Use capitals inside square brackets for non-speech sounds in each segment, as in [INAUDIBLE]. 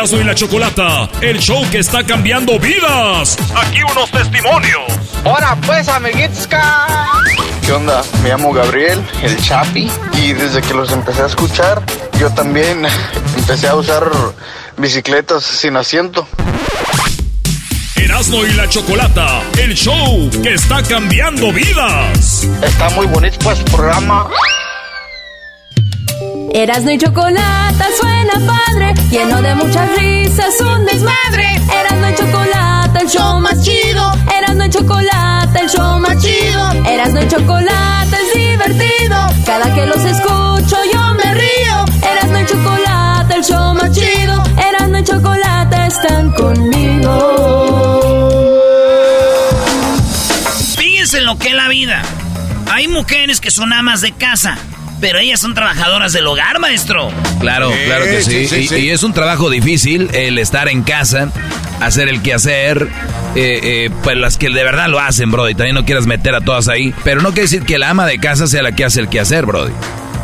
Erasmo y la Chocolata, el show que está cambiando vidas. Aquí unos testimonios. Ahora pues, amiguitos. ¿Qué onda? Me llamo Gabriel, el Chapi, y desde que los empecé a escuchar, yo también [LAUGHS] empecé a usar bicicletas sin asiento. Erasmo y la Chocolata, el show que está cambiando vidas. Está muy bonito pues el programa. Erasmo y Chocolata suena padre, lleno de muchas risas, un desmadre. Erasmo y Chocolata, el show más chido. Erasmo y Chocolata, el show más chido. Erasmo y Chocolata es divertido. Cada que los escucho yo me río. Erasmo y Chocolata, el show más chido. Erasmo y Chocolata están conmigo. Fíjense en lo que es la vida. Hay mujeres que son amas de casa. Pero ellas son trabajadoras del hogar, maestro. Claro, claro que sí. sí, sí, y, sí. y es un trabajo difícil el estar en casa, hacer el quehacer. Eh, eh, pues las que de verdad lo hacen, Brody. También no quieras meter a todas ahí. Pero no quiere decir que la ama de casa sea la que hace el quehacer, Brody.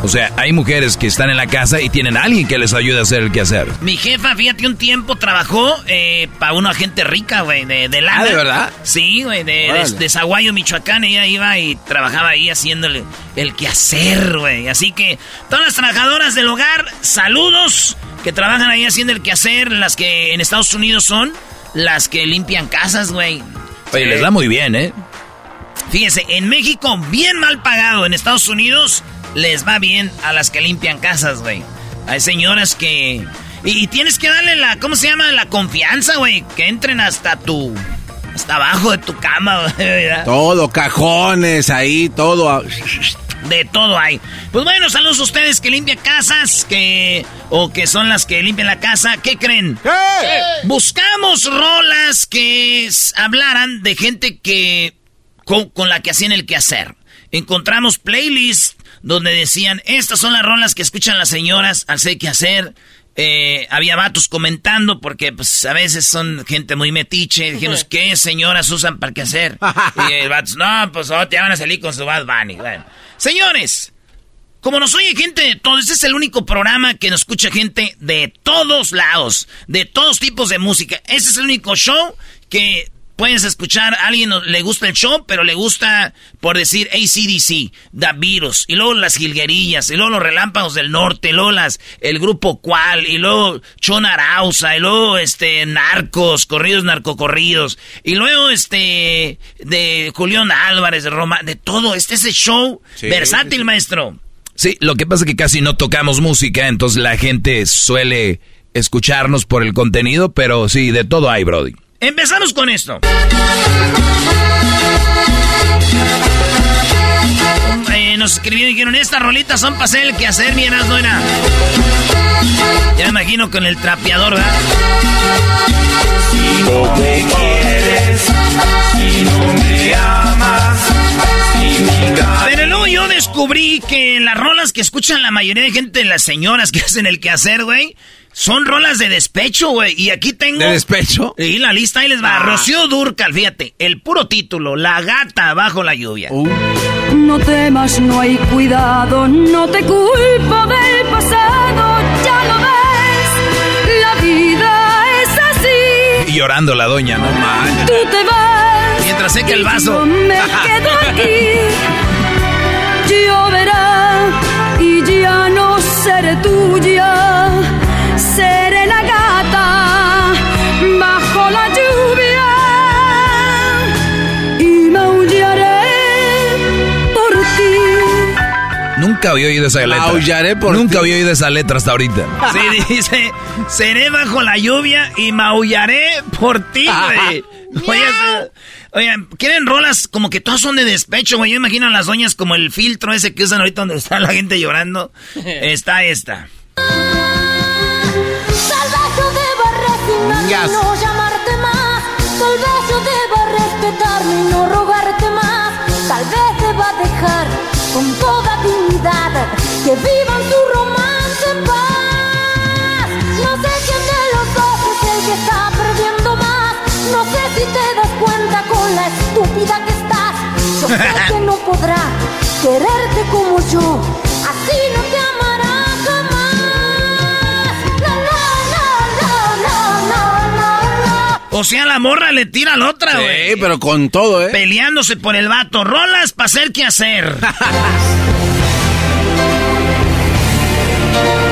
O sea, hay mujeres que están en la casa y tienen a alguien que les ayude a hacer el quehacer. Mi jefa, fíjate, un tiempo trabajó eh, para una gente rica, güey, de, de lana. Ah, ¿de verdad? Sí, güey, de, de, de Zaguayo, Michoacán. Ella iba y trabajaba ahí haciéndole el quehacer, güey. Así que todas las trabajadoras del hogar, saludos, que trabajan ahí haciendo el quehacer. Las que en Estados Unidos son las que limpian casas, güey. Oye, les da muy bien, ¿eh? Fíjense, en México, bien mal pagado. En Estados Unidos, les va bien a las que limpian casas, güey. Hay señoras que... Y, y tienes que darle la... ¿Cómo se llama? La confianza, güey. Que entren hasta tu... Hasta abajo de tu cama, [LAUGHS] güey. Todo, cajones ahí, todo. De todo hay. Pues bueno, saludos a ustedes que limpian casas, que... O que son las que limpian la casa. ¿Qué creen? Buscamos rolas que hablaran de gente que... Con, con la que hacían el quehacer. Encontramos playlists donde decían, estas son las rolas que escuchan las señoras al hacer quehacer. Eh, había vatos comentando porque pues a veces son gente muy metiche. Dijeron, ¿qué señoras usan para qué hacer? [LAUGHS] y el vatos, no, pues oh, te van a salir con su Bad Bunny. Bueno. Señores, como nos oye gente de todo, este es el único programa que nos escucha gente de todos lados, de todos tipos de música. Ese es el único show que puedes escuchar. A alguien le gusta el show, pero le gusta, por decir, ACDC, The Virus, y luego las Gilguerillas, y luego los Relámpagos del Norte, y luego las, el grupo Cual, y luego Chon Arauza, y luego este, Narcos, corridos narcocorridos, y luego este, de Julián Álvarez, de Roma, de todo. Este es el show Sí, versátil, maestro. Sí, lo que pasa es que casi no tocamos música, entonces la gente suele escucharnos por el contenido, pero sí, de todo hay, Brody. Empezamos con esto. Eh, nos escribieron y dijeron, estas rolitas son para hacer el que hacer, mi no era. Ya me imagino con el trapeador, ¿verdad? Si no me quieres, si no me amas, si Pero luego yo descubrí que las rolas que escuchan la mayoría de gente, las señoras que [LAUGHS] hacen el quehacer, güey, son rolas de despecho, güey. Y aquí tengo... ¿De despecho? Y la lista ahí les va. Rocío Durcal, fíjate, el puro título, La gata bajo la lluvia. No temas, no hay cuidado, no te culpo del pasado, ya lo ves, la vida es así. Y llorando la doña, ¿no? Man. Tú te vas. Mientras seca el y vaso. Yo me [LAUGHS] quedo aquí. Lloverá y ya no seré tuya. Nunca había oído esa letra. Maullaré por Nunca ti. había oído esa letra hasta ahorita. Sí, [LAUGHS] dice, seré bajo la lluvia y maullaré por ti, [LAUGHS] güey. Oigan, ¿quieren rolas como que todas son de despecho, güey? Yo imagino a las doñas como el filtro ese que usan ahorita donde está la gente llorando. [LAUGHS] Está esta. Resignarme Yes. y que vivan su romance en paz. No sé quién de los dos es el que está perdiendo más. No sé si te das cuenta con la estúpida que estás. Yo [LAUGHS] sé que no podrá quererte como yo. Así no te amará jamás. No, no, no, no, no, no, no. O sea, la morra le tira a la otra, güey. Sí, pero con todo, ¿eh? Peleándose por el vato. Rolas para hacer qué hacer. [LAUGHS] Detrás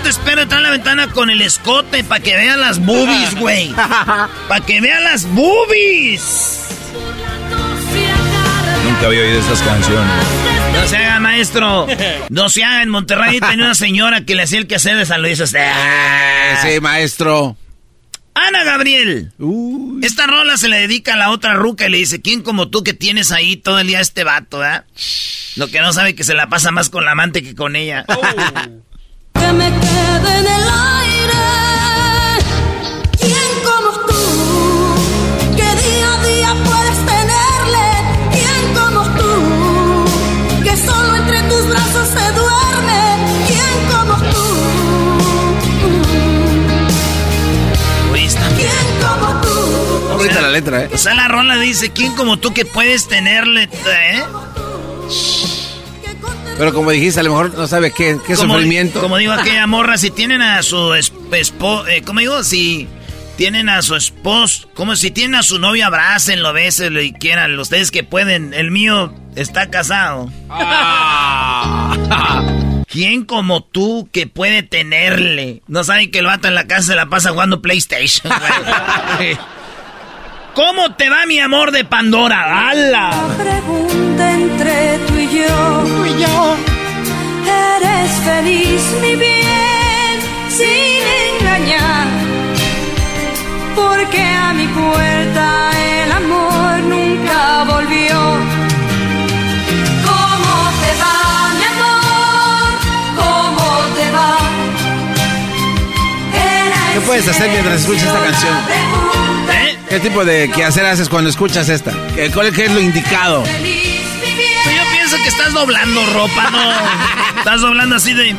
yo te espero detrás de la ventana con el escote para que vean las boobies, güey. [LAUGHS] Para que vean las boobies. Nunca había oído estas canciones. No se haga, maestro. No se haga. En Monterrey tenía una señora que le hacía el quehacer de San Luis. Ah. Sí, maestro. Ana Gabriel. Esta rola se le dedica a la otra ruca y le dice, ¿quién como tú que tienes ahí todo el día este vato, eh? Lo que no sabe que se la pasa más con la amante que con ella. Que me quede en el aire. ¿Quién como tú? Que día a día puedes tenerle. ¿Quién como tú? Que solo entre tus brazos se duerme. ¿Quién como tú? Está. ¿Quién como tú? Está bonita la letra, ¿eh? O sea, la rola dice, ¿quién como tú que puedes tenerle, eh? Pero como dijiste, a lo mejor no sabe qué, qué Como- sufrimiento. Como digo aquella [LAUGHS] morra, si tienen a su esposo, ¿cómo digo? Si tienen a su esposo, como si tienen a su novia, abrácenlo, bésenlo y quieran, ustedes que pueden, el mío está casado. [LAUGHS] ¿Quién como tú que puede tenerle? No saben que el vato en la casa se la pasa jugando PlayStation. [LAUGHS] ¿Cómo te va mi amor de Pandora? ¡Hala! pregunta entre yo. Tú y yo. Eres feliz, mi bien, sin engañar. Porque a mi puerta el amor nunca volvió. ¿Cómo te va, mi amor? ¿Cómo te va? Era ¿Qué puedes hacer mientras escuchas esta canción? ¿Eh? ¿Qué tipo de quehacer haces cuando escuchas esta? ¿Qué, ¿Cuál es lo indicado? feliz. Que estás doblando ropa, ¿no? Estás doblando así de...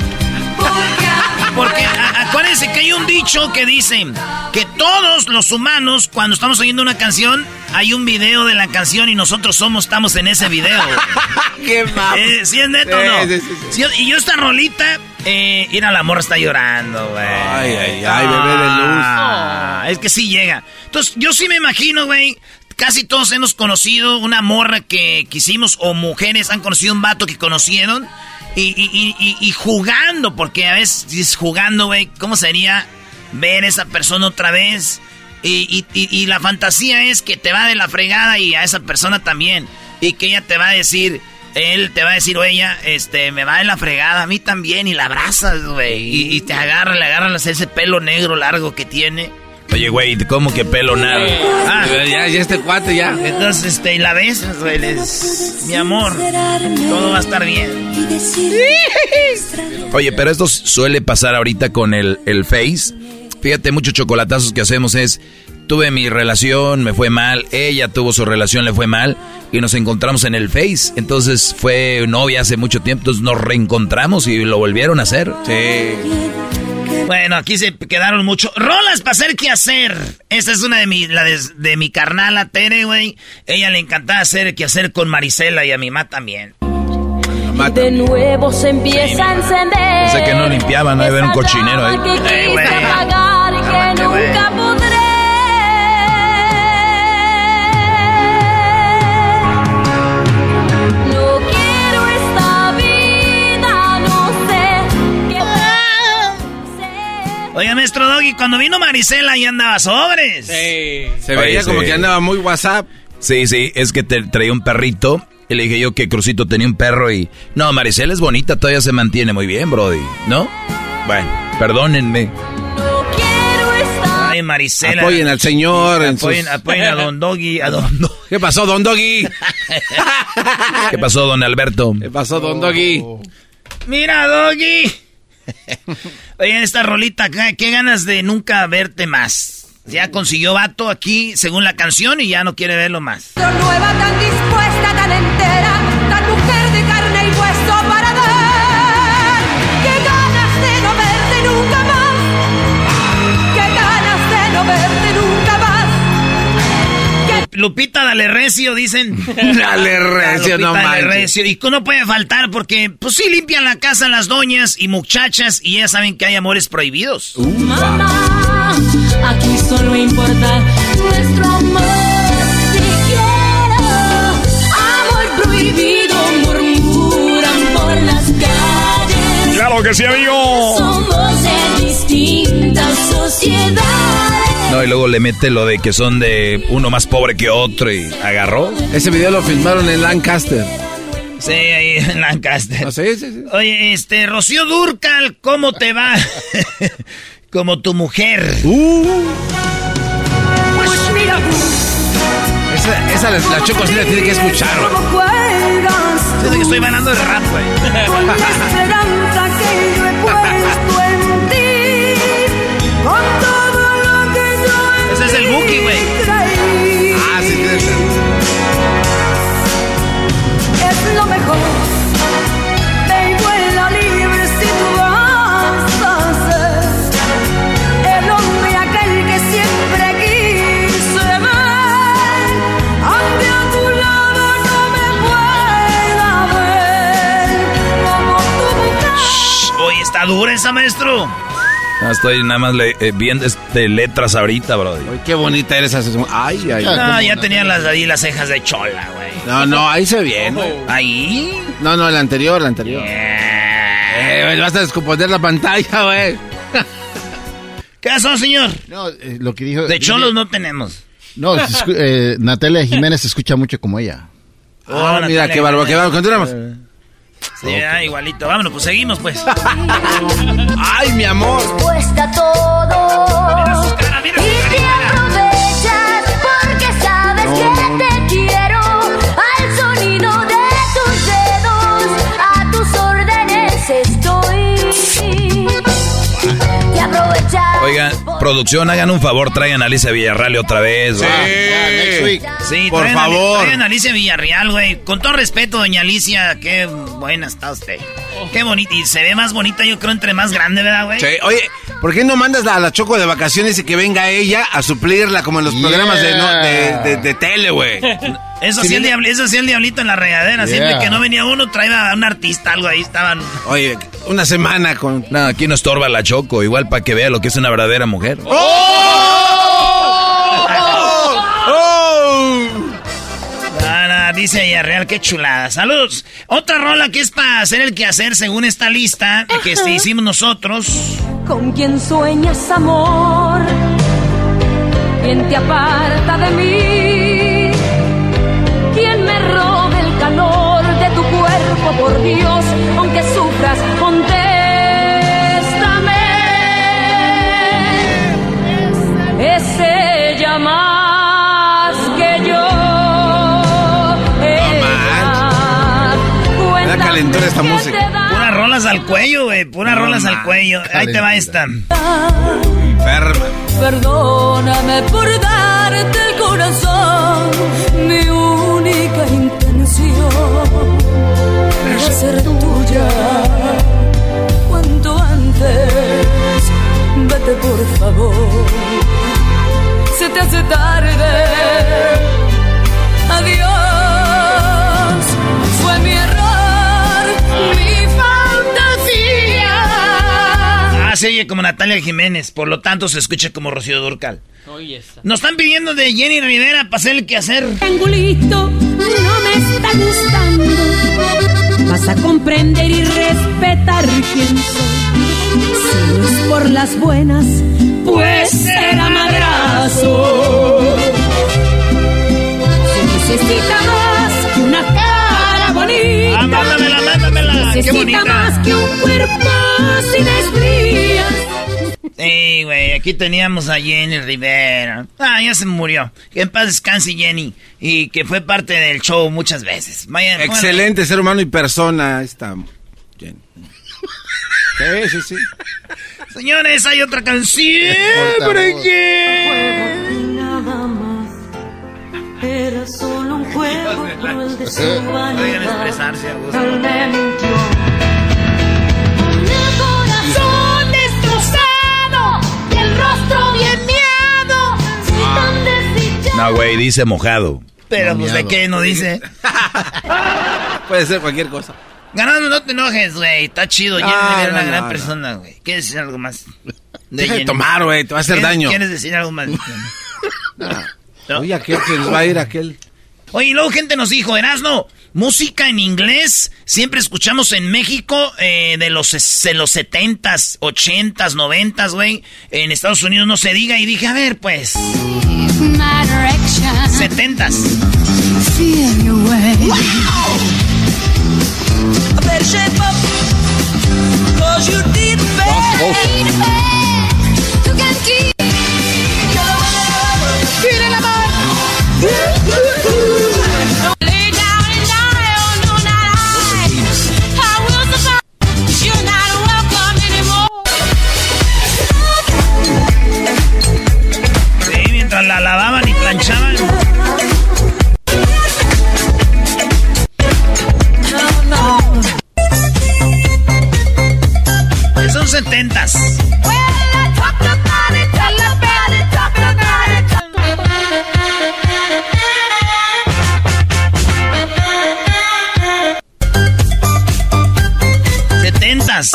Porque a acuérdense que hay un dicho que dice que todos los humanos, cuando estamos oyendo una canción, hay un video de la canción y nosotros somos, estamos en ese video. [LAUGHS] ¡Qué mal! Eh, ¿Sí es neto o no? sí, sí, sí. Sí, y yo esta rolita, eh, mira, la morra está llorando, güey. Ay, ay, ay, bebé de luz. Ah, Es que sí llega. Entonces, yo sí me imagino, güey, casi todos hemos conocido una morra que quisimos, o mujeres han conocido un vato que conocieron, y, jugando, porque a veces jugando, güey, ¿cómo sería ver esa persona otra vez? Y, la fantasía es que te va de la fregada y a esa persona también. Y que ella te va a decir, él te va a decir, o ella, este, me va de la fregada, a mí también, y la abrazas, güey. Y, y te agarra, le agarras ese pelo negro largo que tiene. Oye, güey, ¿cómo que pelo nada? Ah, Ya, ya este cuate ya. entonces, este, y la besas, güey, le dices, mi amor, todo va a estar bien. y decir Oye, pero esto suele pasar ahorita con el, el Face. Fíjate, muchos chocolatazos que hacemos es, tuve mi relación, me fue mal, ella tuvo su relación, le fue mal, y nos encontramos en el Face. Entonces fue novia hace mucho tiempo, entonces nos reencontramos y lo volvieron a hacer. Sí. Bueno, aquí se quedaron mucho. Rolas para hacer qué hacer. Esta es una de mi, la de, de mi carnala Tere, güey. Ella le encantaba hacer qué hacer con Marisela y a mi mamá también. De nuevo se empieza a encender. Pensé que no limpiaban, no haber un cochinero ahí. Que Eh, Oye, maestro Doggy, cuando vino Marisela ya andaba sobres. Se veía Oye, como sí. que andaba muy WhatsApp. Sí, sí, es que te traía un perrito. Y le dije yo que Crucito tenía un perro y... No, Maricela es bonita, todavía se mantiene muy bien, Brody. ¿No? Bueno, perdónenme. No quiero esta Ay, Marisela. Apoyen al señor. en Apoyen, sus- apoyen a Don Doggy, a Don Doggy. [LAUGHS] ¿Qué pasó, Don Doggy? ¿Qué pasó, don Alberto? ¿Qué pasó, Don Doggy? Mira, Doggy. Oye, esta rolita qué ganas de nunca verte más. Ya consiguió vato aquí, según la canción, y ya no quiere verlo más. Nueva, tan Lupita, dale recio, dicen. [LAUGHS] Dale recio, no dale manches. recio. Y no puede faltar porque, pues sí, limpian la casa las doñas y muchachas y ya saben que hay amores prohibidos. Mamá, aquí solo importa nuestro amor. Te quiero, amor prohibido, murmuran por las calles. Claro que sí, amigo. De. No, y luego le mete lo de que son de uno más pobre que otro y agarró. Ese video lo filmaron en Lancaster. Sí, ahí en Lancaster. Ah, sí, sí, sí. Oye, este, Rocío Durcal, ¿cómo te va? [LAUGHS] Como tu mujer. Uh, esa, esa la, la Choco sí la tiene que escuchar. güey. que estoy bailando el rap, güey. Está dura esa, maestro. No, estoy nada más le- eh, viendo este, letras ahorita, Brody. Ay, qué bonita eres esa. Ay, ay. No, ya tenía las, ahí las cejas de chola, güey. No, no, ahí se viene. Ahí. No, no, la anterior, la anterior. Eh, vas a descomponer la pantalla, güey. ¿Qué pasó, señor? No, eh, lo que dijo. De cholos no tenemos. No, eh, Natalia Jiménez se escucha mucho como ella. Ah, Oh, mira, Natalia qué bárbaro, qué bárbaro. Continuamos. Sí, ah, igualito. Vámonos, pues seguimos, pues. [LAUGHS] Ay, mi amor. Cuesta todo. Mira sus caras, mira sus Y te aprovechas porque sabes que te quiero. Al sonido de tus dedos, a tus órdenes estoy. Te aprovechas. Oigan, producción, hagan un favor, traigan a Alicia Villarreal otra vez. Sí. Sí, Por traigan a- favor. traigan a Alicia Villarreal, güey. Con todo respeto, doña Alicia, qué buena está usted. Qué bonita. Y se ve más bonita, yo creo, entre más grande, ¿verdad, güey? Sí, Oye, ¿por qué no mandas a la Choco de vacaciones y que venga ella a suplirla como en los programas de, no- de, de- de tele, güey? [LAUGHS] Eso sí, el eso sí el diablito en la regadera. Siempre que no venía uno, traía a un artista, algo ahí estaban. Oye, una semana con... No, aquí no estorba la Choco, igual para que vea lo que es una verdadera mujer. ¡Oh! Ah, no, dice Villarreal, qué chulada. Saludos. Otra rola que es para hacer el quehacer según esta lista que este, hicimos nosotros. Con quien sueñas amor, quien te aparta de mí, quien me robe el calor de tu cuerpo, por Dios, Calentura esta música. Puras rolas al cuello, güey. Puras No, rolas al cuello. Ahí te va esta. Enferma. Perdóname por darte el corazón, mi única intención era ser tuya. Cuanto antes, vete por favor, se te hace tarde. Adiós, se oye como Natalia Jiménez, por lo tanto se escucha como Rocío Durcal. Oye, esa. Nos están pidiendo de Jenny Rivera para hacer el que hacer. Triangulito, no me está gustando. Vas a comprender y respetar quién soy. Si no es por las buenas, pues será madrazo. Se necesita mándamela. Qué Necesita bonita. más que un cuerpo sin estrías. Ey, güey, aquí teníamos a Jenny Rivera. Ah, ya se murió. Que en paz descanse Jenny. Y que fue parte del show muchas veces. Vayan, Excelente ser humano y persona. Esta. Jenny. Sí, sí, sí. Señores, hay otra canción. ¿Para qué? Nada más. Era solo un juego cruel de su vanidad. expresarse a gusto. Él me mintió. Con el corazón destrozado y el rostro bien miado. Soy tan desdichado. No, güey, dice mojado. Pero, pues, ¿de qué no dice? [LAUGHS] Puede ser cualquier cosa. Ganando, no te enojes, güey. Está chido. Jenny Ah, es una no, gran no, persona, güey. ¿Quieres decir algo más? De [LAUGHS] Deja de tomar, güey, te va a hacer ¿Quieres- daño. ¿Quieres decir algo más? [LAUGHS] No. Oye, aquel que nos va a ir aquel. Oye, y luego gente nos dijo, Erasno, música en inglés, siempre escuchamos en México eh, de los de los 70s, 80s, 90s, güey. En Estados Unidos no se diga y dije, a ver, pues, My direction. 70s. Feel your way. 70s. Setentas.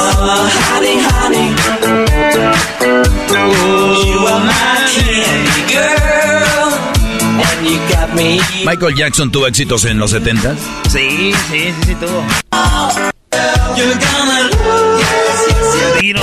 Michael Jackson tuvo éxitos en los 70 Sí, sí, sí, sí, tuvo. Tiro.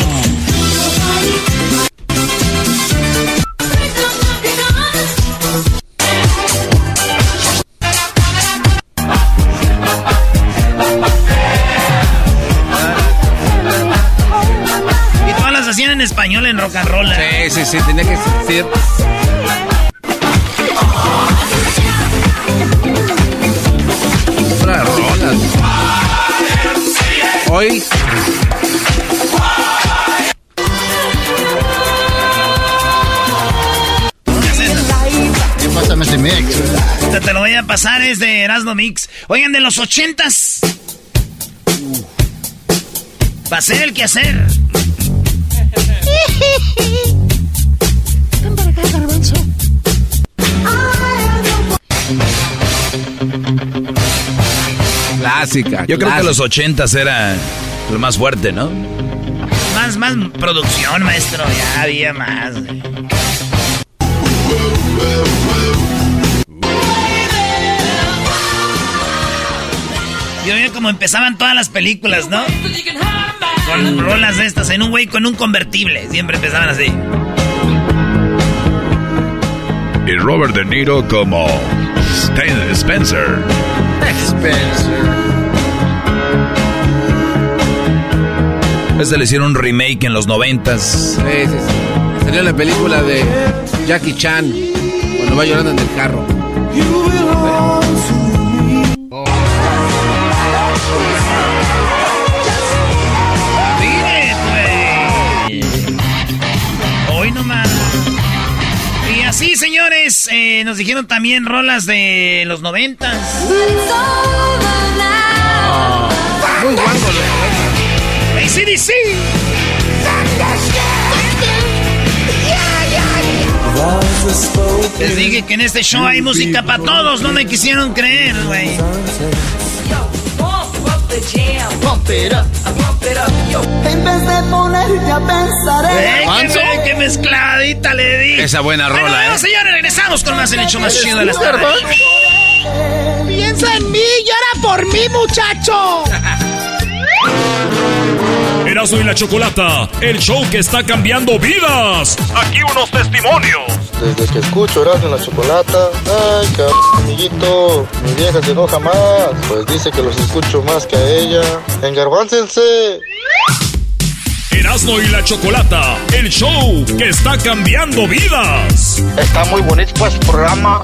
Y todas las hacían en español en rock and roll. ¿eh? Sí, sí, sí, tenía que ser. Hoy. ¿Qué pasa, ese mix? Te, te lo voy a pasar, es de Erasmo Mix. Oigan, de los ochentas. Va a ser el que hacer. Clásica. Yo creo que los 80 era lo más fuerte, ¿no? Más, más producción, maestro. Ya había más. Como empezaban todas las películas, ¿no? Con rolas de estas, en un güey con un convertible. Siempre empezaban así. Y Robert De Niro como Stan- Spencer. Este le hicieron un remake en los 90 Sí, sí, sí. Salió la película de Jackie Chan cuando va llorando en el carro. Eh, nos dijeron también rolas de los noventas. Muy guango, ACDC. Les dije que en este show hay música para todos, no me quisieron creer, güey. En vez de a pensar en qué, qué mezcladita le di. Esa buena rola, bueno, ¿eh? señores, regresamos con más el hecho más chido de las tardes. Piensa en mí, llora por mí, muchacho. [LAUGHS] Erasmo y la Chocolata, el show que está cambiando vidas. Aquí unos testimonios. Desde que escucho Erasmo y la Chocolata, ay, cabrón, amiguito, mi vieja se enoja más, pues dice que los escucho más que a ella. Engarbáncense. Erasmo y la Chocolata, el show que está cambiando vidas. Está muy bonito pues programa.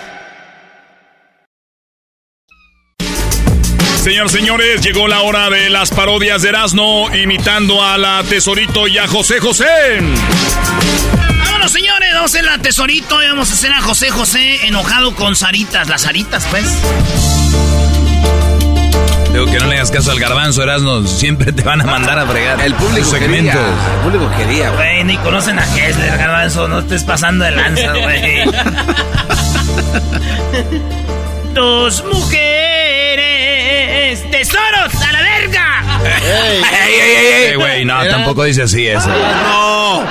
Señores, señores, llegó la hora de las parodias de Erasmo imitando a la Tesorito y a José José. Vámonos, señores, vamos a hacer la Tesorito y vamos a hacer a José José enojado con Saritas, las Saritas, pues. Digo que no le hagas caso al garbanzo, Erasmo. Siempre te van a mandar a fregar. El público quería. El público quería, güey. Güey, ni conocen a Kessler, garbanzo, no estés pasando de lanza, güey. [LAUGHS] Dos mujeres, ¡Ey, ey, ey! ey, güey, no, tampoco dice así eso. No.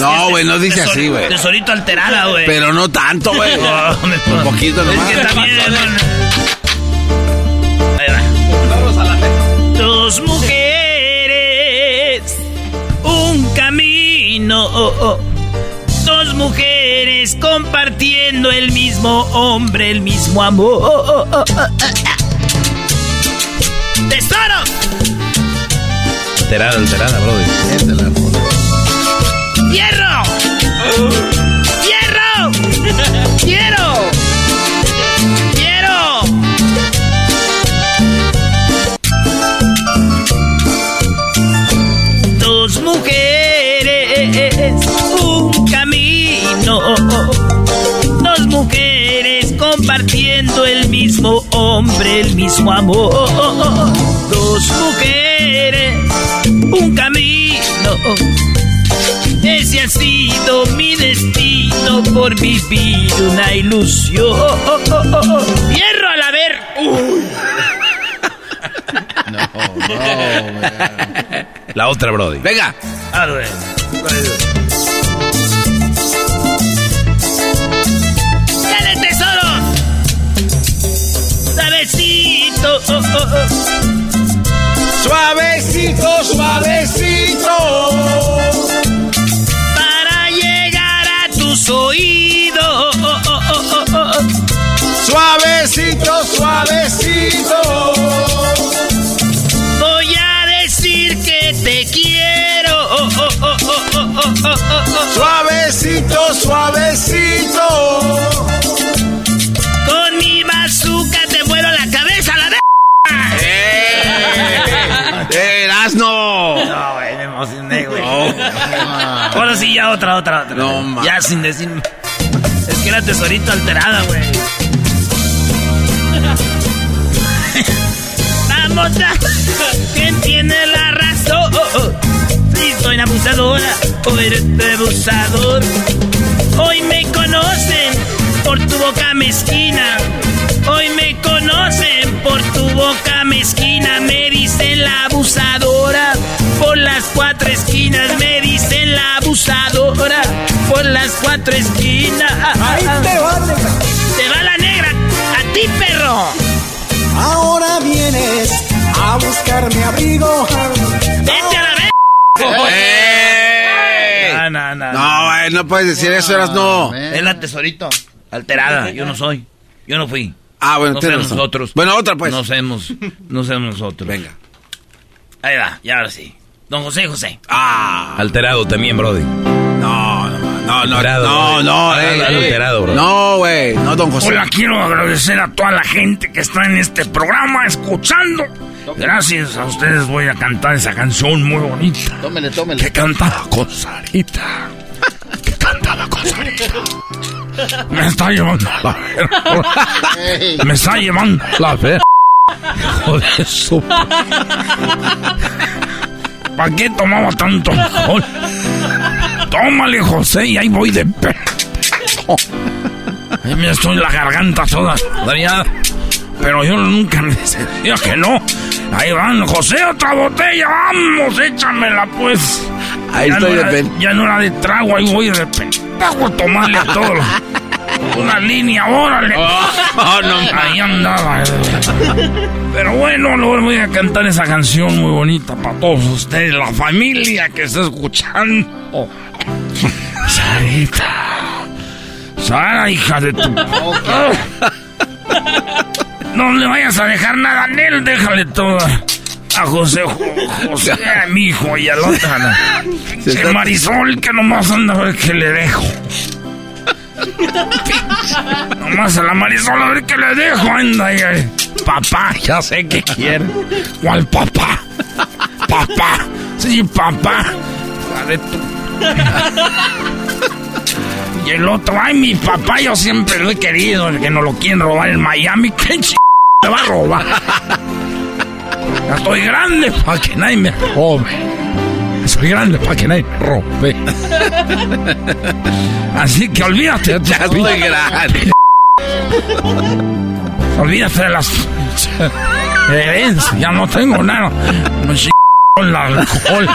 No, güey, no dice tesor- así, güey. Tesorito alterada, güey. Pero no tanto, güey. Un poquito nomás. Es que también. Ahí va. Dos mujeres, un camino. Dos mujeres compartiendo el mismo hombre, el mismo amor. ¡Tesoro! Alterada, alterada, brody. ¡Hierro! ¡Hierro! ¡Quiero! ¡Quiero! Dos mujeres, un camino. Dos mujeres compartiendo el mismo hombre, el mismo amor. Dos mujeres, un camino. Ese ha sido mi destino por vivir una ilusión. ¡Hierro al haber! La otra, brody. Venga. Ah, güey. ¡Dale, tesoro! ¡Suavecito! Suavecito, suavecito. Para llegar a tus oídos. Suavecito, suavecito. Voy a decir que te quiero. Suavecito, suavecito. Ya otra, otra, otra. No, ma. Ya sin decir. Es que era tesorito alterada, güey. [LAUGHS] Vamos a. ¿Quién tiene la razón? Si soy abusadora o eres abusador. Hoy me conocen por tu boca mezquina. Hoy me conocen por tu boca mezquina. Me dicen la abusadora. Por las cuatro esquinas. Ahí te va, Te va la negra. A ti, perro. darme abrigo. ¡Vete a la vez! ¡Eh! No, no, no. No, güey, no puedes decir eso, eras no. Es la tesorito. Alterada. Yo no soy. Yo no fui. Ah, bueno, no nosotros. Bueno, otra pues. No somos, no somos nosotros. Venga. Ahí va, y ahora sí. Don José José. Ah. Alterado también, Brody. No, no, no, no, Alterado, no, no, eh, eh. alterado, bro. No, güey, no, don José. Hola, quiero agradecer a toda la gente que está en este programa escuchando. Gracias a ustedes voy a cantar esa canción muy bonita. Tómele, tómele. Que cantaba con Sarita. Que cantaba con Sarita. Me está llevando la verga. Me está llevando la verga. Hijo de su... ¿Para qué tomaba tanto alcohol? Tómale, José, y ahí voy de pe... [LAUGHS] Ahí me estoy la garganta toda. Pero yo nunca les decía que no. Ahí van, José, otra botella, vamos, échamela pues. Ahí ya estoy no de pen- Ya no era de trago, ahí voy de a tomarle a todo. [LAUGHS] Una línea, órale. Oh, [LAUGHS] no, Ahí andaba. Pero bueno, luego voy a cantar esa canción muy bonita para todos ustedes, la familia que está escuchando. Sarita. Sara, hija de tu... No le vayas a dejar nada a él, déjale todo a José, Jo- José, a mi hijo y otro. Se Que Marisol, que nomás anda a ver qué le dejo. Nomás a la Marisol a ver qué le dejo, anda ahí. ahí. Papá, ya sé que quiere. ¿Cuál papá? Papá, sí, papá. La de tu... Y el otro, ay, mi papá, yo siempre lo he querido, el que no lo quieren robar en Miami, ¿qué ch... te va a robar? Ya estoy grande para que nadie me robe. Soy grande para que nadie me robe. Así que olvídate. [LAUGHS] Ya estoy grande. Olvídate de las herencias. Ya no tengo nada. Con el alcohol. [LAUGHS]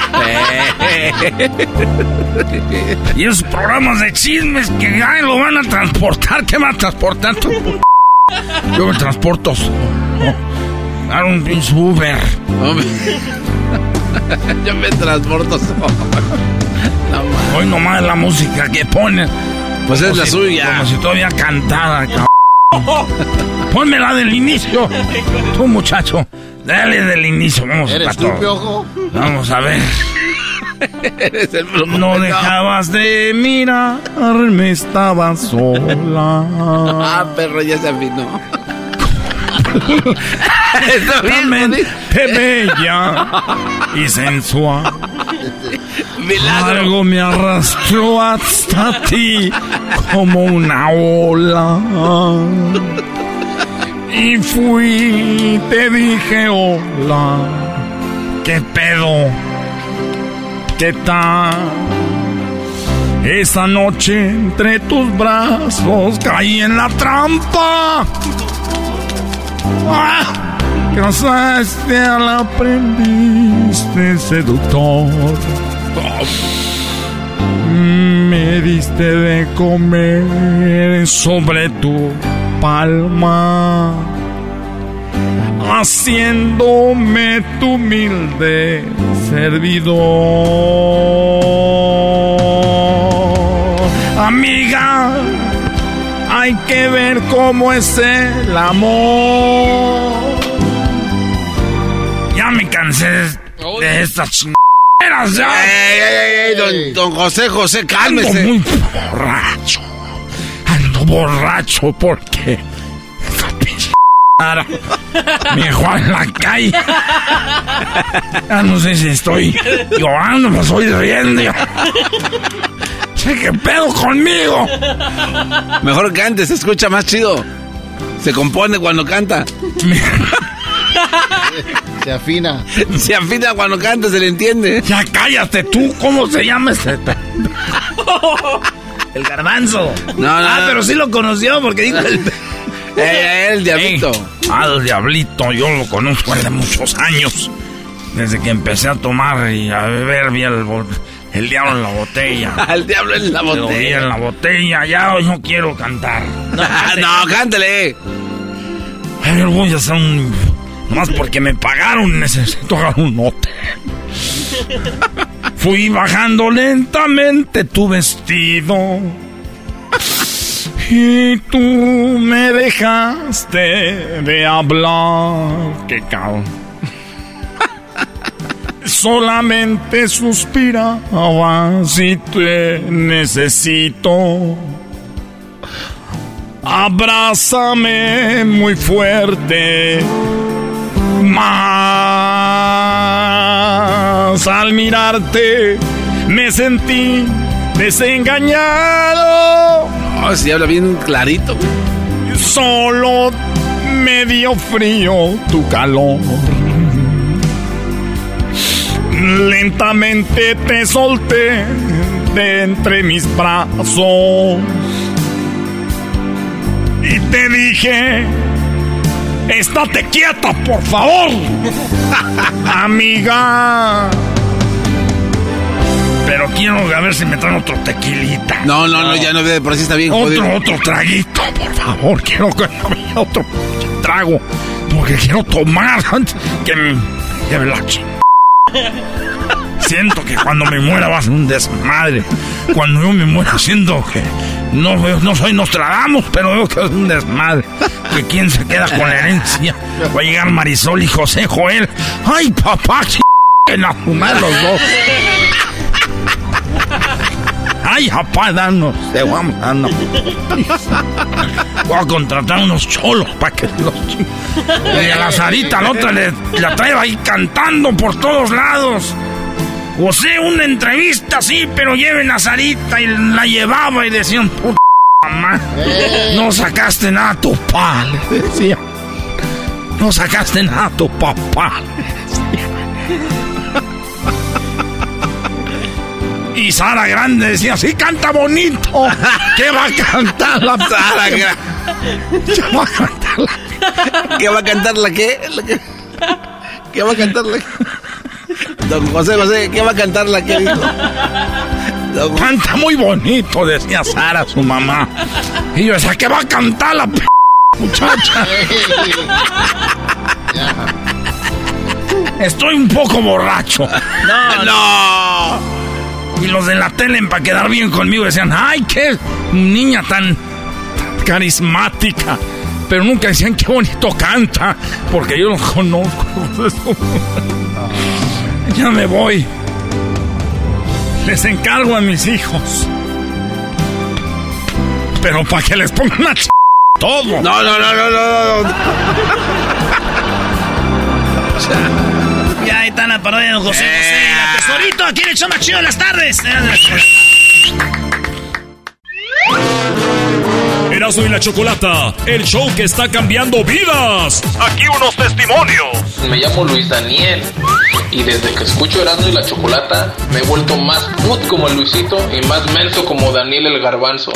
y esos programas de chismes que ay, lo van a transportar. ¿Qué van a transportar tú? Yo me transporto solo. Dar un pinche Uber. Yo me transporto solo. No, Hoy nomás la música que ponen. Pues es la si- suya. Como si todavía cantara, cabrón. [LAUGHS] Ponme la del inicio. Tú, muchacho. Dale del inicio. Vamos a ¿Eres tú, todo. piojo? Vamos a ver. [LAUGHS] Eres el No dejabas de mirarme, estaba sola. [LAUGHS] Ah, perro, ya se afinó. [LAUGHS] Está bien, bella y sensual. Milagro. Algo me arrastró hasta ti como una ola. Y fui, te dije hola. ¿Qué pedo? ¿Qué tal? Esa noche entre tus brazos caí en la trampa. ¡Ah! Casaste al aprendiz de seductor. Me diste de comer sobre tu palma, haciéndome tu humilde servidor. Amiga, hay que ver cómo es el amor. Ya me cansé de estas chingaderas, ya. Ey, ey, ey, ey, don, don José, José, Ando cálmese. muy borracho. Borracho porque me dejó en la calle. Ya no sé si estoy llorando, me estoy riendo. Sé qué pedo conmigo. Mejor cante, se escucha más chido. Se compone cuando canta. Se afina. Se afina cuando canta, se le entiende. Ya cállate tú, ¿cómo se llama este? El garbanzo. No, no, ah, no. pero sí lo conoció porque dijo el... Ey, [LAUGHS] el diablito. Ah, el diablito, yo lo conozco hace muchos años. Desde que empecé a tomar y a beber, vi el, el diablo en la botella. [LAUGHS] Al diablo en la Lo vi botella. en la botella, ya hoy no quiero cantar. [LAUGHS] No, cántale. A ver, voy a hacer un Más porque me pagaron, necesito agarrar un hotel. Fui bajando lentamente tu vestido. Y tú me dejaste de hablar. Qué cabrón. Solamente suspiraba si te necesito. Abrázame muy fuerte. Más al mirarte me sentí desengañado. Oh, si habla bien clarito. Solo me dio frío tu calor. Lentamente te solté de entre mis brazos. Y te dije, estate quieta, por favor. Amiga. Pero quiero a ver si me traen otro tequilita. No, no, no, ya no ve, por así está bien. Otro, jodido. otro traguito, por favor. Quiero que me otro trago. Porque quiero tomar antes que me lleve la. [LAUGHS] Siento que cuando me muera va a ser un desmadre. Cuando yo me muera siento que no, no soy Nostradamus, pero veo que es un desmadre. Que quién se queda con la herencia. Va a llegar Marisol y José Joel. Ay, papá, ch... que la fumar los dos. Ay, papá, danos, te vamos dando. Voy a contratar unos cholos para que los Y a la Sarita, la otra, le, la trae ahí cantando por todos lados. O sea, una entrevista así, pero lleven a Sarita y la llevaba y decían, puta mamá, no sacaste nada a tu papá, le decía. No sacaste nada a tu papá. Y Sara Grande decía, sí canta bonito. ¿Qué va a cantar la Sara [LAUGHS] Gra- ¿Qué va a cantar la ¿Qué va a cantar la qué? Qué? ¿Qué va a cantar la Don José José, ¿qué va a cantar la dijo? Don- Canta muy bonito, decía Sara, su mamá. Y yo decía, ¿qué va a cantar la p muchacha? Estoy un poco borracho. No, no. Y los de la tele, para quedar bien conmigo, decían, ¡ay, qué niña tan carismática! Pero nunca decían, ¡qué bonito canta! Porque yo no conozco. [LAUGHS] ya me voy. Les encargo a mis hijos. Pero para que les pongan una ch... todo. No, no, no, no, no, no. Ya ahí está la parodia de José José. La tesorito, aquí en el show más chido de las tardes. Erasmo y la Chocolata, el show que está cambiando vidas. Aquí unos testimonios. Me llamo Luis Daniel y desde que escucho Erasmo y la Chocolata me he vuelto más put como el Luisito y más menso como Daniel el Garbanzo.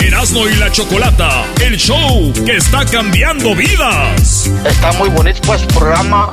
Erasmo y la Chocolata, el show que está cambiando vidas. Está muy bonito pues programa.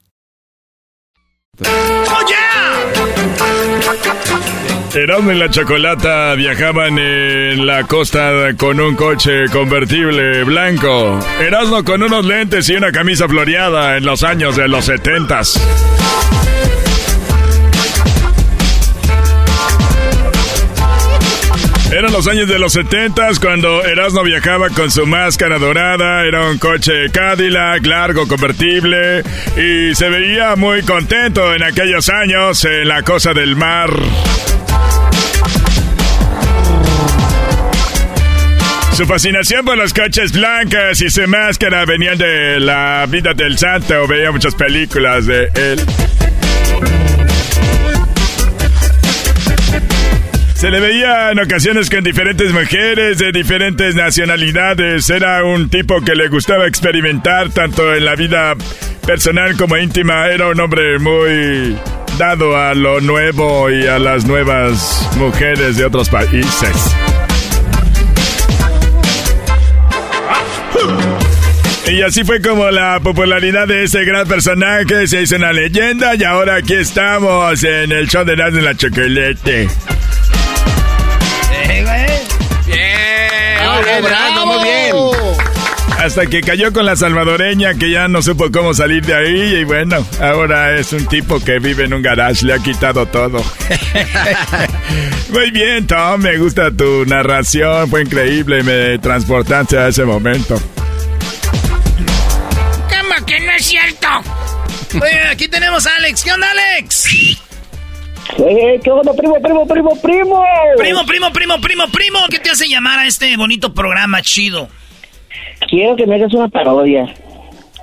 Erasmo y la Chocolata viajaban en la costa con un coche convertible blanco. Erasmo con unos lentes y una camisa floreada en los años de los setentas. Eran los años de los 70 cuando Erasmo viajaba con su máscara dorada, era un coche Cadillac largo convertible y se veía muy contento en aquellos años en la cosa del mar. Su fascinación por los coches blancas y su máscara venían de la vida del santo, veía muchas películas de él. Se le veía en ocasiones con diferentes mujeres de diferentes nacionalidades. Era un tipo que le gustaba experimentar tanto en la vida personal como íntima. Era un hombre muy dado a lo nuevo y a las nuevas mujeres de otros países. Y así fue como la popularidad de ese gran personaje se hizo una leyenda y ahora aquí estamos en el show de Naz de la Chocolate. Bien, muy bien. Hasta que cayó con la salvadoreña que ya no supo cómo salir de ahí y bueno, ahora es un tipo que vive en un garage, le ha quitado todo. [LAUGHS] Muy bien, Tom, me gusta tu narración, fue increíble, me transportaste a ese momento. ¿Cómo que no es cierto? Oye, aquí tenemos a Alex. ¿Qué onda, Alex? Eh, ¿Qué onda, primo, primo, primo, primo? Primo, primo, primo, primo, primo. ¿Qué te hace llamar a este bonito programa chido? Quiero que me hagas una parodia.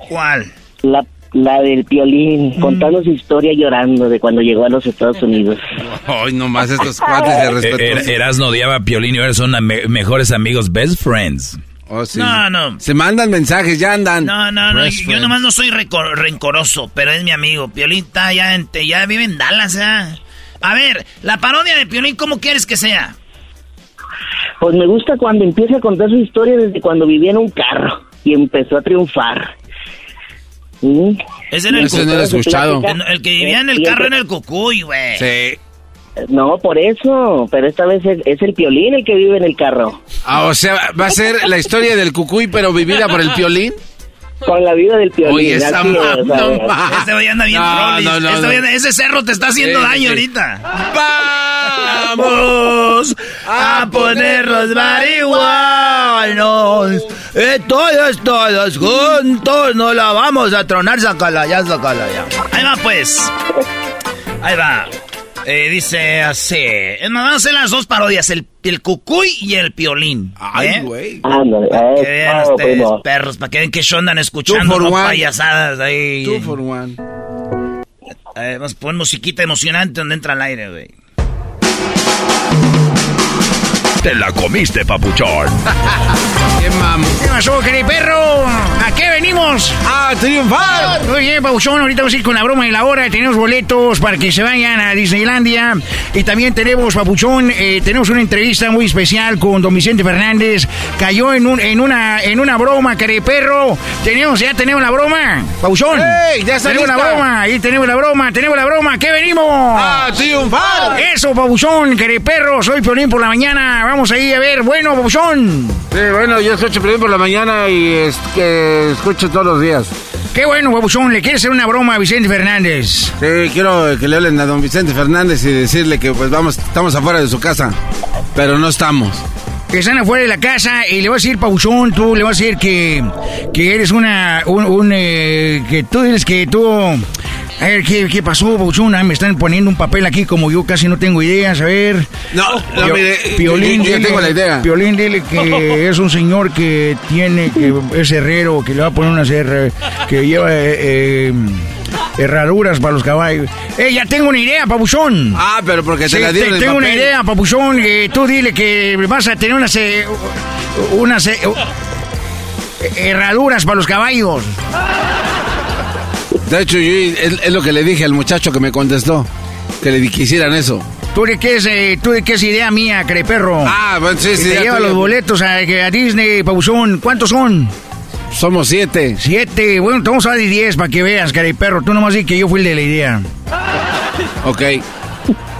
¿Cuál? La, la del Piolín, contando su historia llorando de cuando llegó a los Estados Unidos. Ay, nomás estos cuates de [LAUGHS] Eh, respeto. Er- Erasno odiaba a Piolín y ahora son me- mejores amigos, best friends. Oh, sí. No, no. Se mandan mensajes, ya andan. No, no, no. Yo friends. nomás no soy rencoroso, pero es mi amigo. Piolín está ya, en, ya vive en Dallas, ¿ya? A ver, la parodia de Piolín, ¿cómo quieres que sea? Pues me gusta cuando empieza a contar su historia desde cuando vivía en un carro y empezó a triunfar. ¿Mm? Ese era el, Ese no lo he escuchado. El, el que vivía en el carro en el cucuy, güey. Sí. No, por eso, pero esta vez es, es el Piolín el que vive en el carro. Ah, o sea, va a ser la historia del cucuy, pero vivida por el piolín. Con la vida del Piolín. Oye, esa ma- o sea, no Este güey anda bien No, no, no, Este no. ese cerro te está haciendo Sí, daño sí. ahorita. Vamos a ponernos marihuanos. Eh, todos, todos juntos nos la vamos a tronar. Sácala ya, sácala ya. Ahí va, pues. Ahí va. Eh, dice así. Es más, Vamos a hacer las dos parodias: el, el cucuy y el piolín. ¿eh? güey. Para eh, que vean ustedes, primo. perros, para que vean que andan escuchando, for no one. payasadas ahí. Two for one. Eh, vamos a poner musiquita emocionante donde entra el aire, güey. Te la comiste, papuchón. [LAUGHS] ¡Qué mamo! ¿Qué pasó, perro? ¿A qué venimos? ¡A triunfar! Muy bien, Pabuchón, ahorita vamos a ir con la broma de la hora. Tenemos boletos para que se vayan a Disneylandia. Y también tenemos, Papuchón, eh, tenemos una entrevista muy especial con don Vicente Fernández. Cayó en, un, en, una, en una broma, perro. Tenemos, ya tenemos la broma, Pabuchón. ¡Ey, ya está Tenemos la broma, ahí tenemos la broma, tenemos la broma. ¿Qué venimos? ¡A triunfar! Eso, Pabuchón, querido perro. Soy Piolín por la mañana. Vamos ahí a ver. Bueno, Pabuchón. Sí, bueno, yo escucho primero por la mañana y es que escucho todos los días. Qué bueno, Pabuchón. ¿Le quieres hacer una broma a Vicente Fernández? Sí, quiero que le hablen a don Vicente Fernández y decirle que pues vamos, estamos afuera de su casa, pero no estamos. que están afuera de la casa y le vas a decir, Pauchón, tú le vas a decir que, que eres una, un, un, eh, que tú eres que tú... A ver, ¿qué, qué pasó, Pauchón? Ah, me están poniendo un papel aquí como yo casi no tengo ideas, a ver... No, no, Pio- mire, Piolín, yo, yo dile- tengo la idea. Piolín, dile que [LAUGHS] es un señor que tiene, que es herrero, que le va a poner unas herra- que lleva eh, eh, herraduras para los caballos. Eh, ya tengo una idea, Papuchón. Ah, pero porque te Sí, la dieron te- tengo una idea, Papuchón. que tú dile que vas a tener unas. eh, unas. eh, herraduras para los caballos. De hecho, yo, es, es lo que le dije al muchacho que me contestó, que le que hicieran eso. ¿Tú de qué es, eh, tú de qué es idea mía, creperro? Ah, bueno, sí, sí. te lleva los boletos a, a Disney, Papuchón. ¿Cuántos son? Somos siete. Siete. Bueno, te vamos a dar diez para que veas, perro. Tú nomás di que yo fui el de la idea. Ok.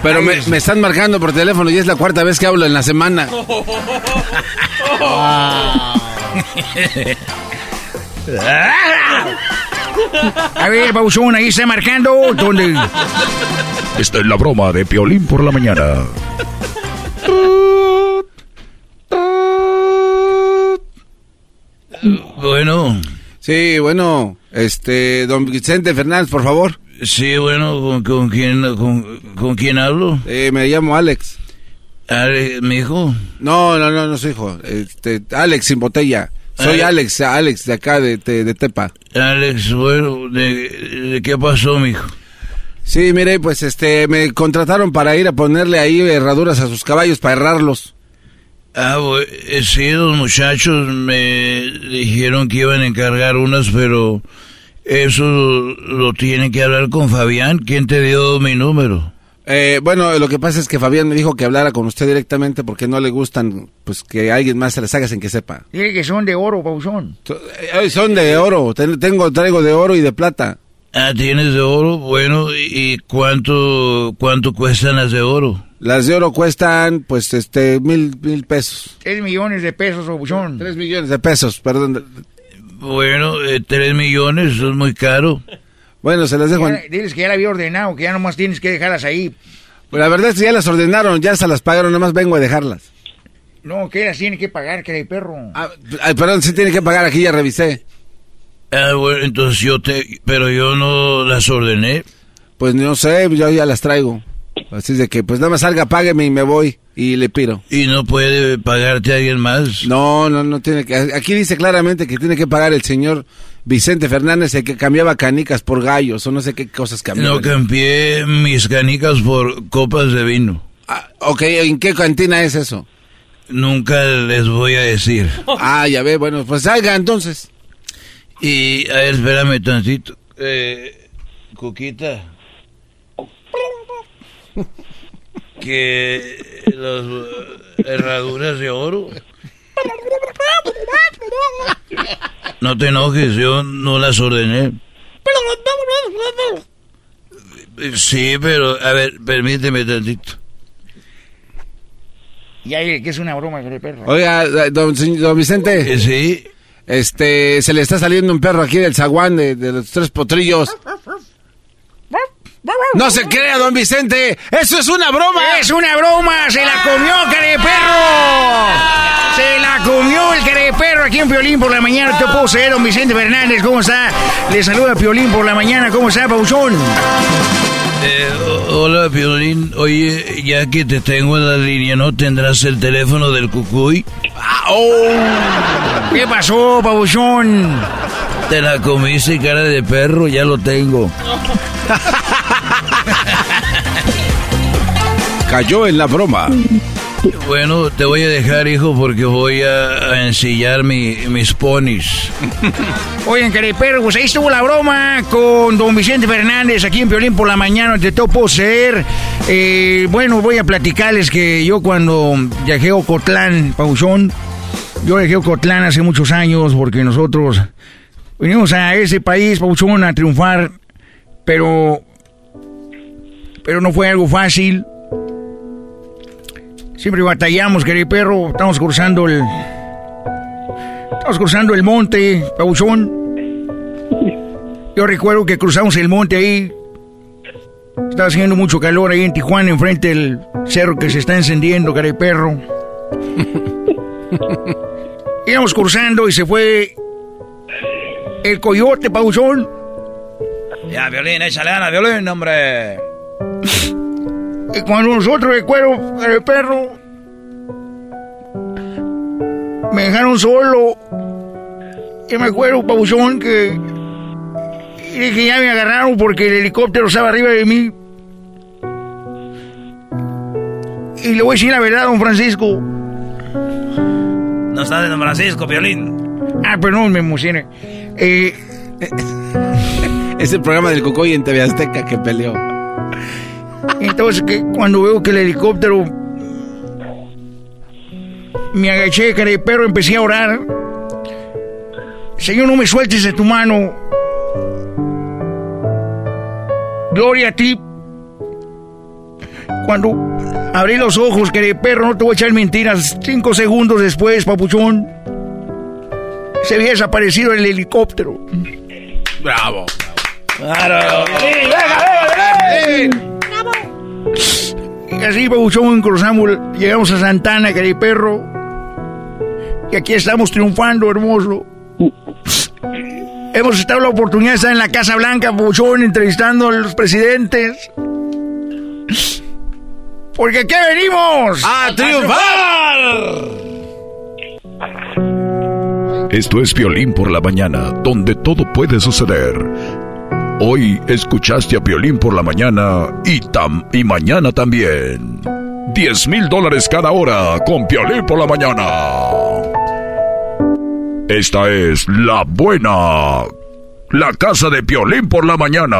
Pero me, me están marcando por teléfono y es la cuarta vez que hablo en la semana. [LAUGHS] [LAUGHS] A ver, Pausón, ahí está marcando. ¿Dónde? Esta es la broma de Piolín por la mañana. Bueno. Sí, bueno. Este, don Vicente Fernández, por favor. Sí, bueno, ¿con, quién, con, quién hablo? Eh, me llamo Alex. ¿Ale, ¿Mi hijo? No, no, no, no es hijo. Este, Alex sin botella. Soy Alex. Alex, de acá de, de, de Tepa. Alex, bueno, ¿de, de qué pasó, mijo? Sí, mire, pues este, me contrataron para ir a ponerle ahí herraduras a sus caballos para herrarlos. Ah, bu- eh, sí, los muchachos me dijeron que iban a encargar unas, pero eso lo tiene que hablar con Fabián. ¿Quién te dio mi número? Eh, bueno, lo que pasa es que Fabián me dijo que hablara con usted directamente porque no le gustan, pues que alguien más se les haga sin que sepa. Dile que son de oro, pauzón. Eh, son de oro, ten- tengo, traigo de oro y de plata. Ah, ¿tienes de oro? Bueno, ¿y cuánto, cuánto cuestan las de oro? Las de oro cuestan, pues, este, mil, mil pesos. Tres millones de pesos, pauzón. Tres millones de pesos, perdón. Bueno, eh, tres millones, eso es muy caro. Bueno, se las dejo. en- Ya- Diles que ya la había ordenado, que ya nomás tienes que dejarlas ahí. Pues la verdad es que ya las ordenaron, ya se las pagaron, nada más vengo a dejarlas. No, que las tiene que pagar, que de perro. Ay, perdón, sí tiene que pagar, aquí ya revisé. Ah, bueno, entonces yo te... Pero yo no las ordené. Pues no sé, yo ya las traigo. Así de que, pues nada más salga, págueme y me voy y le piro. ¿Y no puede pagarte alguien más? No, no, no tiene que. Aquí dice claramente que tiene que pagar el señor Vicente Fernández, el que cambiaba canicas por gallos o no sé qué cosas cambiaba. No cambié mis canicas por copas de vino. ok, ¿en qué cantina es eso? Nunca les voy a decir. [LAUGHS] Ah, ya ve, bueno, pues salga entonces. Y, a ver, espérame tantito. Eh, Cuquita. [LAUGHS] Que las herraduras de oro. No te enojes, yo no las ordené. Sí, pero, a ver, permíteme tantito. Ya, que es una broma, que de perro. Oiga, don, don Vicente. Sí. Este, se le está saliendo un perro aquí del zaguán de, de los tres potrillos. No se crea, don Vicente. Eso es una broma. ¡Es una broma! ¡Se la comió, cara de perro! ¡Se la comió el cara de perro aquí en Piolín por la mañana! Te puedo ser, don Vicente Fernández. ¿Cómo está? Le saluda Piolín por la mañana. ¿Cómo está, Pauzón? Eh, hola, Piolín. Oye, ya que te tengo en la línea, ¿no tendrás el teléfono del Cucuy? ¿Qué pasó, Pauzón? Te la comiste, cara de perro, ya lo tengo. [LAUGHS] Cayó en la broma. Bueno, te voy a dejar, hijo, porque voy a, a ensillar mi- mis ponis. [LAUGHS] Oigan, perro, pues ahí estuvo la broma con don Vicente Fernández aquí en Piolín por la mañana. Te topo ser. Eh, bueno, voy a platicarles que yo cuando viajé a Ocotlán, Pauzón, yo viajé a Ocotlán hace muchos años porque nosotros vinimos a ese país, Pauzón, a triunfar, pero, pero no fue algo fácil. Siempre batallamos, querido perro, estamos cruzando el... Estamos cruzando el monte, Pauzón. Yo recuerdo que cruzamos el monte ahí. Estaba haciendo mucho calor ahí en Tijuana, enfrente del cerro que se está encendiendo, cara de perro. [LAUGHS] Íbamos cruzando y se fue el coyote, Pauzón. Ya, Violín, échale ganas, Violín, hombre. [LAUGHS] Y cuando nosotros de cuero, de perro, me dejaron solo. Y me acuerdo, Pauzón, que y dije, ya me agarraron porque el helicóptero estaba arriba de mí. Y le voy a decir la verdad, don Francisco. No está de Don Francisco, Violín. Ah, perdón, me emocioné. Eh, [LAUGHS] Es el programa del Cocoy en TV Azteca que peleó. Entonces, que cuando veo que el helicóptero me agaché, cara de perro, empecé a orar. Señor, no me sueltes de tu mano. Gloria a ti. Cuando abrí los ojos, cara de perro, no te voy a echar mentiras. Cinco segundos después, papuchón, se había desaparecido el helicóptero. Bravo. Claro. Y así, Pabuchón, cruzamos, llegamos a Santana, Perro. Y aquí estamos triunfando, hermoso. Hemos estado la oportunidad de estar en la Casa Blanca, Buchón, entrevistando a los presidentes. Porque ¿qué venimos? ¡A triunfar! Esto es Violín por la mañana, donde todo puede suceder. Hoy escuchaste a Violín por la mañana y, tam y mañana también. 10 mil dólares cada hora con Violín por la mañana. Esta es la buena. La casa de Piolín por la mañana.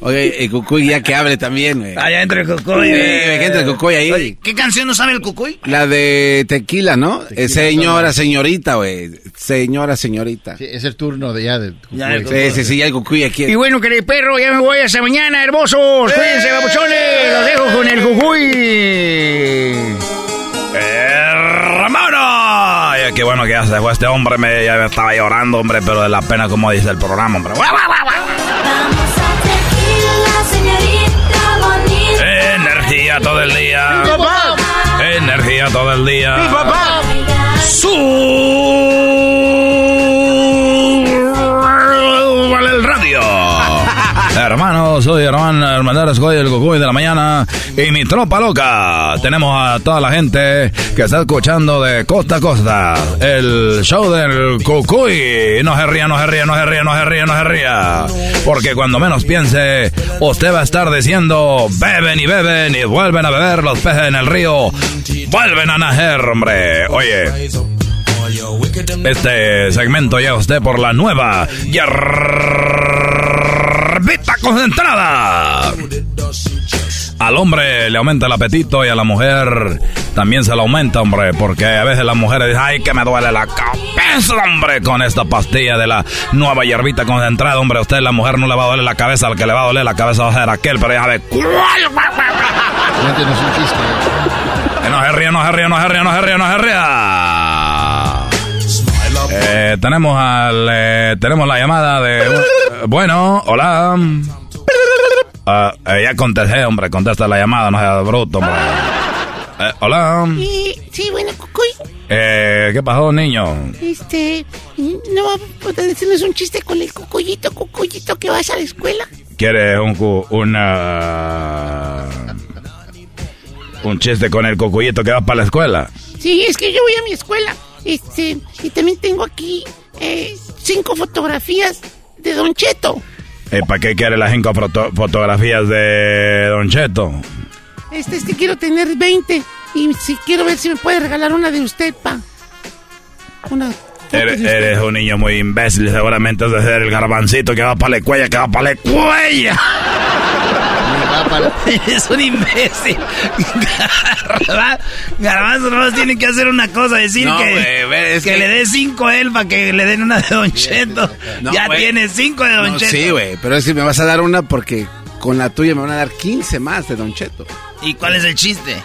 Oye, el Cucuy ya que hable también, güey. Allá entre el Cucuy. Sí, que entre el Cucuy ahí. Oye, ¿Qué canción no sabe el Cucuy? La de tequila, ¿no? Eh, señora, señorita, güey. Señora, señorita. Sí, es el turno de ya de Ya, sí, sí, sí, ya el Cucuy aquí. Y bueno, querido perro, ya me voy hasta mañana, hermosos. Cuídense, babuchones. Los dejo con el Cucuy. ¡Hermano! Ay, qué bueno que ya se fue este hombre, me, ya me estaba llorando, hombre, pero de la pena como dice el programa, hombre. ¡Guau, guau, guau, Energía todo el día. Energía todo el día. Vale Hermano, soy hermano Hermandad Escoy, el Cucuy de la mañana y mi tropa loca. Tenemos a toda la gente que está escuchando de costa a costa el show del Cucuy. No se ría, no se ría, no se ría, no se ría, no se ría. Porque cuando menos piense, usted va a estar diciendo, beben y beben y vuelven a beber los peces en el río. Vuelven a nacer, hombre. Oye. Este segmento llega a usted por la nueva concentrada. Al hombre le aumenta el apetito y a la mujer también se le aumenta, hombre, porque a veces las mujeres dicen, ay, que me duele la cabeza, hombre, con esta pastilla de la nueva hierbita concentrada, hombre, a usted la mujer no le va a doler la cabeza, al que le va a doler la cabeza va a ser aquel, pero ya ve, Cuéntenos un chiste. no se ría, no se ría, no se ría, no se ría, no se ría. Eh, tenemos al, eh, tenemos la llamada de, bueno, hola. Eh, ya contesté, hombre, contesta la llamada, no sea bruto, hombre. Eh, hola. Eh, sí, bueno, Cucuy. Eh, ¿Qué pasó, niño? Este, no va a poder decirnos un chiste con el cucuyito, cucuyito que vas a la escuela. ¿Quieres un, cu- una... un chiste con el cocuyito que va para la escuela? Sí, es que yo voy a mi escuela. Este, y también tengo aquí eh, cinco fotografías de Don Cheto. Eh, ¿Para qué quiere las cinco foto- fotografías de Don Cheto? Este es que quiero tener 20. Y si quiero ver si me puede regalar una de usted, pa. Una. Eres, eres un niño muy imbécil, seguramente es de ser el garbancito que va para la cuella, que va para la cuella. [LAUGHS] es un imbécil. [LAUGHS] Garba- Garbanzo no tiene que hacer una cosa, decir No, que, es que que- le dé cinco a él para que le den una de Don Cheto. No, ya güey. tiene cinco de Don No, Cheto. sí, güey, pero es que me vas a dar una porque con la tuya me van a dar 15 más de Don Cheto. ¿Y cuál es el chiste?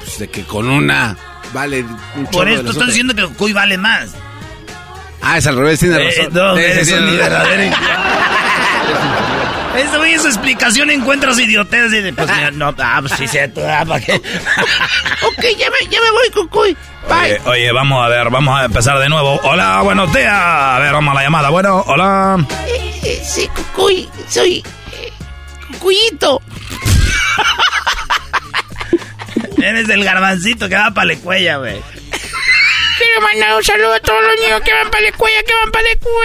Pues de que con una vale un Por esto otras. diciendo que Cuy vale más. Ah, es al revés, tiene Eh, razón. no, Sí, sí, eres sí, un [LAUGHS] Eso güey, su explicación encuentras idioteces y de, pues, mira, no, ah, pues sí, cierto, ah, ¿para qué? [LAUGHS] Ok, ya me, ya me voy, Cucuy. Oye, oye, vamos a ver, vamos a empezar de nuevo. Hola, buenos días. A ver, vamos a la llamada. Bueno, hola. Eh, eh, sí, Cucuy, soy eh, Cucuyito. [LAUGHS] Eres el garbancito que va para la cuella, güey. Quiero mandar un saludo a todos los niños que van para la escuela, que van para la escuela.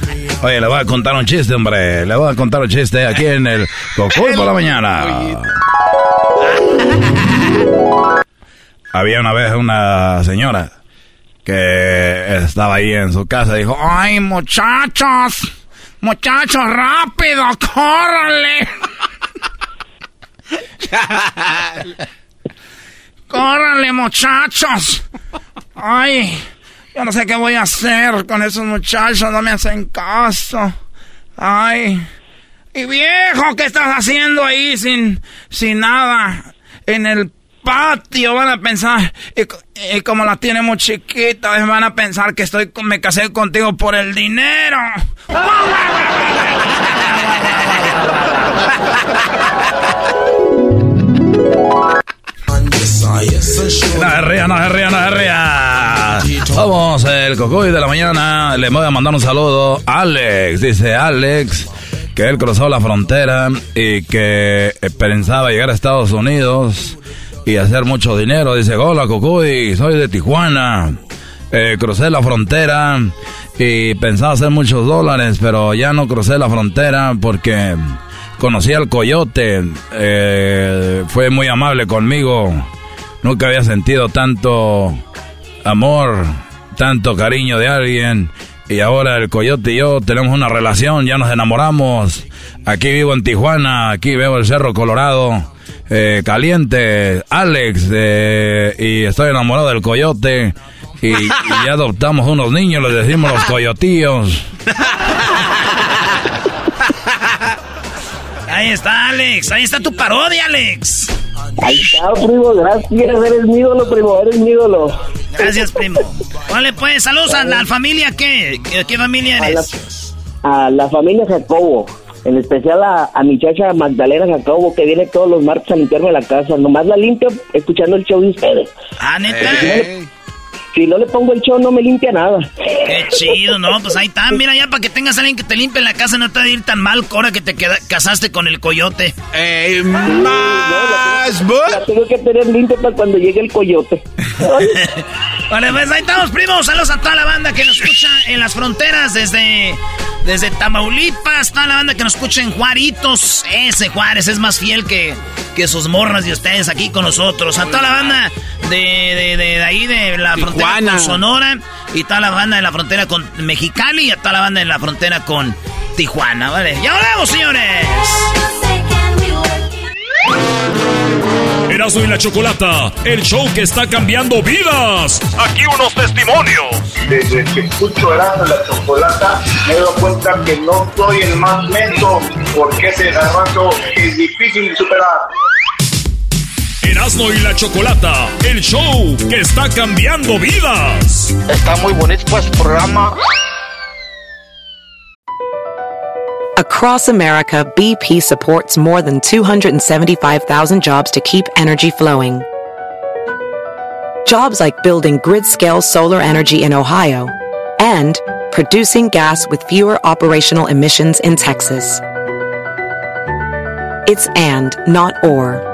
[LAUGHS] Oye, le voy a contar un chiste, hombre. Le voy a contar un chiste aquí en el Cocoy por la mañana. Había una vez una señora que estaba ahí en su casa y dijo, Ay, muchachos. Muchachos, rápido, córranle. [LAUGHS] [LAUGHS] Córranle, muchachos. Ay, yo no sé qué voy a hacer con esos muchachos, no me hacen caso. Ay. Y viejo, ¿qué estás haciendo ahí sin, sin nada? En el patio van a pensar, y, co- y como la tiene muy chiquita, van a pensar que estoy, me casé contigo por el dinero. [LAUGHS] ría, no se ría, no se ría. el cocuy de la mañana. Le voy a mandar un saludo. Alex, dice Alex, que él cruzó la frontera y que pensaba llegar a Estados Unidos y hacer mucho dinero. Dice, hola cocuy, soy de Tijuana. Eh, crucé la frontera y pensaba hacer muchos dólares, pero ya no crucé la frontera porque conocí al coyote. Eh, fue muy amable conmigo. Nunca había sentido tanto amor, tanto cariño de alguien. Y ahora el coyote y yo tenemos una relación, ya nos enamoramos. Aquí vivo en Tijuana, aquí veo el Cerro Colorado. Eh, caliente, Alex, eh, y estoy enamorado del coyote. Y, y ya adoptamos unos niños, les decimos los coyotillos. [LAUGHS] Ahí está, Alex. Ahí está tu parodia, Alex. Ahí está, primo, gracias. Eres mi ídolo, primo, eres mi ídolo. Gracias, primo. Vale, pues, saludos a la familia, ¿qué? ¿Qué, familia A la, eres? a la familia Jacobo, en especial a, a mi chacha Magdalena Jacobo, que viene todos los martes a limpiarme la casa. Nomás la limpio escuchando el show de ustedes. Ah, neta. Si no le pongo el show, no me limpia nada. Qué chido, ¿no? Pues ahí está. Mira, ya para que tengas a alguien que te limpie la casa, no te va a ir tan mal ahora que te queda- casaste con el coyote. ¡Ey, más! La tengo que tener limpia para cuando llegue el coyote. [LAUGHS] Vale, pues ahí estamos, primos. Saludos a toda la banda que nos escucha en las fronteras desde, desde Tamaulipas. Toda la banda que nos escucha en Juaritos. Ese Juárez es más fiel que, que sus morras de ustedes aquí con nosotros. A toda la banda de, de, de ahí, de la frontera Tijuana. con Sonora. Y toda la banda de la frontera con Mexicali. Y toda la banda de la frontera con Tijuana, ¿vale? ¡Ya volvemos, señores! Erasmo y la Chocolata, el show que está cambiando vidas. Aquí unos testimonios. Desde que escucho Erasmo y la Chocolata, me he dado cuenta que no soy el más lento, porque ese garbanzo es difícil de superar. Erasmo y la Chocolata, el show que está cambiando vidas. Está muy bonito pues programa. Across America, BP supports more than 275,000 jobs to keep energy flowing. Jobs like building grid scale solar energy in Ohio and producing gas with fewer operational emissions in Texas. It's and, not or.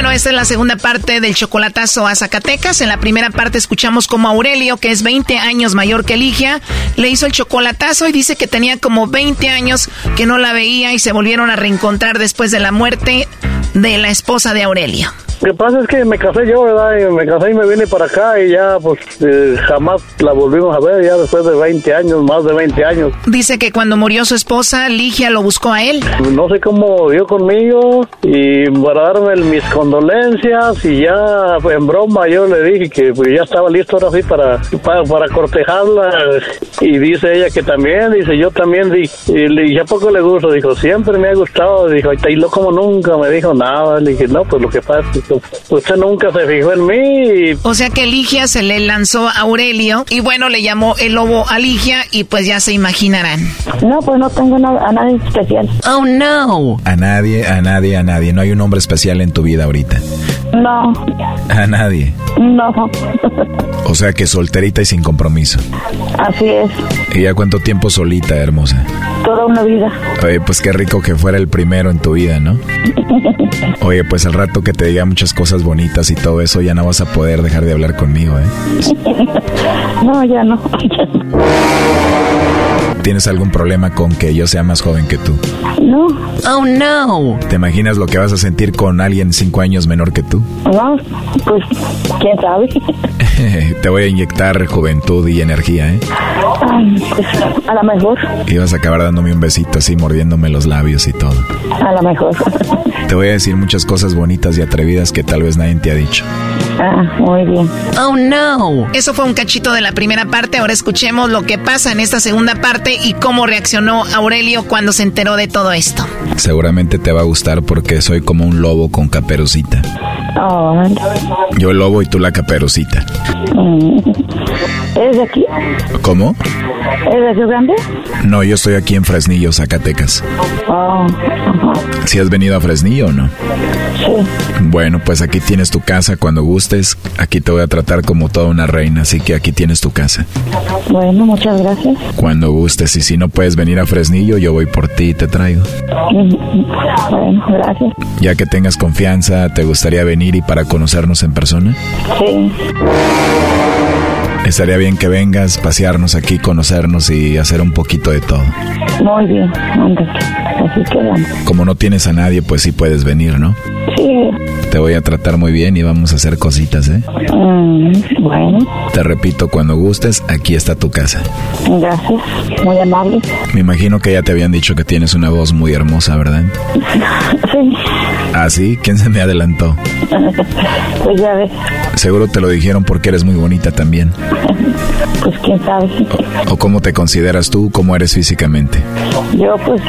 Bueno, esta es la segunda parte del chocolatazo a Zacatecas. En la primera parte escuchamos como Aurelio, que es 20 años mayor que Ligia, le hizo el chocolatazo y dice que tenía como 20 años que no la veía y se volvieron a reencontrar después de la muerte de la esposa de Aurelio. Lo que pasa es que me casé yo, ¿verdad? Y me casé y me vine para acá y ya, pues, eh, jamás la volvimos a ver, ya después de 20 años, más de 20 años. Dice que cuando murió su esposa, Ligia lo buscó a él. No sé cómo dio conmigo y para darme el- mis condolencias y ya, pues, en broma, yo le dije que pues, ya estaba listo ahora sí para, para, para cortejarla y dice ella que también, dice yo también, di- y le dije, ¿a poco le gusta? Dijo, siempre me ha gustado, dijo, y lo como nunca, me dijo nada, le dije, no, pues lo que pasa es que usted nunca se fijó en mí O sea que Ligia se le lanzó a Aurelio y bueno, le llamó el lobo a Ligia y pues ya se imaginarán. No, pues no tengo nada, a nadie especial. Oh no. A nadie, a nadie, a nadie. No hay un hombre especial en tu vida ahorita. No, A nadie. no. O sea que solterita y sin compromiso. Así es, ¿Y ya cuánto tiempo solita, hermosa? toda una vida. Oye, pues qué rico que fuera el primero en tu vida, ¿no? [LAUGHS] Oye, pues al rato que te diga muchas cosas bonitas y todo eso, ya no vas a poder dejar de hablar conmigo, ¿eh? [LAUGHS] No, ya no. [LAUGHS] ¿Tienes algún problema con que yo sea más joven que tú? No, Oh no. ¿Te imaginas lo que vas a sentir con alguien cinco años menor que tú? no, pues quién sabe. [LAUGHS] Te voy a inyectar juventud y energía, ¿eh? Ay, pues, a lo mejor, Y vas a acabar dándome un besito así, mordiéndome los labios y todo. a lo mejor. Te voy a decir muchas cosas bonitas y atrevidas que tal vez nadie te ha dicho. Ah, muy bien. Oh no. Eso fue un cachito de la primera parte. Ahora escuchemos lo que pasa en esta segunda parte y cómo reaccionó Aurelio cuando se enteró de todo esto. Seguramente te va a gustar porque soy como un lobo con caperucita. Yo el lobo y tú la caperucita. ¿Eres de aquí? ¿Cómo? ¿Eres de Río Grande? No, yo estoy aquí en Fresnillo, Zacatecas. Oh. ¿Si has venido a Fresnillo o no? Sí. Bueno, pues aquí tienes tu casa cuando gustes. Aquí te voy a tratar como toda una reina, así que aquí tienes tu casa. Bueno, muchas gracias. Cuando gustes, y si no puedes venir a Fresnillo, yo voy por ti y te traigo. Bueno, gracias. Ya que tengas confianza, ¿te gustaría venir y para conocernos en persona? Sí. Estaría bien que vengas, pasearnos aquí, conocernos y hacer un poquito de todo. Muy bien, ándate. Así quedamos. Como no tienes a nadie, pues sí puedes venir, ¿no? Sí. Te voy a tratar muy bien y vamos a hacer cositas, ¿eh? Mm, bueno, Te repito, cuando gustes, aquí está tu casa. gracias. Muy amable. Me imagino que ya te habían dicho que tienes una voz muy hermosa, ¿verdad? [LAUGHS] Sí. ¿Ah, sí? ¿Quién se me adelantó? [LAUGHS] Pues ya ves. Seguro te lo dijeron porque eres muy bonita también. [LAUGHS] Pues quién sabe. ¿O cómo te consideras tú? ¿Cómo eres físicamente? Yo, pues,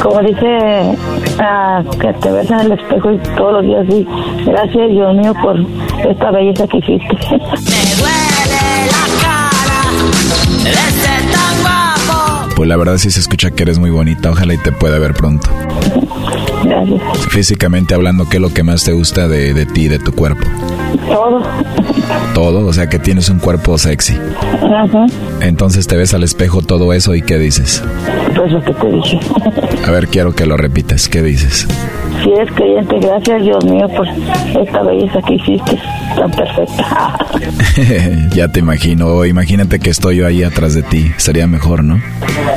como dice, ah, que te ves en el espejo y todos los días sí. Gracias, Dios mío, por esta belleza que hiciste. Pues la verdad sí se escucha que eres muy bonita. Ojalá y te pueda ver pronto. Gracias. Físicamente hablando, ¿qué es lo que más te gusta de, de ti, de tu cuerpo? Todo. Todo, o sea que tienes un cuerpo sexy. Ajá. Entonces te ves al espejo todo eso y ¿qué dices? Pues lo que te dije. A ver, quiero que lo repitas. ¿Qué dices? Si eres creyente, gracias, Dios mío, por esta belleza que hiciste. Tan perfecta. [LAUGHS] ya te imagino. Imagínate que estoy yo ahí atrás de ti. Sería mejor, ¿no?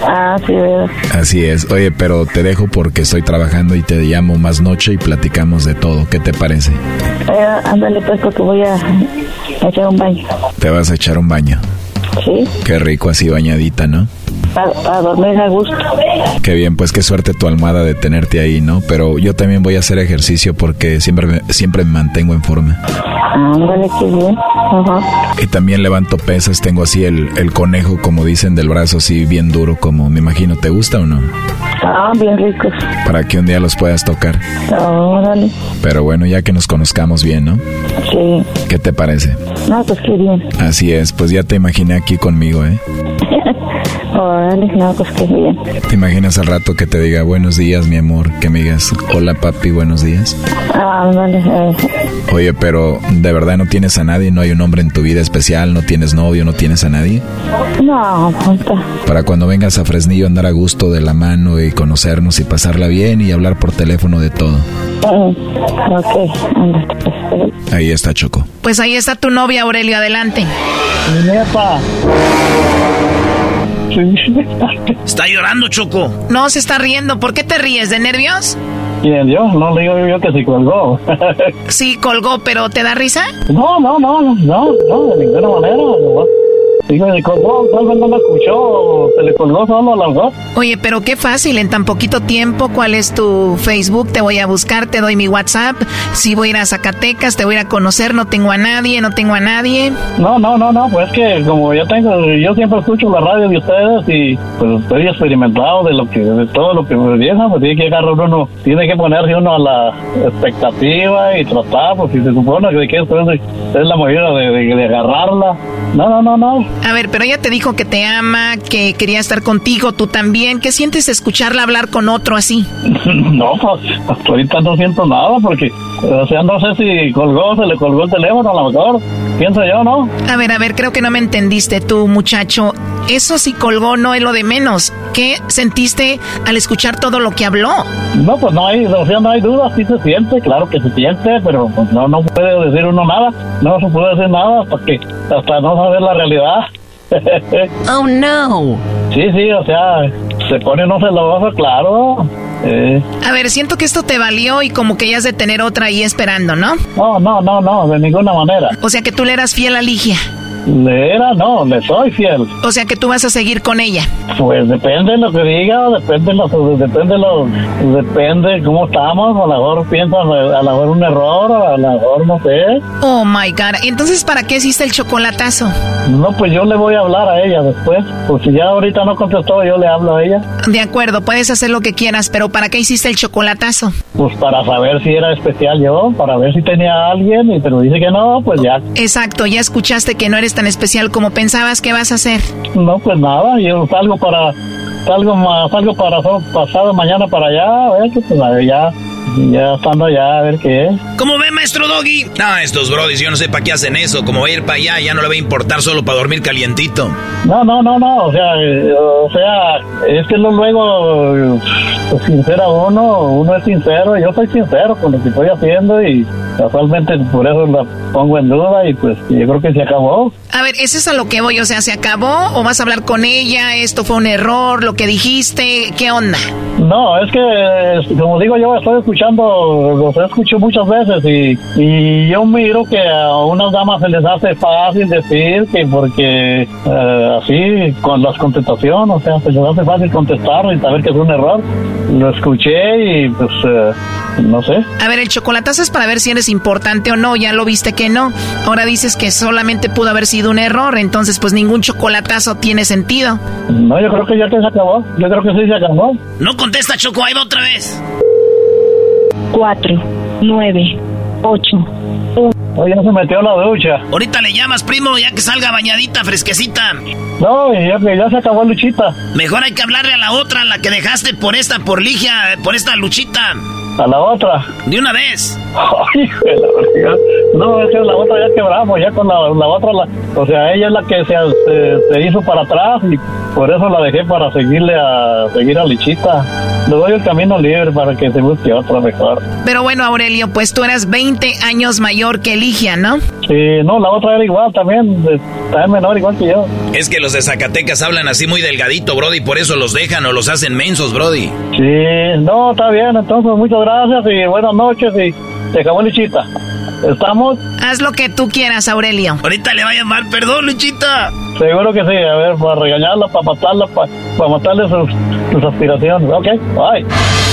Ah, sí, verdad. Así es. Oye, pero te dejo porque estoy trabajando y te llamo más noche y platicamos de todo. ¿Qué te parece? Eh, ándale, pues, porque voy a echar un baño. Te vas a echar un baño. Sí. Qué rico así bañadita, ¿no? Para, para dormir a gusto. Qué bien, pues qué suerte tu almohada de tenerte ahí, ¿no? Pero yo también voy a hacer ejercicio porque siempre me, siempre me mantengo en forma. Ándale, qué bien. Ajá. Y también levanto pesas, tengo así el, el conejo, como dicen, del brazo así bien duro, como me imagino. ¿Te gusta o no? Ah, bien ricos. Para que un día los puedas tocar. Órale. Pero bueno, ya que nos conozcamos bien, ¿no? Sí. ¿Qué te parece? No, pues qué bien. Así es, pues ya te imaginé aquí conmigo, ¿eh? Órale, no, pues qué bien. ¿Te imaginas al rato que te diga buenos días, mi amor? Que me digas, hola papi, buenos días. Ándale, eh, Oye, pero ¿de verdad no tienes a nadie? ¿No hay un hombre en tu vida especial? ¿No tienes novio? ¿No tienes a nadie? No, punta. Para cuando vengas a Fresnillo andar a gusto de la mano y conocernos y pasarla bien y hablar por teléfono de todo. Mm, ok, ándale, pues. Ahí está Choco. Pues ahí está tu novia, Aurelio, adelante. Nepa. [LAUGHS] Está llorando, Choco. No, se está riendo. ¿Por qué te ríes? ¿De nervios? ¿Quién, Dios? No le digo yo que se colgó. Sí, colgó, pero ¿te da risa? no, no, no, no, no, no, de ninguna manera. no. Digo, se colgó, tal vez no me escuchó, se le colgó solo a las dos. Oye, pero qué fácil, en tan poquito tiempo, ¿cuál es tu Facebook? Te voy a buscar, te doy mi WhatsApp. Si voy a ir a Zacatecas, te voy a ir a conocer, no tengo a nadie, no tengo a nadie. No, no, no, no, pues que como yo tengo, yo siempre escucho la radio de ustedes y pues estoy experimentado de lo que, de todo lo que me viene, pues tiene que agarrar uno, tiene que ponerse uno a la expectativa y tratar, pues si se supone que, que esto es, es la manera de, de, de agarrarla. No, no, no, no. A ver, pero ella te dijo que te ama, que quería estar contigo, tú también. ¿Qué sientes escucharla hablar con otro así? [LAUGHS] No, pues hasta ahorita no siento nada porque, o sea, no sé si colgó, se le colgó el teléfono a lo mejor, pienso yo, ¿no? A ver, a ver, creo que no me entendiste tú, muchacho. Eso sí colgó no es lo de menos. ¿Qué sentiste al escuchar todo lo que habló? No, pues no hay, o sea, no hay duda, sí se siente, claro que se siente, pero pues, no, no puede decir uno nada, no se puede decir nada hasta que, hasta no saber la realidad. [LAUGHS] Oh no. Sí, sí, o sea, se pone uno celoso, claro. Eh. A ver, siento que esto te valió y como que ya has de tener otra ahí esperando, ¿no? No, no, no, no, de ninguna manera. O sea que tú le eras fiel a Ligia. Era, no, le soy fiel. O sea que tú vas a seguir con ella. Pues depende de lo que diga, depende de lo, depende de lo, depende cómo estamos, a lo mejor piensa, a lo mejor un error, a lo mejor no sé. Oh my god, entonces ¿para qué hiciste el chocolatazo? No, pues yo le voy a hablar a ella después. Pues si ya ahorita no contestó, yo le hablo a ella. De acuerdo, puedes hacer lo que quieras, pero ¿para qué hiciste el chocolatazo? Pues para saber si era especial yo, para ver si tenía a alguien, y pero dice que no, pues ya. Exacto, ya escuchaste que no tan especial como pensabas que vas a hacer. No, pues nada, yo salgo para, salgo, salgo para pasado mañana para allá, a ver, pues a ver, ya, ya estando allá, a ver qué es. ¿Cómo ve, maestro Doggy? No, estos brodis, yo no sé para qué hacen eso. Como va a ir para allá, ya no le va a importar solo para dormir calientito. No, no, no, no, o sea, eh, o sea, es que luego, pues sincera uno, uno es sincero, yo soy sincero con lo que estoy haciendo y casualmente por eso la pongo en duda y pues yo creo que se acabó. A ver, ¿eso es a lo que voy? O sea, ¿se acabó o vas a hablar con ella? ¿Esto fue un error? ¿Lo que dijiste? ¿Qué onda? No, es que, como digo, yo estoy escuchando, los escucho muchas veces y, y yo miro que a unas damas se les hace fácil decir que porque eh, así, con las contestaciones, o sea, se les hace fácil contestar y saber que es un error. Lo escuché y pues, eh, no sé. A ver, el chocolatazo es para ver si eres importante o no. Ya lo viste que no. Ahora dices que solamente pudo haber sido un error. Entonces, pues ningún chocolatazo tiene sentido. No, yo creo que ya que se acabó. Yo creo que sí se acabó. No contesta, Choco, ahí va otra vez. Cuatro, nueve, ocho, Oye, no se metió a la ducha. Ahorita le llamas, primo, ya que salga bañadita, fresquecita. No, y ya, que ya se acabó Luchita. Mejor hay que hablarle a la otra, la que dejaste por esta, por Ligia, por esta Luchita. A la otra. De una vez. Ay. No, es que la otra ya quebramos, ya con la, la otra, la, o sea, ella es la que se, se, se hizo para atrás y por eso la dejé para seguirle a seguir a Lichita. Le doy el camino libre para que se busque otra mejor. Pero bueno, Aurelio, pues tú eras 20 años mayor que Ligia, ¿no? Sí, no, la otra era igual también, de- también menor igual que yo. Es que los de Zacatecas hablan así muy delgadito, Brody, por eso los dejan o los hacen mensos, Brody. Sí, no, está bien, entonces muchas gracias y buenas noches y se acabó Lichita. ¿Estamos? Haz lo que tú quieras, Aurelio. Ahorita le va a llamar, perdón, Luchita. Seguro que sí, a ver, para regañarla, para matarla, para, para matarle sus, sus aspiraciones. Ok, bye.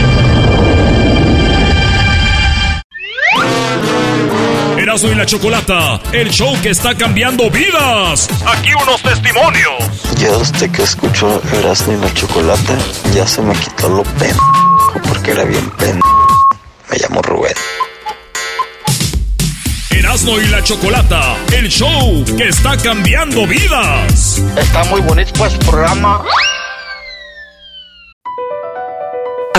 Erasmo y la Chocolata, el show que está cambiando vidas. Aquí unos testimonios. Ya desde que escucho Erasmo y la Chocolata, ya se me quitó lo pen porque era bien pen. Me llamo Rubén. Erasmo y la Chocolata, el show que está cambiando vidas. Está muy bonito pues programa.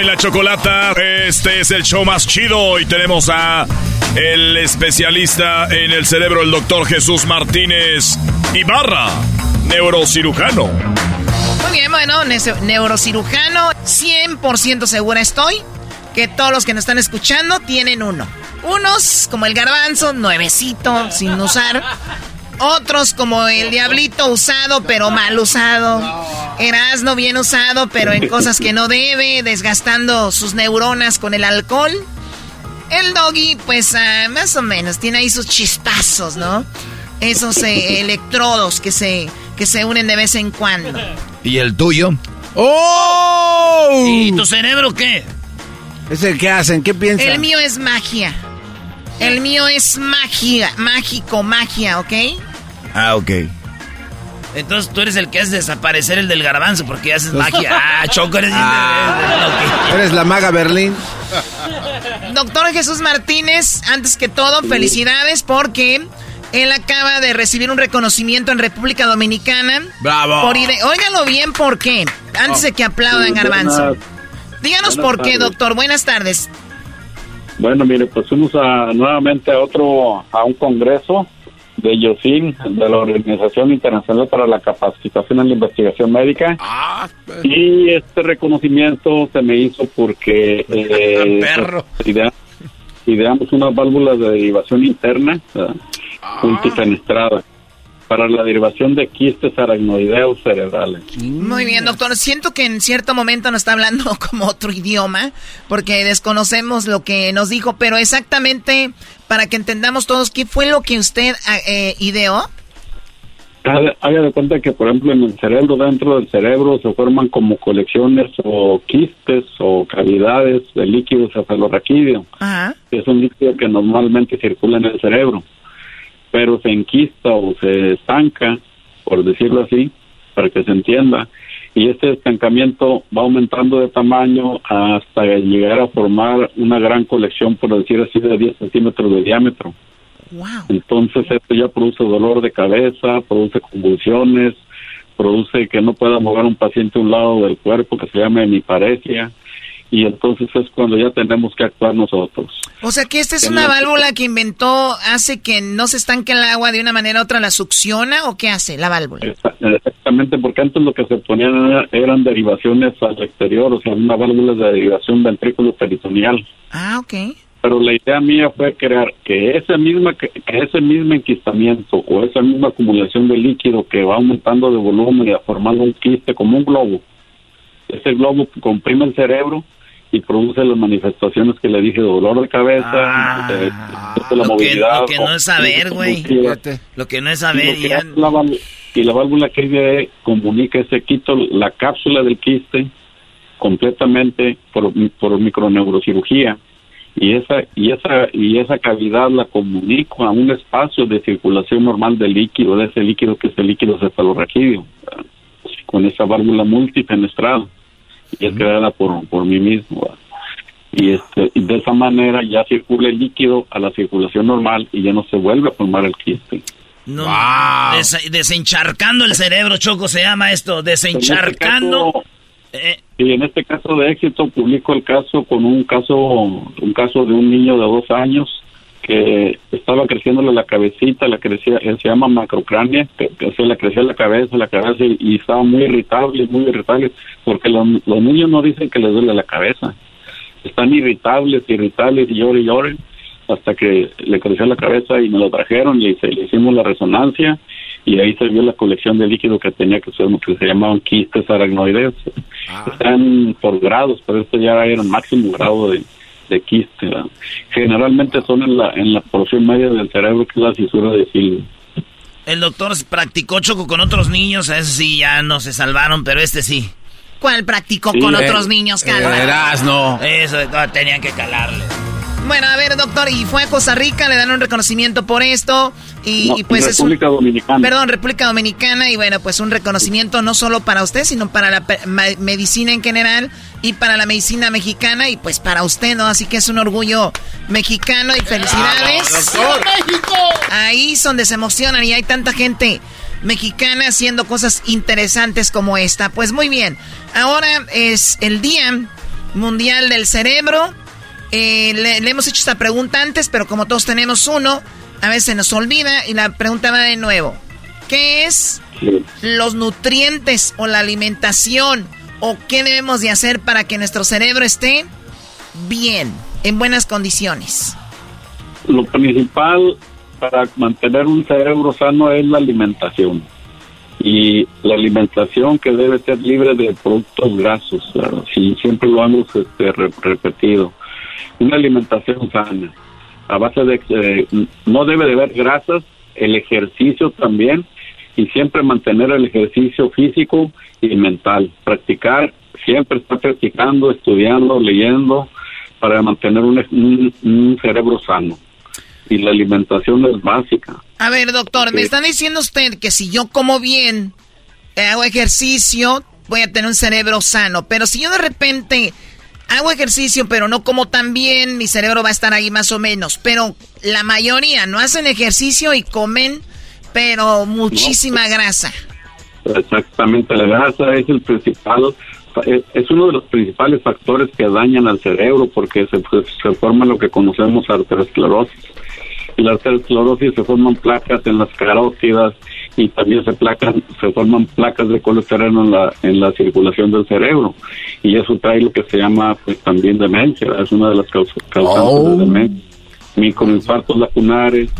Y la Chocolata, este es el show más chido y tenemos a el especialista en el cerebro, el doctor Jesús Martínez Ibarra, neurocirujano. Muy bien, bueno, neurocirujano, 100% segura estoy que todos los que nos están escuchando tienen uno. Unos, como el garbanzo, nuevecito, sin usar. Otros, como el diablito, usado, pero mal usado. Erasno, bien usado, pero en cosas que no debe, desgastando sus neuronas con el alcohol. El doggy, pues, ah, más o menos, tiene ahí sus chispazos, ¿no? Esos eh, electrodos que se, que se unen de vez en cuando. ¿Y el tuyo? ¡Oh! ¿Y tu cerebro qué? ¿Ese qué hacen? ¿Qué piensan? El mío es magia. El mío es magia, mágico, magia, ¿ok? Ah, ok. Entonces tú eres el que hace desaparecer el del garbanzo porque haces magia. [LAUGHS] Ah, Choco, eres... Ah, Eres la maga Berlín. Doctor Jesús Martínez, antes que todo, felicidades porque él acaba de recibir un reconocimiento en República Dominicana. ¡Bravo! Por ide- Óiganlo bien, ¿por qué? Antes de que aplaudan, Garbanzo. Díganos Buenas por qué, doctor. Buenas tardes. Bueno, mire, pues fuimos a, nuevamente a otro, a un congreso de YOSIN, de la Organización Internacional para la Capacitación en la Investigación Médica. Y este reconocimiento se me hizo porque [LAUGHS] eh, Perro. pues, idea- ideamos unas válvulas de derivación interna multifenestrada para la derivación de quistes aracnoideos cerebrales. Muy bien, doctor. Siento que en cierto momento nos está hablando [LAUGHS] como otro idioma, porque desconocemos lo que nos dijo, pero exactamente para que entendamos todos, ¿qué fue lo que usted ah, eh, ideó? Haga de cuenta que, por ejemplo, en el cerebro, dentro del cerebro, se forman como colecciones o quistes o cavidades de líquido cefalorraquídeo. Ajá. es un líquido que normalmente circula en el cerebro, pero se enquista o se estanca, por decirlo así, para que se entienda, y este estancamiento va aumentando de tamaño hasta llegar a formar una gran colección, por decir así, de 10 centímetros de diámetro. Entonces esto ya produce dolor de cabeza, produce convulsiones, produce que no pueda mover un paciente a un lado del cuerpo, que se llama hemiparesia, y entonces es cuando ya tenemos que actuar nosotros. O sea que esta es una válvula que inventó, hace que no se estanque el agua de una manera u otra, la succiona o qué hace la válvula? Exactamente, porque antes lo que se ponían era- eran derivaciones al exterior, o sea, una válvula de derivación ventrículo peritoneal. Ah, ok. Pero la idea mía fue crear que ese misma que ese mismo enquistamiento o esa misma acumulación de líquido que va aumentando de volumen y formando un quiste como un globo, ese globo comprime el cerebro y produce las manifestaciones que le dije, dolor de cabeza, eh, de la Ah, Lo que, movilidad. lo que no es saber, güey. Lo que no es saber. Y, que ya- la válvula, y la válvula que comunica ese quito, la cápsula del quiste, completamente por, por microneurocirugía. Y esa, y, esa, y esa cavidad la comunico a un espacio de circulación normal del líquido, de ese líquido que es el líquido cefalorraquídeo, con esa válvula multifenestrada. Y es creada por, por mí mismo. ¿verdad? y este y de esa manera ya circula el líquido a la circulación normal y ya no se vuelve a formar el quiste. No, des- desencharcando el cerebro, Choco, se llama esto. Desencharcando. Eh, Y en este caso de éxito publico el caso con un caso un caso de un niño de dos años que estaba creciéndole la cabecita, la crecía, él se llama macrocrania, que, que se le crecía la cabeza, la cabeza y, y estaba muy irritable, muy irritable, porque los, los niños no dicen que les duele la cabeza, están irritables, irritables y lloren y lloren hasta que le creció la cabeza y me lo trajeron y se, le hicimos la resonancia y ahí se vio la colección de líquido que tenía que ser que se llamaban quistes aracnoideos. Están por grados, pero esto ya era el máximo grado de, de quiste. ¿verdad? Generalmente son en la, en la porción media del cerebro que es la fisura de Silvio. el doctor practicó Choco con otros niños. A ese sí ya no se salvaron, pero este sí. ¿Cuál practicó Sí, con eh, otros niños, calma? Eso, no, tenían que calarle. Bueno, a ver, doctor, y fue a Costa Rica, le dan un reconocimiento por esto, y, No, y pues es un... República Dominicana. Perdón, República Dominicana, y bueno, pues un reconocimiento no solo para usted, sino para la medicina en general y para la medicina mexicana, y pues para usted, ¿no? Así que es un orgullo mexicano y felicidades. Ahí es donde se emocionan y hay tanta gente mexicana haciendo cosas interesantes como esta. Pues muy bien, ahora es el Día Mundial del Cerebro. Eh, le, le hemos hecho esta pregunta antes, pero como todos tenemos uno, a veces nos olvida y la pregunta va de nuevo. ¿Qué es los nutrientes o la alimentación o qué debemos de hacer para que nuestro cerebro esté bien, en buenas condiciones? Lo principal para mantener un cerebro sano es la alimentación. Y la alimentación que debe ser libre de productos grasos, claro, si siempre lo hemos este, re- repetido. Una alimentación sana, a base de, eh, no debe de haber grasas, el ejercicio también, y siempre mantener el ejercicio físico y mental. Practicar, siempre estar practicando, estudiando, leyendo, para mantener un, un- un cerebro sano. Y la alimentación es básica. A ver, doctor, me está diciendo usted que si yo como bien, eh, hago ejercicio, voy a tener un cerebro sano. Pero si yo de repente hago ejercicio, pero no como tan bien, mi cerebro va a estar ahí más o menos. Pero la mayoría no hacen ejercicio y comen, pero muchísima grasa. Exactamente, la grasa es el principal, es, es uno de los principales factores que dañan al cerebro porque se, pues, se forma lo que conocemos arteriosclerosis. Y la arteriosclerosis se forman placas en las carótidas y también se placan, se forman placas de colesterol en la, en la circulación del cerebro. Y eso trae lo que se llama pues también demencia, es una de las causas causantes de demencia. Microinfartos lacunares,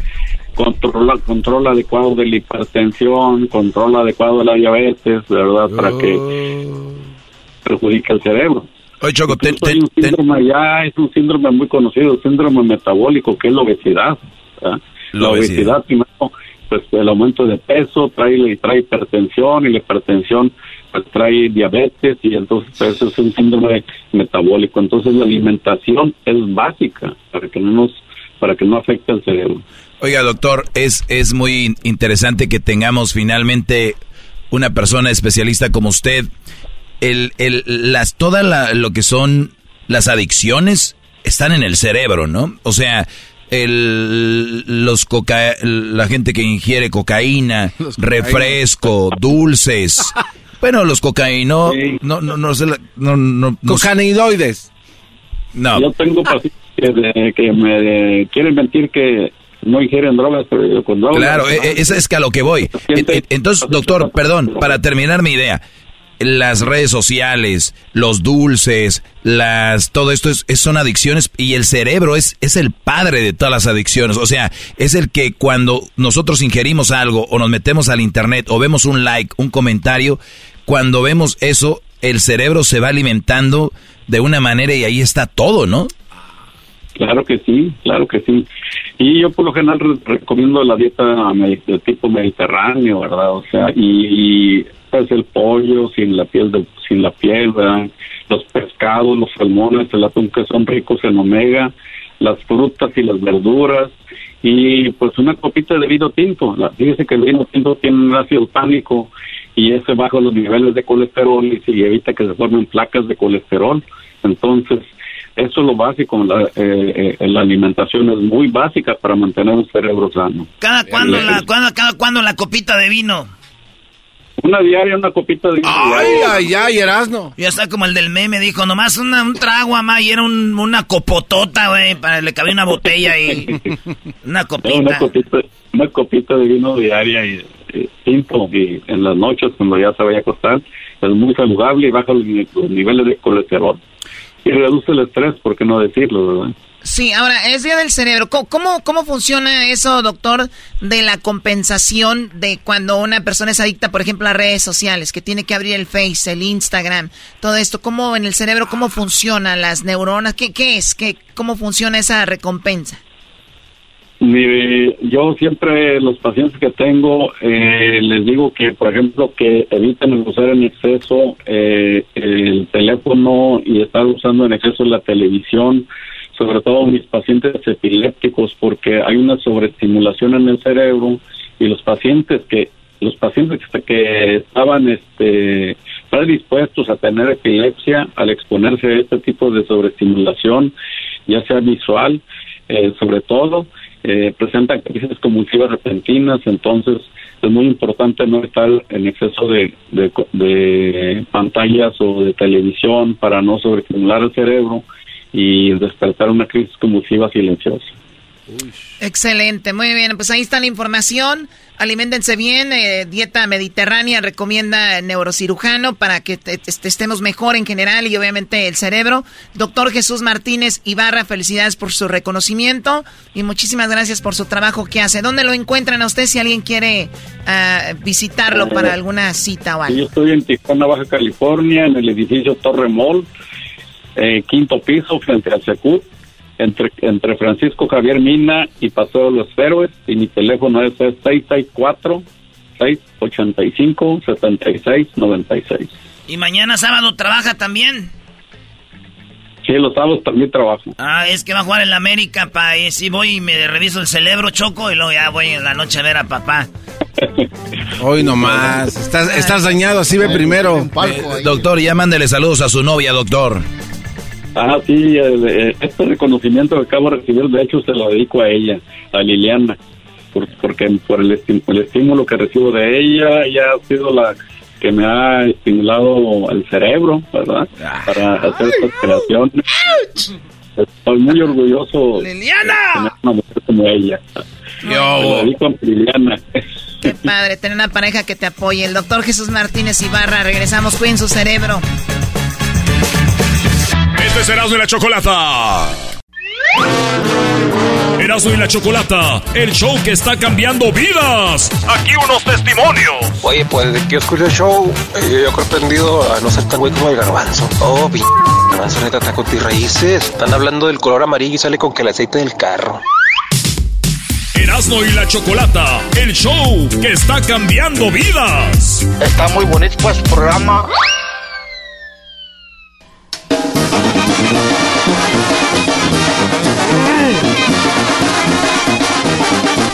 control, control adecuado de la hipertensión, control adecuado de la diabetes, de verdad, para que perjudique el cerebro. Oye, Choco, ten- hay un síndrome ya, es un síndrome muy conocido, el síndrome metabólico, que es la obesidad. ¿verdad? La La, obesidad. obesidad, primero, pues el aumento de peso trae, trae hipertensión y la hipertensión pues, trae diabetes y entonces pues, eso es un síndrome metabólico. Entonces la alimentación es básica para que no nos, para que no afecte al cerebro. Oiga, doctor, es, es muy interesante que tengamos finalmente una persona especialista como usted. El, el, las, toda la, lo que son las adicciones están en el cerebro, ¿no? O sea, el, los coca, la gente que ingiere cocaína, [LAUGHS] refresco, dulces. [LAUGHS] Bueno, los cocaíno, no, no, no no, no, no Cocaneoides. No. Yo tengo pacientes que, de- que me quieren mentir que no ingieren drogas, pero yo con drogas. Claro, e- e- esa es que a lo que voy. E- Entonces, doctor, perdón, para terminar mi idea, las redes sociales, los dulces, las todo esto es, son adicciones y el cerebro es, es el padre de todas las adicciones. O sea, es el que cuando nosotros ingerimos algo o nos metemos al internet o vemos un like, un comentario, cuando vemos eso, el cerebro se va alimentando de una manera y ahí está todo, ¿no? Claro que sí, claro que sí. Y yo por lo general re- recomiendo la dieta de tipo mediterráneo, ¿verdad? O sea, y, y, pues el pollo sin la piel, sin la piel, ¿verdad? Los pescados, los salmones, el atún que son ricos en omega, las frutas y las verduras y pues una copita de vino tinto. La, fíjese que el vino tinto tiene un ácido tánico y ese baja los niveles de colesterol y, y evita que se formen placas de colesterol. Entonces, eso es lo básico. La, eh, eh, la alimentación es muy básica para mantener un cerebro sano. ¿Cada cuándo El- la, cuándo- cada cuándo la copita de vino? Una diaria, una copita de vino. Ay, ay, ay, Erasno. Ya está como el del meme, dijo, nomás una- un trago, mamá, y era un- una copotota, güey, para le cabía una botella y [LAUGHS] una Una copita. copita, una copita de vino diaria y, y tinto y en las noches cuando ya se vaya a acostar es muy saludable y baja los niveles de colesterol y reduce el estrés, ¿por qué no decirlo, verdad? Sí, ahora, es día del cerebro. ¿Cómo, cómo, funciona eso, doctor, de la compensación de cuando una persona es adicta, por ejemplo, a redes sociales, que tiene que abrir el Face, el Instagram, todo esto? ¿Cómo en el cerebro, cómo funcionan las neuronas? ¿Qué, qué es? ¿Qué, ¿Cómo funciona esa recompensa? Mi- yo siempre los pacientes que tengo eh, les digo que por ejemplo que eviten usar en exceso eh, el teléfono y estar usando en exceso la televisión sobre todo mis pacientes epilépticos porque hay una sobreestimulación en el cerebro y los pacientes que los pacientes que, que estaban este predispuestos a tener epilepsia al exponerse a este tipo de sobreestimulación ya sea visual eh, sobre todo eh, presentan crisis convulsivas repentinas, entonces es muy importante no estar en exceso de, de, de pantallas o de televisión para no sobreestimular el cerebro y despertar una crisis convulsiva silenciosa. Excelente, muy bien. Pues ahí está la información. Aliméntense bien. eh, dieta mediterránea recomienda el neurocirujano para que te- te- estemos mejor en general y obviamente el cerebro. Doctor Jesús Martínez Ibarra, felicidades por su reconocimiento y muchísimas gracias por su trabajo que hace. ¿Dónde lo encuentran a usted si alguien quiere ah, visitarlo para alguna cita o algo? Yo estoy en Tijuana, Baja California, en el edificio Torre Mall, eh, quinto piso, frente al Secut, entre, entre Francisco Javier Mina y Paseo de los Héroes, y mi teléfono es 664-685-7696. Y mañana sábado trabaja también. Sí, los sábados también trabajo. Ah, es que va a jugar en la América, pa. Y si voy y me reviso el cerebro, choco, y luego ya voy en la noche a ver a papá. [LAUGHS] Hoy nomás. Estás, estás dañado, así ve primero. Eh, doctor, ya mándele saludos a su novia, doctor. Ah, sí, eh, eh, este reconocimiento que acabo de recibir, de hecho, se lo dedico a ella, a Liliana, por- porque por el, el estímulo que recibo de ella, ella ha sido la que me ha estimulado el cerebro, ¿verdad? Para hacer estas creaciones. Estoy muy orgulloso de tener una mujer como ella. Se lo dedico a Liliana. Qué padre tener una pareja que te apoye. El doctor Jesús Martínez Ibarra, regresamos, cuiden su cerebro. Este es Erasmo y la Chocolata. Erasmo y la Chocolata, el show que está cambiando vidas. Aquí unos testimonios. Oye, pues de que yo escucho el show, eh, yo creo aprendido a no ser tan güey como el garbanzo. Oh, p garbanzo neta está con tus raíces. Están hablando del color amarillo y sale con que el aceite del carro. Erasmo y la Chocolata, el show que está cambiando vidas. Está muy bonito pues el programa.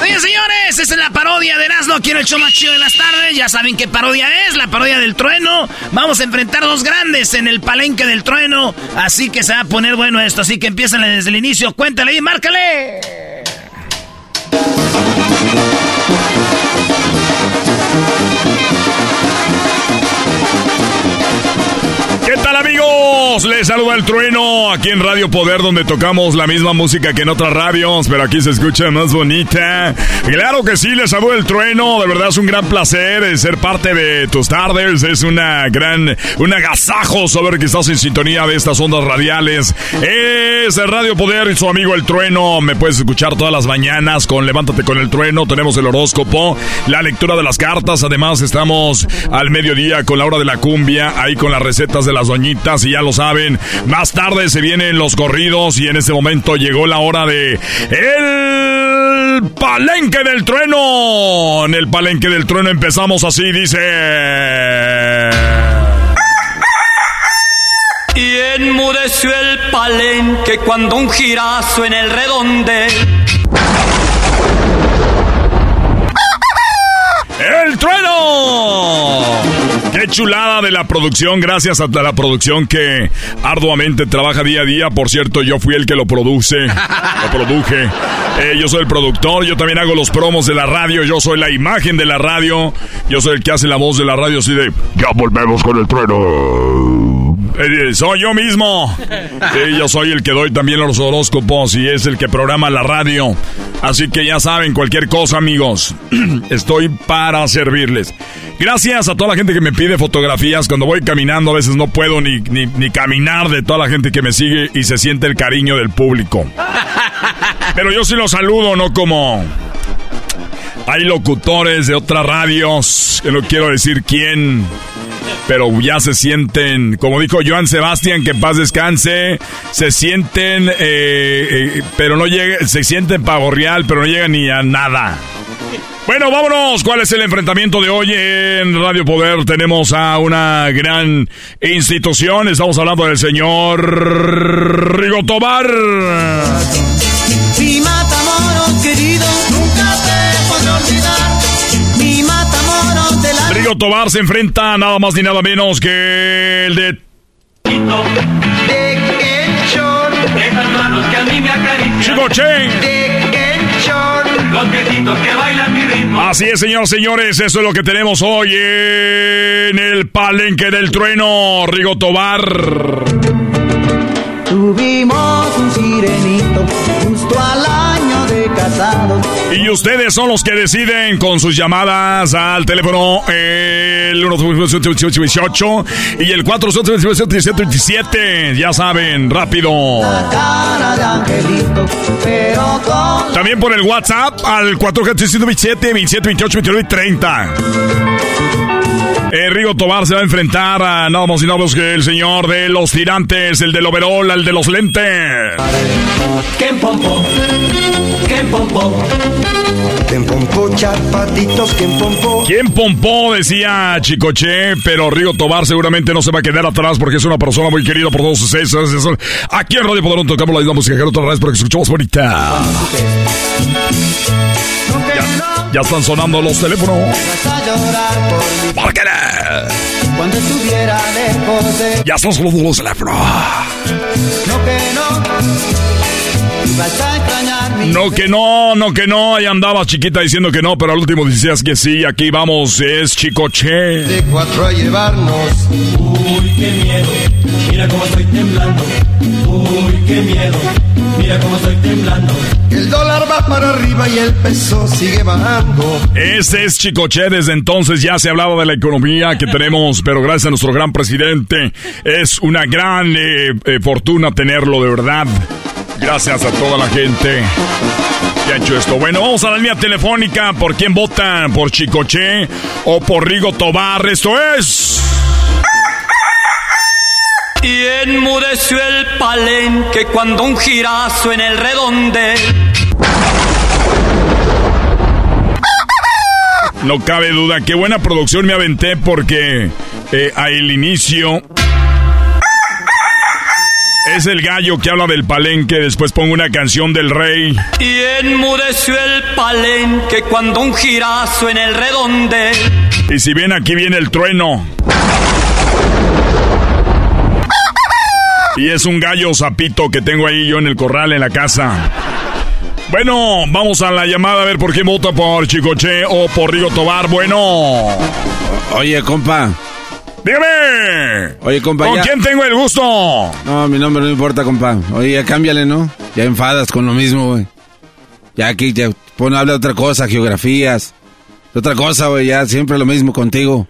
Oye, señores, esta es la parodia de Erasmo en el show más chido de las tardes. Ya saben qué parodia es, la parodia del trueno. Vamos a enfrentar dos grandes en el palenque del trueno. Así que se va a poner bueno esto. Así que empiezan desde el inicio. Cuéntale y márcale. Amigos? Les saluda el trueno aquí en Radio Poder donde tocamos la misma música que en otras radios, pero aquí se escucha más bonita. Claro que sí, les saluda el trueno, de verdad es un gran placer eh, ser parte de tus tardes, es una gran, un agasajo saber que estás en sintonía de estas ondas radiales. Es Radio Poder y su amigo el trueno, me puedes escuchar todas las mañanas con Levántate con el trueno, tenemos el horóscopo, la lectura de las cartas, además estamos al mediodía con la hora de la cumbia, ahí con las recetas de las doñitas y ya lo saben, más tarde se vienen los corridos y en este momento llegó la hora de el palenque del trueno. En el palenque del trueno empezamos así, dice... Y enmudeció el palenque cuando un girazo en el redonde. ¡El trueno! ¡Qué chulada de la producción! Gracias a la producción que arduamente trabaja día a día. Por cierto, yo fui el que lo produce, [LAUGHS] lo produje. Eh, yo soy el productor, yo también hago los promos de la radio, yo soy la imagen de la radio, yo soy el que hace la voz de la radio así de... Ya volvemos con el trueno. Eh, soy yo mismo. Sí, yo soy el que doy también los horóscopos y es el que programa la radio. Así que ya saben, cualquier cosa, amigos. [CLEARS THROAT] Estoy para servirles. Gracias a toda la gente que me pide fotografías. Cuando voy caminando, a veces no puedo ni, ni, ni caminar de toda la gente que me sigue y se siente el cariño del público. [LAUGHS] Pero yo sí los saludo, no como. Hay locutores de otras radios, que no quiero decir quién, pero ya se sienten, como dijo Joan Sebastián, que paz descanse, se sienten, eh, eh, pero no llega, se sienten pavo real, pero no llegan ni a nada. Bueno, vámonos. ¿Cuál es el enfrentamiento de hoy en Radio Poder? Tenemos a una gran institución. Estamos hablando del señor Rigo Tobar. Matamoros querido, nunca te podré olvidar. Mi matamoros de la Rigo Tobar se enfrenta nada más ni nada menos que el de de Kenchor. Esas manos que a mí me acarician. Chico Chen. De Kenchor. Los viejitos que bailan mi ritmo. Así es, señores, señores, eso es lo que tenemos hoy en el palenque del trueno, Rigo Tobar. Tuvimos un sirenito justo al Y ustedes son los que deciden con sus llamadas al teléfono el 118 y el 427 Ya saben, rápido. También por el WhatsApp al 427 27 28 29 y 30. Eh, Rigo Tobar se va a enfrentar a nada más y nada menos que el señor de los tirantes, el del overol, el de los lentes. Ken Pompo, Ken ¿Quién pompó, chapatitos? ¿Quién pompó? ¿Quién pompó? Decía Chicoche, pero Río Tobar seguramente no se va a quedar atrás porque es una persona muy querida por todos ustedes. Aquí en Radio Poderón tocamos la misma música que otra vez porque escuchamos bonita. Ya, ya están sonando los teléfonos. ¡Márquenle! Cuando estuviera lejos de... Ya están sonando los teléfonos. No que no. No que no, no que no. Ahí andaba chiquita diciendo que no, pero al último decías que sí. Aquí vamos, es Chicoche. de cuatro a llevarnos. Uy, qué miedo, mira cómo estoy temblando. Uy, qué miedo, mira cómo estoy temblando. El dólar va para arriba y el peso sigue bajando. Ese es Chicoche. Desde entonces ya se hablaba de la economía que tenemos, pero gracias a nuestro gran presidente es una gran eh, eh, fortuna tenerlo de verdad. Gracias a toda la gente que ha hecho esto. Bueno, vamos a la línea telefónica. ¿Por quién votan? ¿Por Chicoche o por Rigo Tobar? Esto es... Y enmudeció el palenque cuando un girazo en el redonde. No cabe duda, qué buena producción me aventé porque eh, al inicio es el gallo que habla del palenque, después pongo una canción del rey. Y enmudeció el palenque cuando un girazo en el redonde. Y si bien aquí viene el trueno. Y es un gallo zapito que tengo ahí yo en el corral en la casa. Bueno, vamos a la llamada a ver por qué vota por Chicoche o por Rigo Tobar. Bueno. Oye, compa. Dígame. Oye, compa. ¿Con ya- quién tengo el gusto? No, mi nombre no importa, compa. Oye, ya cámbiale, ¿no? Ya enfadas con lo mismo, güey. Ya aquí, ya pon, habla de otra cosa, geografías. De otra cosa, güey, ya siempre lo mismo contigo.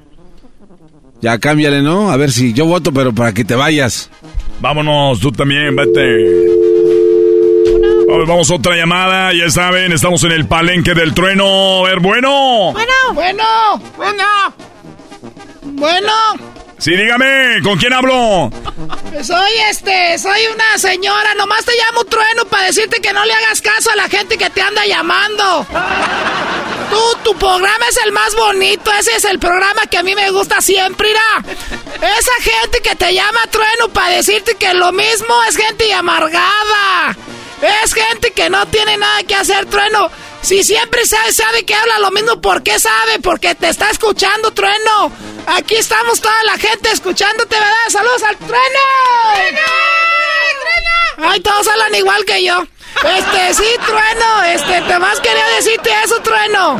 Ya cámbiale, ¿no? A ver si yo voto, pero para que te vayas. Vámonos, tú también, vete. Vamos, vamos a otra llamada, ya saben, estamos en el palenque del trueno. A ver, bueno. Bueno, bueno, bueno. Bueno, Sí, dígame, ¿con quién hablo? soy este, soy una señora. Nomás te llamo trueno para decirte que no le hagas caso a la gente que te anda llamando. Tú, tu programa es el más bonito. Ese es el programa que a mí me gusta siempre, irá. Esa gente que te llama trueno para decirte que lo mismo es gente amargada. Es gente que no tiene nada que hacer, trueno. Si siempre sabe, sabe que habla lo mismo, ¿por qué sabe? Porque te está escuchando, trueno. Aquí estamos toda la gente escuchándote, ¿verdad? ¡Saludos al trueno! ¡Trueno! Ay, todos hablan igual que yo. Este, sí, trueno. Este, te más quería decirte eso, trueno.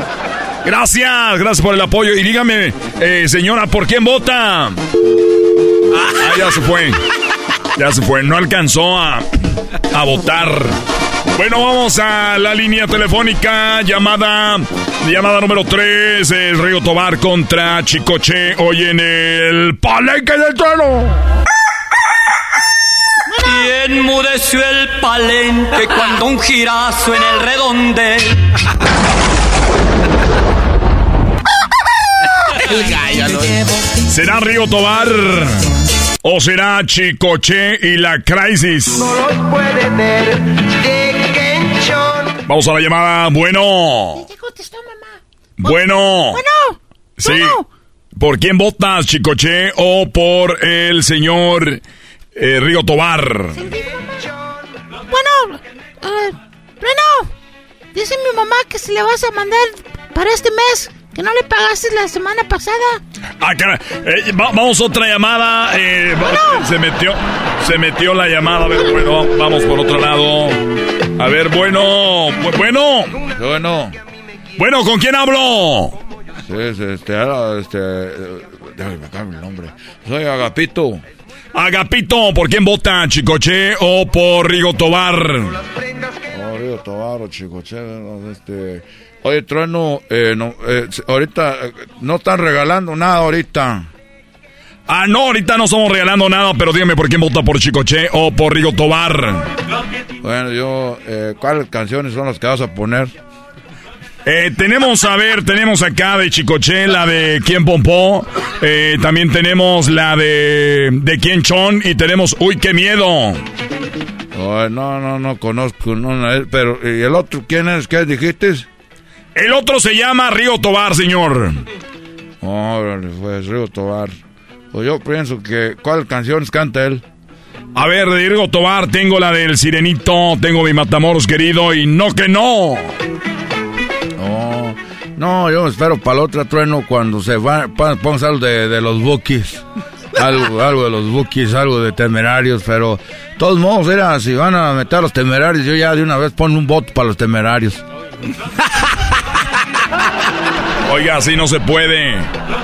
Gracias, gracias por el apoyo. Y dígame, eh, señora, ¿por quién vota? Ah, ya se fue. Ya se fue, no alcanzó a, a votar. Bueno, vamos a la línea telefónica, llamada, llamada número 3, el Río Tobar contra Chicoche, hoy en el Palenque del Trueno. Y enmudeció el palenque cuando un girazo en el redonde. ¿Será Río Tobar o será Chicoche y la Crisis? Vamos a la llamada. Bueno. Bueno. Bueno. Sí. ¿Por quién votas, Chicoche o por el señor eh, Río Tobar? Bueno, eh, Trueno. Dice mi mamá que si le vas a mandar para este mes, que no le pagaste la semana pasada. Ah, caray. Eh, va- vamos a otra llamada. eh, va- se metió, se metió la llamada. A ver, bueno, vamos por otro lado. A ver, bueno, bu- bueno. Bueno. Bueno, ¿con quién hablo? Sí, sí, este, este, eh, déjame me cambio el nombre. Soy Agapito. Agapito, ¿por quién vota? ¿Chicoche o por Rigo Tobar? Oh, Río Tobar, Chicoche, no, este... Oye, Trueno, eh, no, eh, ahorita eh, no están regalando nada ahorita. Ah, no, ahorita no estamos regalando nada, pero dígame por quién vota por Chicoche o por Rigo Tobar. Bueno, yo, eh, ¿cuáles canciones son las que vas a poner? Eh, tenemos, a ver, tenemos acá de Chicoche la de Quién Pompó. Eh, también tenemos la de, de Quién Chon y tenemos Uy, qué miedo. Ay, no, no, no conozco, no, pero ¿y el otro quién es? ¿Qué dijiste? El otro se llama Río Tobar, señor. Órale, pues, Río Tobar. Pues yo pienso que... ¿Cuál canciones canta él? A ver, de Río Tobar, tengo la del Sirenito, tengo mi Matamoros querido y no que no. No, no, yo espero para el otro trueno cuando se va, pongas algo de, de los bookies. Algo, [LAUGHS] algo de los bookies, algo de temerarios, pero de todos modos, era, si van a meter a los temerarios, yo ya de una vez pongo un voto para los temerarios. [LAUGHS] Oiga, así no se puede.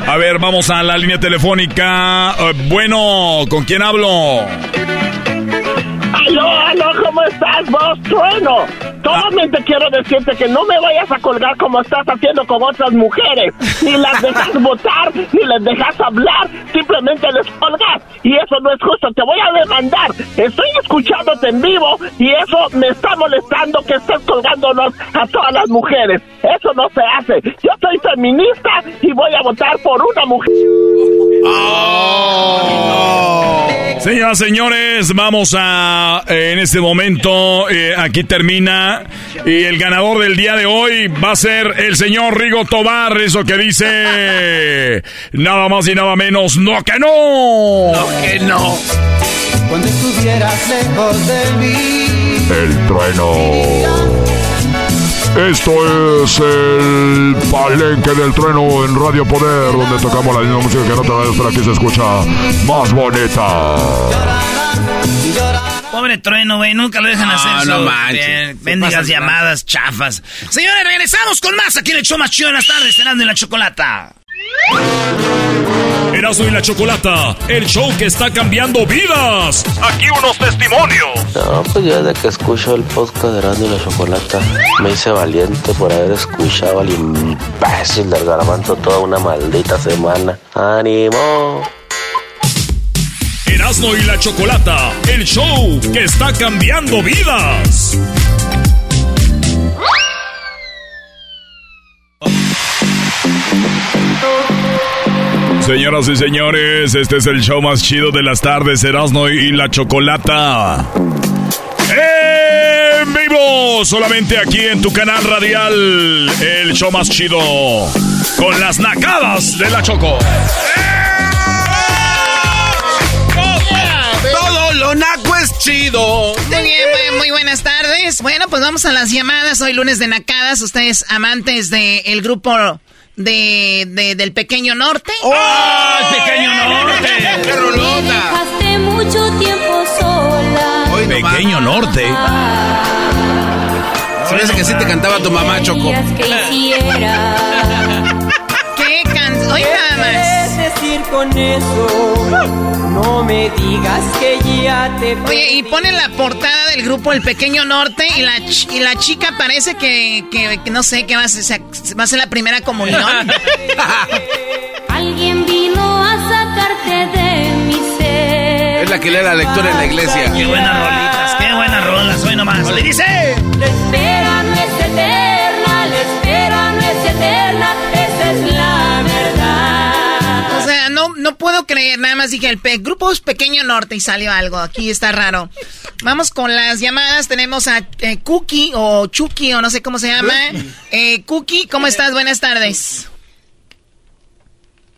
A ver, vamos a la línea telefónica. Eh, bueno, ¿con quién hablo? Aló, aló, ¿cómo estás vos, trueno? Solamente quiero decirte que no me vayas a colgar como estás haciendo con otras mujeres. Ni las dejas [LAUGHS] votar, ni les dejas hablar, simplemente les colgas. Y eso no es justo, te voy a demandar. Estoy escuchándote en vivo y eso me está molestando que estés colgándonos a todas las mujeres. Eso no se hace. Yo soy feminista y voy a votar por una mujer. Señoras, señores, vamos a eh, en este momento eh, aquí termina y el ganador del día de hoy va a ser el señor Rigo Tobar, eso que dice [LAUGHS] nada más y nada menos, no que no. No que no. Cuando estuvieras lejos de mí. El trueno. Esto es el palenque del trueno en Radio Poder, donde tocamos la misma música que no te va a aquí se escucha más bonita. Pobre trueno, güey, nunca lo dejan hacer No, manches. Bendigas llamadas chafas. Señores, regresamos con más aquí en el show más chido de las tardes, cenando en la chocolata. Erasmo y la Chocolata, el show que está cambiando vidas. Aquí unos testimonios. No, pues yo desde que escucho el podcast de Erasmo y la Chocolata me hice valiente por haber escuchado al imbécil del garbanzo toda una maldita semana. ¡Ánimo! Erasmo y la Chocolata, el show que está cambiando vidas. Señoras y señores, este es el show más chido de las tardes, Erasmo y la Chocolata. En vivo, solamente aquí en tu canal radial, el show más chido, con las nacadas de la Choco. Todo chido. Muy bien, muy, muy buenas tardes. Bueno, pues vamos a las llamadas. Hoy lunes de Nacadas. Ustedes amantes del grupo de, de- del Pequeño Norte. ¡Oh, el Pequeño Norte! [LAUGHS] ¡Qué rolota! Dejaste mucho tiempo sola. Pequeño norte. Parece que sí te cantaba tu mamá, Choco. que. [LAUGHS] ¿Qué canción? Hoy nada más. ¿Quieres decir con eso? No me digas que ya te Oye, y ponen la portada del grupo El Pequeño Norte y la, ch- y la chica parece que, que- que no sé, que va a ser, va a ser la primera comunión. [LAUGHS] Alguien vino a sacarte de mi ser. Es la que lee la lectura en la iglesia. Qué buenas rolitas, qué buenas rolas, hoy nomás. Le dice. La espera no es eterna, la espera no es eterna, no, no puedo creer, nada más dije, el pe- grupo es Pequeño Norte y salió algo, aquí está raro. Vamos con las llamadas, tenemos a eh, Cookie o Chucky o no sé cómo se llama. Eh, Cookie, ¿cómo estás? Buenas tardes.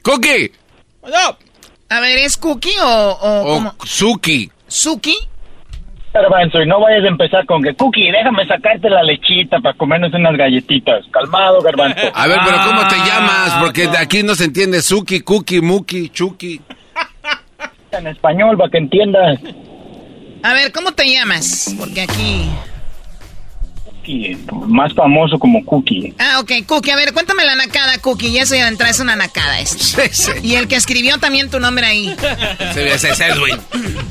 ¡Cookie! A ver, ¿es Cookie o, o O cómo? Suki. ¿Suki? Garbanzo, y no vayas a empezar con que, Cookie, déjame sacarte la lechita para comernos unas galletitas. Calmado, Garbanzo. A ver, pero ¿cómo te llamas? Porque de aquí no se entiende Suki, Cookie, Muki, Chuki. En español, para que entiendas. A ver, ¿cómo te llamas? Porque aquí... Cookie, más famoso como Cookie. Ah, ok, Cookie, a ver, cuéntame la nacada, Cookie, y eso ya de entrada es una nacada esto. Y el que escribió también tu nombre ahí. Ese es Edwin.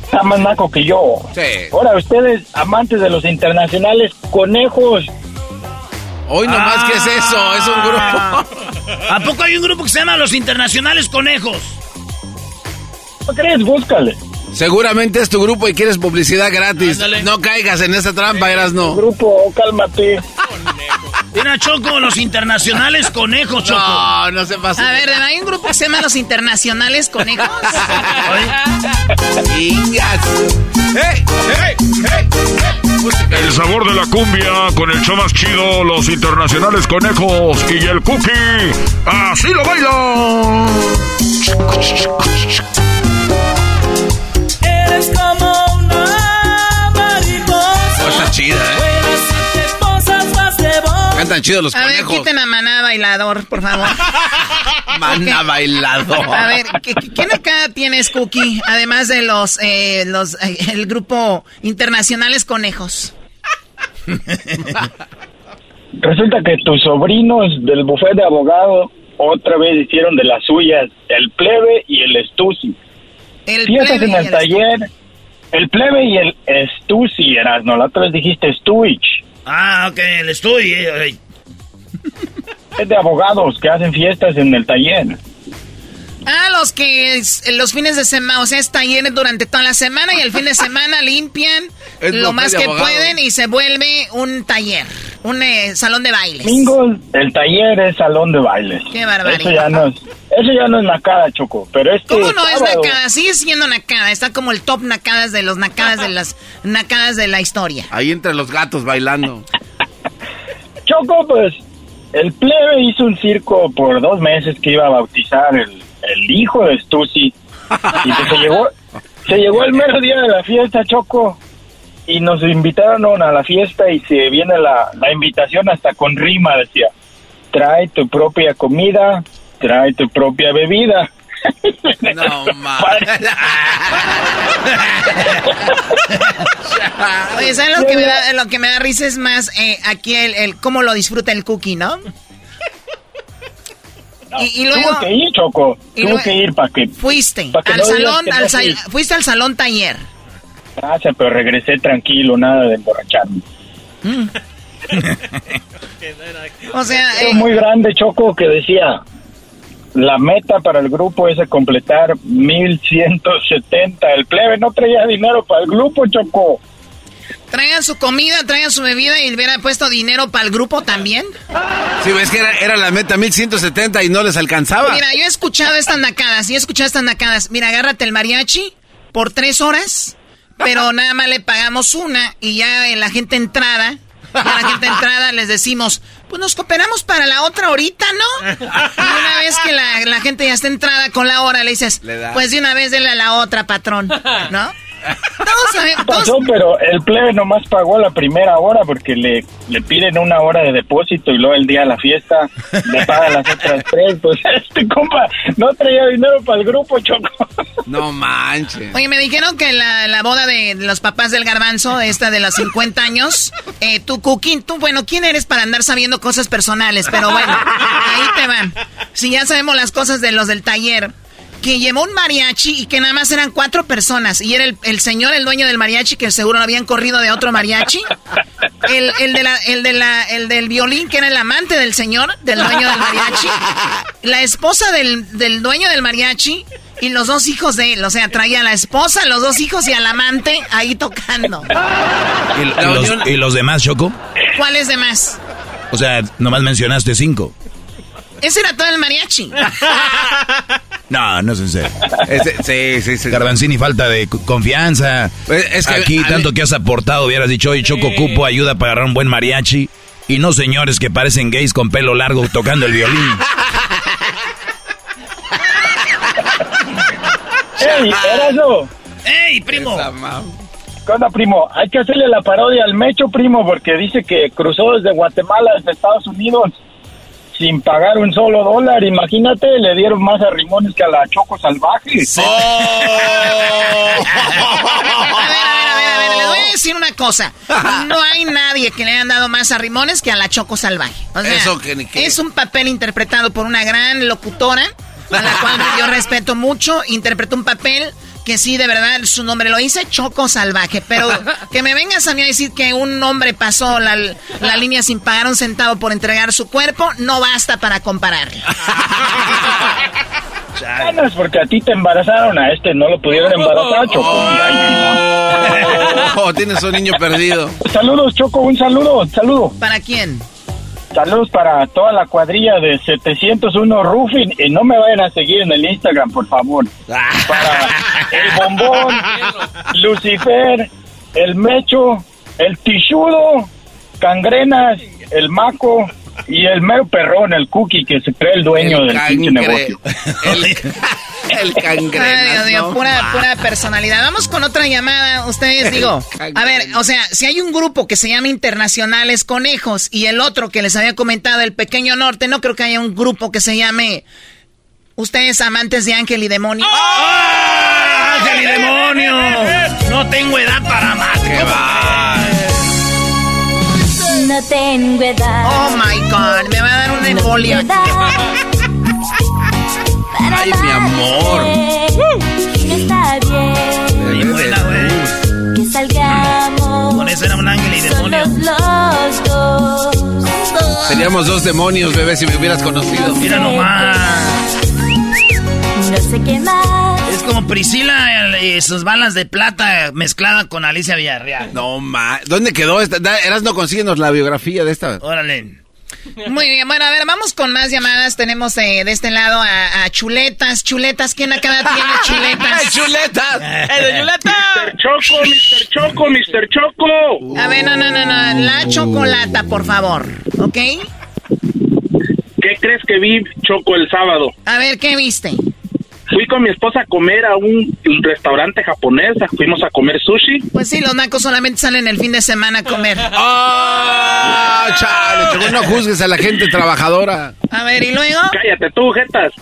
Está más naco que yo. Sí. Ahora, ustedes, amantes de los internacionales, conejos. Hoy nomás, ¿qué es eso? Es un grupo. ¿A poco hay un grupo que se llama Los Internacionales Conejos? ¿No crees? Búscale. Seguramente es tu grupo y quieres publicidad gratis. No caigas en esa trampa, eras no. Grupo, cálmate. Mira, Choco, Los Internacionales Conejos, Choco. No, no se pasa. A ver, ¿hay un grupo que se llama Los Internacionales Conejos? Ingas. ¡Hey! ¡Hey! ¡Hey! El sabor de la cumbia con el show más chido, los internacionales conejos y el cookie. ¡Así lo bailan! Eres como una mariposa. Está chida, ¿eh? Cantan chidos los A ver, conejos. quiten a Maná Bailador, por favor. [LAUGHS] Mana bailador. A ver, ¿qué- qué- ¿quién acá tienes, Cookie? Además de los, eh, los eh, el grupo Internacionales Conejos. [LAUGHS] Resulta que tus sobrinos del bufete de abogado otra vez hicieron de las suyas el plebe y el estusi. El Fiestas plebe en el el taller, el plebe y el estusi, Erasno. La otra vez dijiste estuich. Ah, ok, el estudio. eh, Es de abogados que hacen fiestas en el taller. Ah, los que es- los fines de semana, o sea, es taller durante toda la semana y el fin de [LAUGHS] semana limpian Es lo más que pueden y se vuelve un taller, un eh, salón de bailes. Domingos, el taller es salón de bailes. Qué barbaridad. Eso ya no es, eso ya no es nacada, Choco. Pero este ¿Cómo no es nacada? Sigue siendo nacada. Está como el top nacadas de los nacadas de las [LAUGHS] nacadas de la historia. Ahí entre los gatos bailando. Choco, pues, el plebe hizo un circo por dos meses que iba a bautizar el, el hijo de Stussy. Y pues se llegó, se llegó el mero día de la fiesta, Choco. Y nos invitaron a la fiesta y se viene la, la invitación hasta con rima, decía. Trae tu propia comida, trae tu propia bebida. No, ma. [LAUGHS] Oye, ¿sabes lo que me da, lo que me da risa es más eh, aquí el, el cómo lo disfruta el cookie, ¿no? Y, y luego Tuvo que ir, Choco. Tuvo que ir para que... fuiste pa' que al no salón, al sa- fui. fuiste al salón taller. Gracias, pero regresé tranquilo, nada de emborracharme. [LAUGHS] O sea, Era eh, muy grande, Choco, que decía, la meta para el grupo es completar 1170. El plebe no traía dinero para el grupo, Choco. Traigan su comida, traigan su bebida y hubiera puesto dinero para el grupo también. Sí, ves que era, era la meta 1170 y no les alcanzaba. Mira, yo he escuchado estas nacadas, y he escuchado estas nacadas. Mira, agárrate el mariachi por tres horas, pero [LAUGHS] nada más le pagamos una y ya en la gente entrada, ya la gente entrada les decimos, pues nos cooperamos para la otra ahorita, ¿no? Y una vez que la, la gente ya está entrada con la hora, le dices, Le pues de una vez dele a la otra, patrón, ¿no? Todos sabemos, [LAUGHS] todos- Pasó, pero el plebe nomás pagó la primera hora porque le, le piden una hora de depósito y luego el día de la fiesta le pagan las otras [LAUGHS] tres. Pues este compa no traía dinero para el grupo, Choco. No manches. Oye, me dijeron que la, la boda de los papás del garbanzo, esta de los 50 años, eh, tú, Cookie, tú, bueno, ¿quién eres para andar sabiendo cosas personales? Pero bueno, ahí te van. Si ya sabemos las cosas de los del taller, que llevó un mariachi y que nada más eran cuatro personas, y era el, el señor, el dueño del mariachi, que seguro lo habían corrido de otro mariachi, el, el, de la, el, de la, el del violín, que era el amante del señor, del dueño del mariachi, la esposa del, del dueño del mariachi y los dos hijos de él. O sea, traía a la esposa, los dos hijos y al amante ahí tocando. ¿Y, y los, y los demás, Choco? ¿Cuáles demás? O sea, nomás mencionaste cinco. Ese era todo el mariachi. [LAUGHS] No, no es en serio. sí, sí, sí. Garbanzini, falta de confianza. es que- Aquí, tanto ver- que has aportado, hubieras dicho, oye, Choco Cupo ayuda para agarrar un buen mariachi. Y no señores que parecen gays con pelo largo tocando el violín. [LAUGHS] ¡Ey, Erasmo! ¡Ey, primo! ¿Qué onda, primo? Hay que hacerle la parodia al Mecho, primo, porque dice que cruzó desde Guatemala hasta Estados Unidos sin pagar un solo dólar. Imagínate, le dieron más a Rimones que a la Choco Salvaje. [LAUGHS] A ver, a ver, a ver, a ver, les voy a decir una cosa. No hay nadie que le hayan dado más a Rimones que a la Choco Salvaje. O sea, Eso que ni qué. es un papel interpretado por una gran locutora, a la cual yo respeto mucho. Interpretó un papel que sí, de verdad, su nombre lo dice, Choco Salvaje. Pero [LAUGHS] que me vengas a mí a decir que un hombre pasó la, la línea sin pagar un centavo por entregar su cuerpo, no basta para compararlo. [LAUGHS] Ganas porque a ti te embarazaron, a este no lo pudieron embarazar, Choco. [LAUGHS] Oh, tienes un niño perdido. Saludos, Choco, un saludo, un saludo. ¿Para quién? Saludos para toda la cuadrilla de 701 Roofing y no me vayan a seguir en el Instagram, por favor. Para el bombón, [LAUGHS] Lucifer, el Mecho el tichudo, cangrenas, el maco y el mero perrón, el cookie que se cree el dueño El del pinche negocio. El [LAUGHS] [LAUGHS] Ay, Dios mío, cangrenas. pura, pura personalidad. Vamos con otra llamada. Ustedes digo, a ver, o sea, si hay un grupo que se llama Internacionales Conejos y el otro que les había comentado, el Pequeño Norte, no creo que haya un grupo que se llame Ustedes amantes de Ángel y Demonio. ¡Ah, ¡Ángel y demonio! No tengo edad para más. No tengo edad. Oh my god, me va a dar una embolia. Ay, mi amor. Está bien Bien buena, güey. que salgamos. Con eso era un ángel y demonio. Los dos. Seríamos dos demonios, bebé, si me hubieras conocido. Mira nomás. No sé qué más. Es como Priscila y sus balas de plata mezclada con Alicia Villarreal. No, ma. ¿Dónde quedó esta? Eras no consíguenos la biografía de esta. Órale. Muy bien, bueno, a ver, vamos con más llamadas. Tenemos eh, de este lado a, a Chuletas. Chuletas, ¿quién acá tiene [LAUGHS] Chuletas? ¡Chuletas! ¡Eh, de Chuleta! Mr. Choco, Mr. Choco, Mr. Choco. A ver, no, no, no, no. La chocolata, por favor. ¿Ok? ¿Qué crees que vi, Choco, el sábado? A ver, ¿qué viste? Fui con mi esposa a comer a un restaurante japonés, fuimos a comer sushi. Pues sí, los nacos solamente salen el fin de semana a comer. [LAUGHS] ¡Ah! chale, no juzgues a la gente trabajadora. A ver, ¿y luego? Cállate tú, jetas.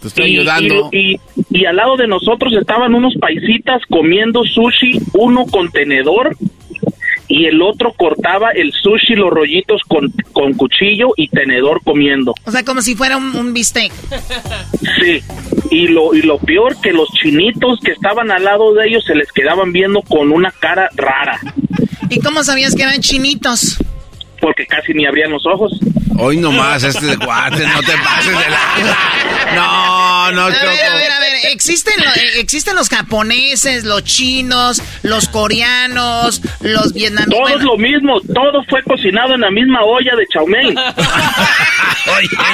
Te estoy Y- ayudando. Y, y, y al lado de nosotros estaban unos paisitas comiendo sushi, uno con tenedor y el otro cortaba el sushi, los rollitos con, con cuchillo y tenedor comiendo. O sea, como si fuera un, un bistec. Sí. Y lo, y lo peor que los chinitos que estaban al lado de ellos se les quedaban viendo con una cara rara, ¿Y cómo sabías que eran chinitos? Porque casi ni abrían los ojos. Hoy nomás, este de cuate, no te pases de la... No, no, A ver, a ver, a ver. Existen, lo- eh, existen los japoneses, los chinos, los coreanos, los vietnamitas. Todo es lo mismo, todo fue cocinado en la misma olla de. Oye,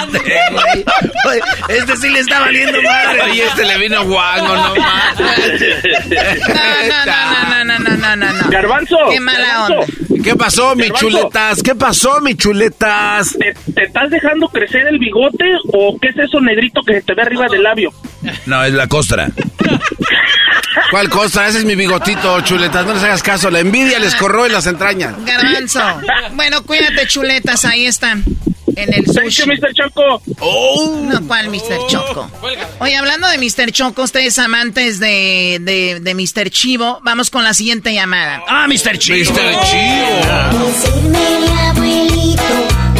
este, güey. Oye, Este sí le está valiendo madre. Oye, este le vino guango, no más. No, no, no, no, no, no, no, no. Garbanzo. Qué mala Garbanzo, onda. ¿Qué pasó, mi Garbanzo. chuletas? ¿Qué pasó, mi chuletas? ¿Te, te estás dejando crecer el bigote o qué es eso negrito que se te ve arriba del labio? No, es la costra. ¿Cuál cosa? Ese es mi bigotito, chuletas. No les hagas caso. La envidia les corroe las entrañas. Garbanzo. Bueno, cuídate, chuletas, ahí están. En el Thank you, sushi. Mr. Choco. Oh. No, ¿cuál Mr. Choco? Oye, hablando de Mr. Choco, ustedes amantes de, de, de Mr. Chivo, vamos con la siguiente llamada. Ah, Mr. Chivo. Mr. Chivo.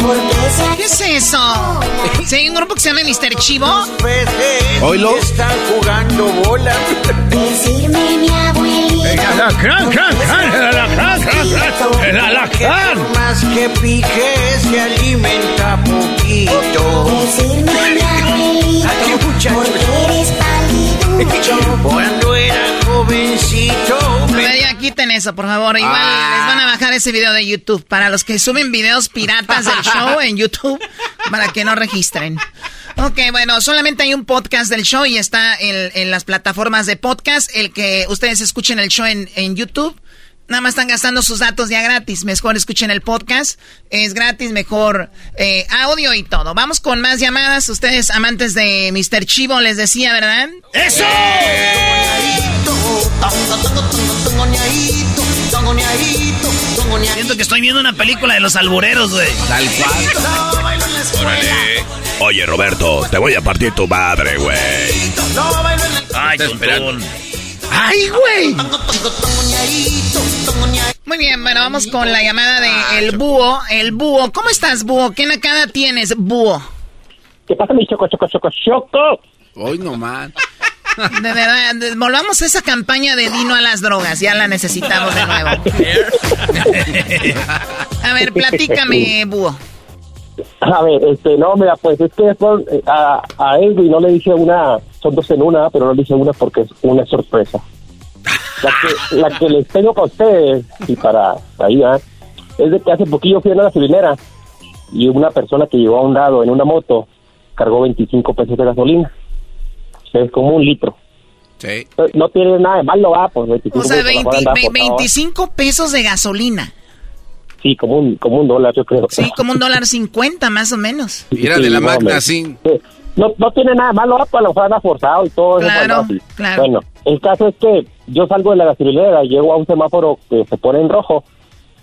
Porque se ¿Qué es eso? ¿Sí hay un grupo que se llama Mr. Chivo? ¿Oílo? Están jugando bola. Decirme mi abuelito. Alacrán, crán, crán, el alacrán, crán, crán, el alacrán. Más que pique se alimenta poquito. Decirme mi abuelito. Aquí, muchachos. Porque eres paliducho. Cuando era jovencito. Ya quiten eso, por favor. Igual Ah. les van a bajar ese video de YouTube. Para los que suben videos piratas del show [LAUGHS] en YouTube, para que no registren. Ok, bueno, solamente hay un podcast del show y está en, en las plataformas de podcast. El que ustedes escuchen el show en, en YouTube. Nada más están gastando sus datos ya gratis. Mejor escuchen el podcast. Es gratis, mejor eh, audio y todo. Vamos con más llamadas. Ustedes, amantes de Mr. Chivo, les decía, ¿verdad? ¡Eso! Siento que estoy viendo una película de los albureros, güey. Tal cual. Oye, Roberto, te voy a partir tu madre, güey. Ay. ¡Ay, güey! Muy bien, bueno, vamos con la llamada de el búho. El búho, ¿cómo estás, búho? ¿Qué nakada tienes, búho? ¿Qué pasa, mi choco, choco, choco, choco? Hoy nomás. [LAUGHS] De verdad, volvamos a esa campaña de Dino a las drogas, ya la necesitamos de nuevo. A ver, platícame, búho. A ver, este, no, mira, pues es que después, eh, a, a Edwin no le dije una, son dos en una, pero no le dije una porque es una sorpresa. La que, la que les tengo para ustedes y para ahí, ¿ah? es de que hace poquillo fui a una gasolinera y una persona que llegó a un lado en una moto cargó 25 pesos de gasolina. O sea, es como un litro. Sí. No tiene nada de malo, va, pues 25 O sea, pesos, 20 mejor andar ve- por favor. 25 pesos de gasolina. Sí, como un, como un dólar, yo creo. Sí, como un dólar 50 más o menos. Era [LAUGHS] Sí, de la Magna, sí. Sí. No, no tiene nada de malo, va, pues a lo mejor anda forzado y todo eso. Claro, pues, claro. Bueno, el caso es que yo salgo de la gasolinera, llego a un semáforo que se pone en rojo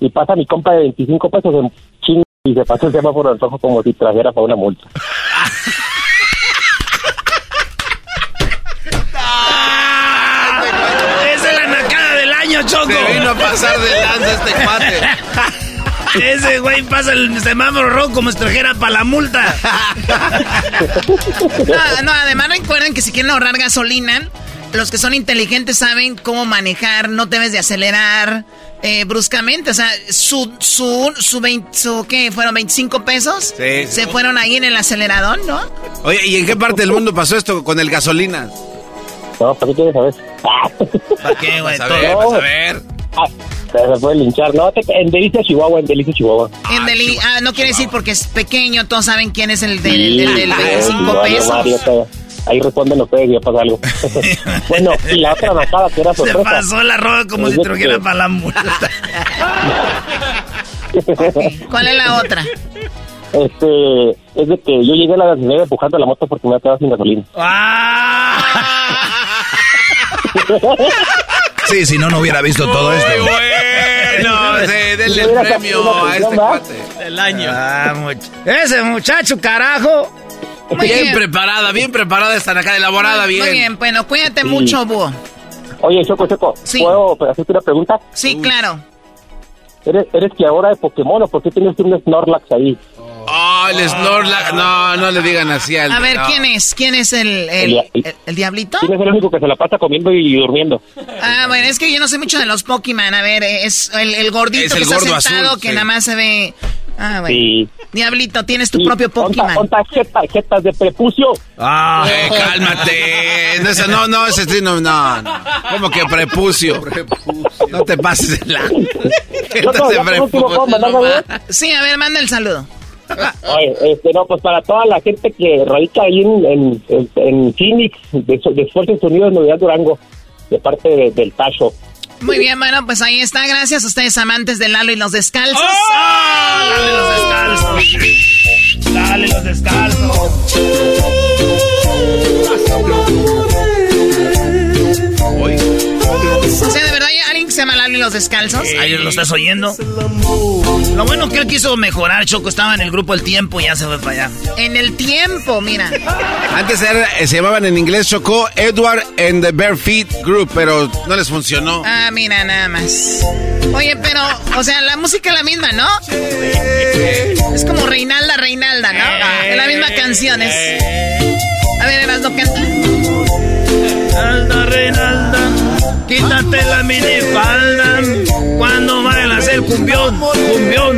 y pasa mi compa de 25 pesos en ching y se pasa el semáforo en rojo como si trajera para una multa. [LAUGHS] Esa es la nacada del año, Choco. Se vino a pasar de lanza este cuate. [LAUGHS] Ese güey pasa el semáforo rojo como si trajera para la multa. [LAUGHS] No, no, además recuerden que si quieren ahorrar gasolina, los que son inteligentes saben cómo manejar, no debes de acelerar eh, bruscamente. O sea, su, su, su, 20 su, ¿qué? ¿Fueron 25 pesos? Sí, sí. Se fueron ahí en el acelerador, ¿no? Oye, ¿y en qué parte del mundo pasó esto con el gasolina? No, ¿para qué quieres saber? ¿Para qué, güey? A ver, vas a ver. Ah, se puede linchar. No, en Delicia, Chihuahua, en Delicia, Chihuahua. En Deli- ah, no quiere decir porque es pequeño, todos saben quién es el del, Sí, el del sí, 25 vale, pesos. Mario, Ahí responden ustedes y ya pasa algo. [LAUGHS] bueno, y la otra nacada que era Se sorpresa. pasó la roja como Es si de trajera que- para la multa. [LAUGHS] ¿Cuál es la otra? Este, es de que yo llegué a la gasolinera empujando la moto porque me había quedado sin gasolina. [LAUGHS] Sí, si no, no hubiera visto todo esto. Bueno, sí, denle el premio a este cuate. El año. Ah, much- Ese muchacho, carajo. Muy bien, bien. preparada, bien preparada esta acá, elaborada bien. Muy bien, bueno, cuídate Sí. mucho, búho. Oye, Choco, Choco, Sí. ¿puedo hacerte una pregunta? Sí, claro. ¿Eres, eres que ahora de Pokémon o por qué tienes un Snorlax ahí? Oh, el Snorlax. No, no le digan así al. A ver, no. ¿quién es? ¿Quién es el, el, El- el- el diablito? ¿Quién es el único que se la pasa comiendo y durmiendo? Ah, bueno, es que yo no sé mucho de los Pokémon. A ver, es el, el gordito Es el que está gordo sentado azul, que sí. nada más se ve... Ah, bueno. Sí. Diablito, tienes tu Sí, propio Pokémon. onta jeta- jetas de prepucio. Ah, Eh, cálmate. No, ese- no, no, ese sí, no, no. Como que prepucio. No te pases de la. [LAUGHS] Por último, ¿puedo mandar saludos? Sí, a ver, manda el saludo. Oye, este, no, pues para toda la gente que radica ahí en, en, en, en Phoenix, de, de Esfuerzos Unidos, Novedad Durango, de parte de- del Tacho. Muy bien, bueno, pues ahí está. Gracias a ustedes, amantes de Lalo y los descalzos. ¡Oh! Dale los descalzos. Dale los descalzos. O sea, de verdad hay alguien que se llama Lalo y los descalzos. Ahí lo estás oyendo. Lo bueno que él quiso mejorar, Choco. Estaba en el grupo El Tiempo y ya se fue para allá. En el tiempo, mira. Antes era- eh, se llamaban en inglés Chocó Edward and the Bare Feet Group, pero no les funcionó. Ah, mira, nada más. Oye, pero, o sea, la música es la misma, ¿no? Es como Reinalda, Reinalda, ¿no? Es la misma canción, es... A ver, Erasmo, canta. Reinalda, Reinalda, quítate la minifalda. Cuando bailas el cumbión, cumbión,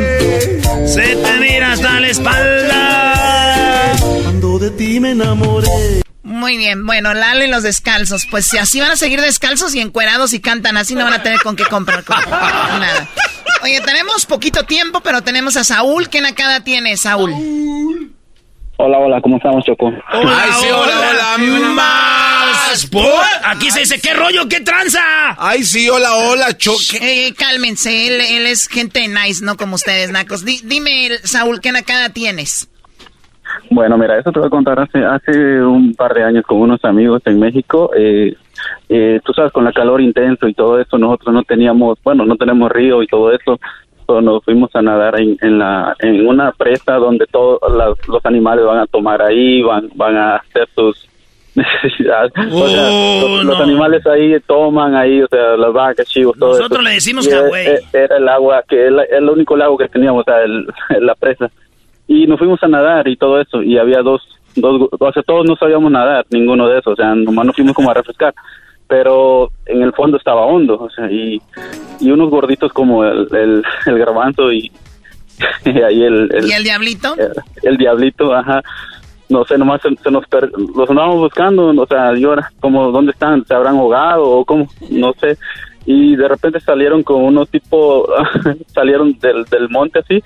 se te mira hasta la espalda. Cuando de ti me enamoré. Muy bien, bueno, Lalo y los descalzos. Pues si así van a seguir descalzos y encuerados y cantan así, no van a tener con qué comprar con- [LAUGHS] nada. Oye, tenemos poquito tiempo, pero tenemos a Saúl. ¿Qué nacada tiene, Saúl? Hola, hola, ¿cómo estamos, Choco? Ay, sí, hola, hola, más. Por- Aquí se dice, ¿qué rollo, qué tranza? Ay, sí, hola, hola, Choque. Eh, cálmense, él, él es gente nice, no como ustedes, nacos. Di- dime, Saúl, ¿qué nacada tienes? Bueno, mira, eso te voy a contar hace, hace un par de años con unos amigos en México. Eh, eh, tú sabes, con la calor intenso y todo eso, nosotros no teníamos, bueno, no tenemos río y todo eso. Nos fuimos a nadar en, en, la, en una presa donde todos los animales van a tomar ahí, van, van a hacer sus [LAUGHS] necesidades. o sea, Oh, los, los animales ahí toman ahí, o sea, las vacas, chivos, todo Nosotros eso. le decimos Y, eh, Hawái. eh, Era el agua, que es la- el único lago que teníamos, o sea, el- [LAUGHS] la presa y nos fuimos a nadar y todo eso y había dos dos o sea todos no sabíamos nadar ninguno de esos o sea nomás nos fuimos como a refrescar pero en el fondo estaba hondo o sea y, y unos gorditos como el el, el garbanzo y, [LAUGHS] y ahí el, el ¿Y el diablito? el, el diablito ajá. No sé nomás se, se nos per- los andábamos buscando o sea yo era como dónde están se habrán ahogado o cómo no sé. Y de repente salieron con unos tipo [LAUGHS] salieron del, del monte así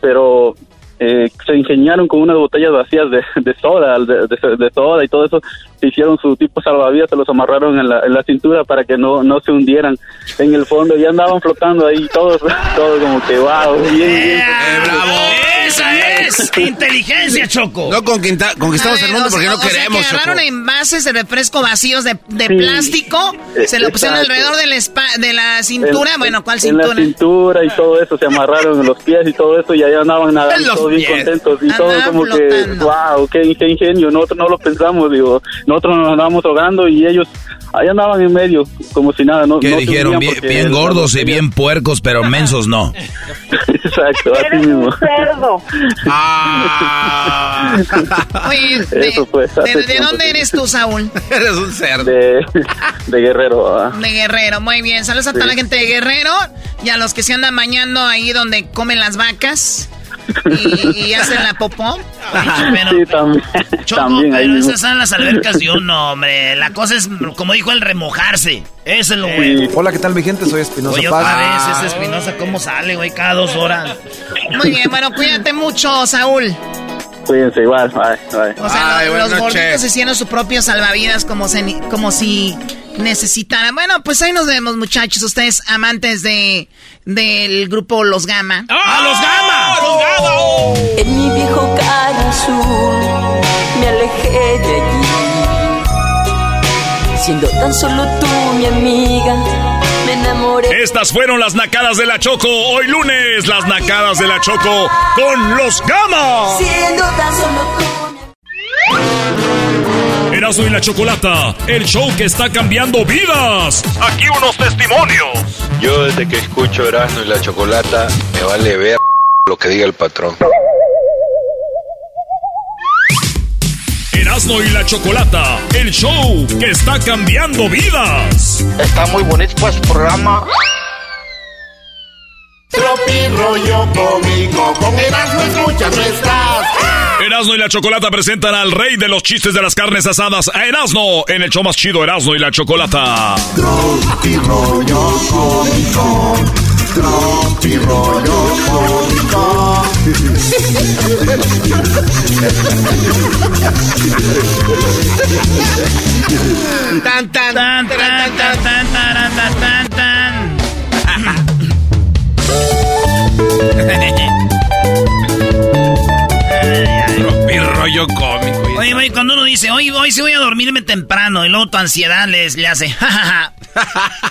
pero eh, se ingeniaron con unas botellas vacías de, de soda, de, de- de soda y todo eso, hicieron su tipo salvavidas, se los amarraron en la, en la cintura para que no, no se hundieran en el fondo y andaban flotando ahí todos, [LAUGHS] todos como que wow, bien, bien. ¡Esa es! [LAUGHS] ¡Inteligencia, Choco! No conquista- conquistamos ver, el mundo o sea, porque no o sea, queremos, que agarraron Choco. envases de refresco vacíos de, de Sí. plástico, Eh, se lo pusieron exacto. alrededor de la, espa- de la cintura. En- bueno, ¿cuál En la cintura? cintura y todo eso, se amarraron en los pies y todo eso, y allá andaban nadando todos bien contentos. Y todo Andaban como que, flotando. wow, qué, qué ingenio. Nosotros no lo pensamos, digo. Nosotros nos andábamos ahogando y ellos allá andaban en medio, como si nada. No, ¿Qué no dijeron? Bien, bien gordos y bien puercos, pero [LAUGHS] mensos no. Exacto, así mismo. cerdo. Oye, de, Eso fue, de- ¿de dónde eres tú, Saúl? Eres un cerdo. De, de Guerrero. ah. De Guerrero, muy bien. Saludos a toda Sí. la gente de Guerrero y a los que se andan bañando ahí donde comen las vacas y, y hacen la popó. Pero, sí, también. [LAUGHS] Choco, también pero mismo. esas son las albercas de uno, hombre. La cosa es, como dijo el remojarse. Eso es lo bueno. Hola, ¿qué tal mi gente? Soy Espinosa Oye, Paz. otra vez, ese Espinosa, ¿cómo sale, güey? Cada dos horas. Muy bien, bueno, cuídate mucho, Saúl. Cuídense igual. Bye, bye. O sea, Ay, los noches. gorditos hicieron su propio salvavidas como, se- como si necesitaran. Bueno, pues ahí nos vemos, muchachos. Ustedes amantes de del grupo Los Gama. ¡Ah, los Gama! ¡Los Gama! En mi viejo cara azul me alejé de allí. Siendo tan solo tú mi amiga, me enamoré. Estas fueron las nacadas de la Choco. Hoy lunes, las nacadas de la Choco con los Gama. Siendo tan solo tú mi Erasmo y la Chocolata, el show que está cambiando vidas. Aquí unos testimonios. Yo desde que escucho Erasmo y la Chocolata, me vale ver lo que diga el patrón. Erasmo y la Chocolata, el show que está cambiando vidas. Está muy bonito pues programa. Tropi rollo cómico, con Erasmo escuchas no estás. Erasmo y la Chocolata presentan al rey de los chistes de las carnes asadas, a Erasmo, en el show más chido Erasmo y la Chocolata. Tropi rollo cómico, tropi rollo cómico. Tan, tan, Tan, tan, tan, tan, tan, tan, tan. Rollo cómico. Oye, güey, cuando uno dice, hoy, hoy sí voy a dormirme temprano, y luego tu ansiedad les, le hace, jajaja,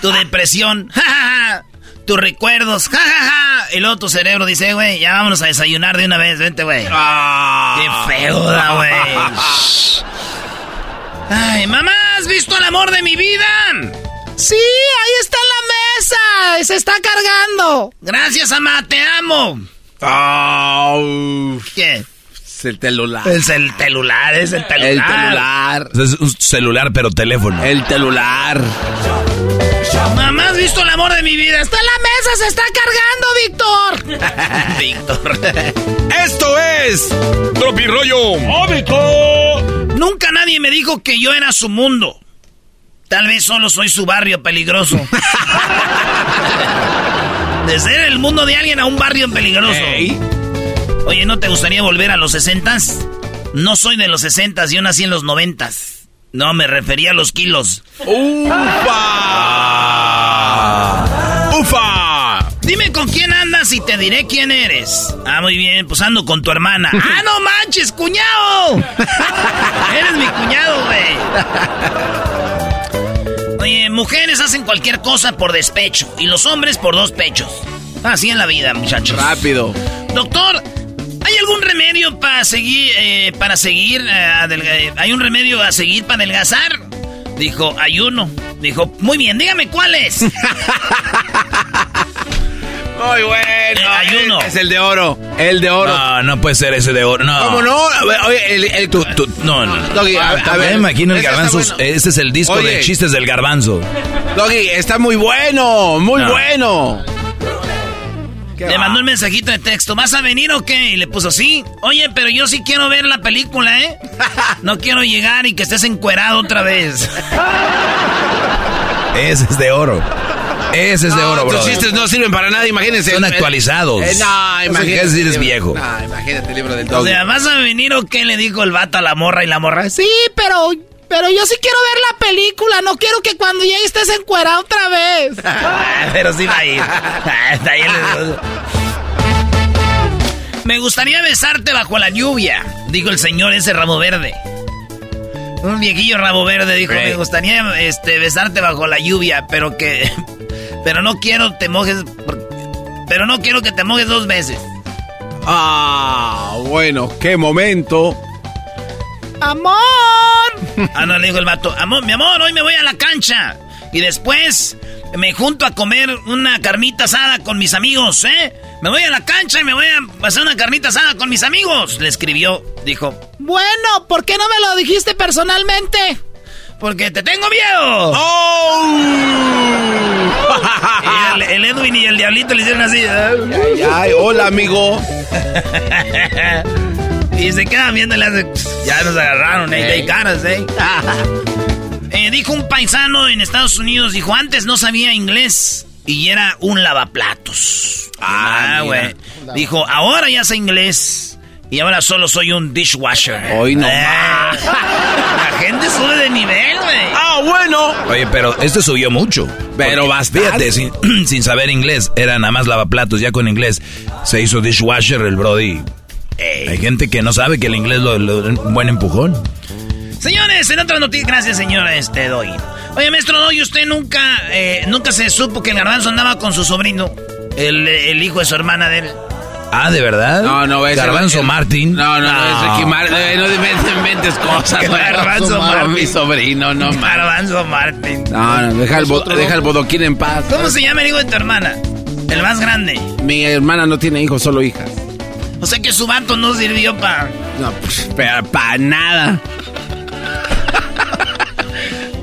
tu [LAUGHS] depresión, jajaja, tus recuerdos, jajaja, y luego tu cerebro dice, "Eh, güey, ya vámonos a desayunar de una vez, vente, güey. Qué feo da, güey. [LAUGHS] Ay, mamá, ¿has visto el amor de mi vida? Sí, ahí está mesa. Se está cargando. Gracias, mamá, te amo. ¿Qué? Es el celular. Es el celular, es el celular. El celular. Es un celular, pero teléfono. El celular. Mamá, ¿has visto el amor de mi vida? Está en la mesa, se está cargando, Víctor. [LAUGHS] Víctor. Esto es Tropi Rollo Cómico. Nunca nadie me dijo que yo era su mundo. Tal vez solo soy su barrio peligroso. [LAUGHS] De ser el mundo de alguien a un barrio peligroso. Oye, ¿no te gustaría volver a los sesentas? No soy de los sesentas, yo nací en los noventas. No, me refería a los kilos. ¡Ufa! ¡Ufa! Dime con quién andas y te diré quién eres. Ah, muy bien, pues ando con tu hermana. [LAUGHS] ¡Ah, no manches, cuñado! [LAUGHS] eres mi cuñado, güey. Oye, mujeres hacen cualquier cosa por despecho y los hombres por dos pechos. Así en la vida, muchachos. Rápido. Doctor, ¿hay algún remedio para seguir, eh, para seguir, eh, eh, hay un remedio a seguir para adelgazar? Dijo, hay uno. Dijo, muy bien, dígame cuál es. [LAUGHS] Muy bueno. hay uno. Es el de oro. El de oro. No, no puede ser ese de oro. No. ¿Cómo no? A ver, oye, el, el- Tú, tú, no, no. Doggy, a- a Ah, ver, imagino el garbanzo. bueno. Este es el disco Oye. de chistes del garbanzo. Doggy, está muy bueno. Muy No. bueno. Le mandó un mensajito de texto, ¿vas a venir o qué? Y le puso, sí. Oye, pero yo sí quiero ver la película, ¿eh? [LAUGHS] No quiero llegar y que estés encuerado otra vez. [LAUGHS] Ese es de oro. Ese es de oro, bro. Tus chistes no sirven para nada, imagínense. Son actualizados. Eh, no, imagínate. quiere decir es viejo. No, imagínate el libro del O dog. sea, ¿vas a venir o qué? Le dijo el vato a la morra y la morra. Sí. Pero, pero yo sí quiero ver la película. No quiero que cuando llegue estés encuerado otra vez. [LAUGHS] Pero sí va a ir. Está [LAUGHS] ahí el- Me gustaría besarte bajo la lluvia, dijo el señor ese rabo verde. Un viejillo rabo verde dijo, me gustaría este, besarte bajo la lluvia, pero que... Pero no quiero te mojes... Pero no quiero que te mojes dos veces. Ah, bueno, qué momento. ¡Amor! [LAUGHS] Ah, no, le dijo el vato, amor, mi amor, hoy me voy a la cancha. Y después me junto a comer una carnita asada con mis amigos, ¿eh? Me voy a la cancha y me voy a hacer una carnita asada con mis amigos. Le escribió, dijo, Bueno, ¿por qué no me lo dijiste personalmente? porque te tengo miedo. Y el, el Edwin y el Diablito le hicieron así. Ay, ay, hola, amigo. [LAUGHS] y se quedan viendo y le hacen, ya nos agarraron, ¿eh? Hay caras, ¿eh? [LAUGHS] Eh, dijo un paisano en Estados Unidos, dijo, antes no sabía inglés y era un lavaplatos. Ah, güey. Dijo, ahora ya sé inglés y ahora solo soy un dishwasher. Hoy no Eh, [LAUGHS] La gente sube de nivel, güey. Ah, bueno. Oye, pero este subió mucho. Pero bastante. Fíjate, sin, [CLEARS THROAT] sin saber inglés, era nada más lavaplatos. Ya con inglés se hizo dishwasher el Brody. Hay gente que no sabe que el inglés lo, lo- un buen empujón. Señores, en otras noticias, gracias señor este Doy. Oye, maestro Doy, usted nunca, eh, nunca se supo que el garbanzo andaba con su sobrino, el, el hijo de su hermana de él. Ah, ¿de verdad? No, no, es Garbanzo el- Martín. No, no, no, es Ricky Martin. Eh, No inventes, cosas. Garbanzo Martin. Mi sobrino, no, man. Garbanzo Martín. No, no, deja el, bo- deja el bodoquín en paz. ¿Cómo se llama el hijo de tu hermana? El más grande. Mi hermana no tiene hijos, solo hijas. O sea que su vato no sirvió para... No, pues, para nada.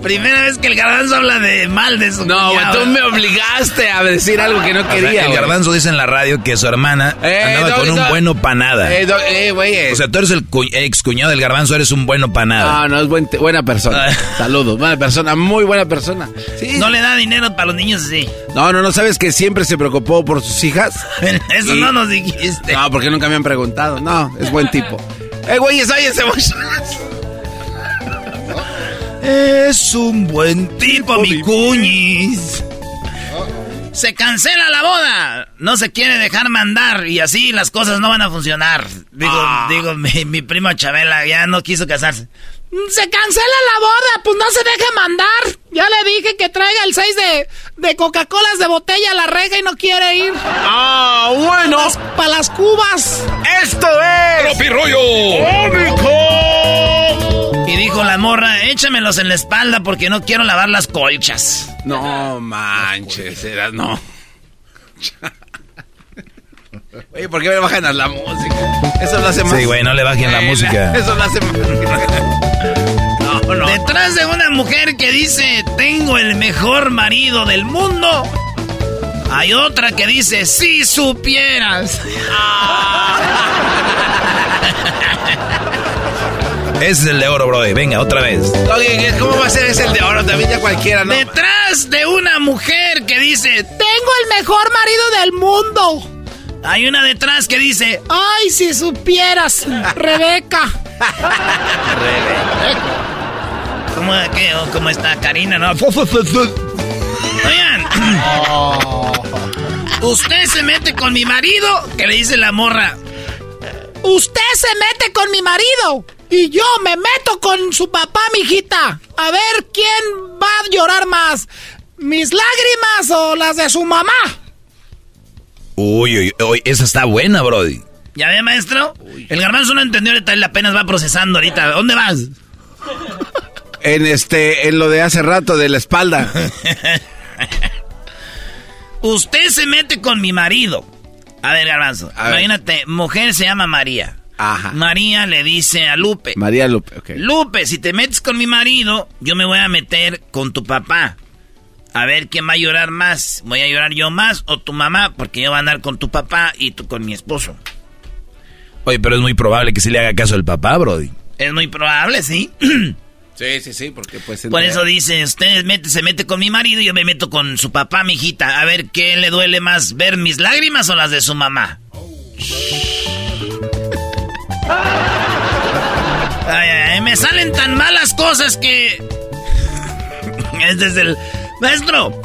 Primera vez que el garbanzo habla de mal de su No, güey, cuñado. tú me obligaste a decir algo que no O sea, quería. el garbanzo dice en la radio que su hermana Eh, andaba no, con un no. bueno para nada. Eh, eh, güey. eh. o sea, tú eres el cu- ex cuñado del garbanzo, eres un bueno para nada. No, no, es buen- buena persona. Ah. Saludos, buena persona, muy buena persona. Sí. No le da dinero para los niños así. No, no, no, ¿sabes que siempre se preocupó por sus hijas? [LAUGHS] Eso Y- no nos dijiste. No, porque nunca me han preguntado. No, es buen tipo. [LAUGHS] Eh, güey, váyanse, Es un buen tipo, mi cuñis. Se cancela la boda. No se quiere dejar mandar y así las cosas no van a funcionar. Digo, Ah. digo, mi, mi prima Chabela ya no quiso casarse. Se cancela la boda, pues no se deje mandar. Ya le dije que traiga el 6 de, de Coca-Colas de botella a la rega y no quiere ir. Ah, bueno. Para las cubas. Esto es. ¡Tropirollo! Y dijo la morra, échamelos en la espalda porque no quiero lavar las colchas. No manches, era no. [LAUGHS] Oye, ¿por qué me bajan a la música? Eso lo hace más. Sí, güey, no le bajen la música. [LAUGHS] Eso lo hace más. No, no. Detrás de una mujer que dice, tengo el mejor marido del mundo, hay otra que dice, si supieras. [LAUGHS] Ese es el de oro, Brody. Venga, otra vez. ¿cómo va a ser ese el de oro? También ya cualquiera, ¿no? Detrás de una mujer que dice, Tengo el mejor marido del mundo. hay una detrás que dice, Ay, si supieras, [LAUGHS] Rebeca. ¿cómo, qué, cómo está Karina? No. Oigan, [LAUGHS] usted se mete con mi marido, que le dice la morra. Usted se mete con mi marido. Y yo me meto con su papá, mijita. A ver quién va a llorar más. ¿Mis lágrimas o las de su mamá? Uy, uy, uy, esa está buena, Brody. ¿Ya ve, maestro? El garbanzo no entendió ahorita, él apenas va procesando ahorita. ¿Dónde vas? [LAUGHS] En este, en lo de hace rato de la espalda. [LAUGHS] Usted se mete con mi marido. A ver, garbanzo. A ver. imagínate, mujer se llama María. Ajá. María le dice a Lupe. María Lupe, ok. Lupe, si te metes con mi marido, yo me voy a meter con tu papá. A ver quién va a llorar más. ¿Voy a llorar yo más o tu mamá? Porque yo voy a andar con tu papá y tú con mi esposo. Oye, pero es muy probable que sí le haga caso el papá, Brody. Es muy probable, sí. [CLEARS THROAT] Sí, sí, sí, porque pues... Por eso dice, usted mete, se mete con mi marido y yo me meto con su papá, mi hijita. A ver, ¿qué le duele más, ver mis lágrimas o las de su mamá? Ay, ay, me salen tan malas cosas que... Este es el... Maestro,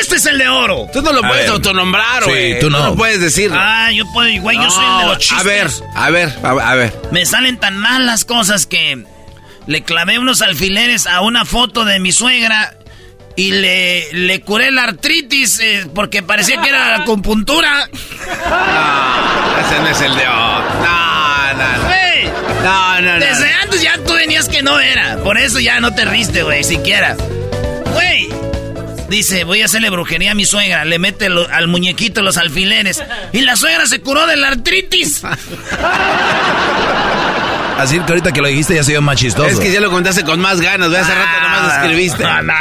este es el de oro. Tú no lo A puedes ver. autonombrar, Sí, güey. tú no. lo puedes decir. Ah, yo puedo, güey, yo soy el de los chistes. A ver, a ver, a, a ver. Me salen tan mal las cosas que le clavé unos alfileres a una foto de mi suegra y le, le curé la artritis eh, porque parecía que era [LAUGHS] acupuntura. Ese no es el de. No, no, no. Güey, No, no, no. Desde antes ya tú venías que no era. Por eso ya no te riste, güey, siquiera. Güey. Dice, voy a hacerle brujería a mi suegra. Le mete lo- al muñequito los alfileres. Y la suegra se curó de la artritis. [LAUGHS] Así que ahorita que lo dijiste ya se vio más chistoso. Es que ya lo contaste con más ganas, güey. Hace rato nomás lo escribiste. No, no.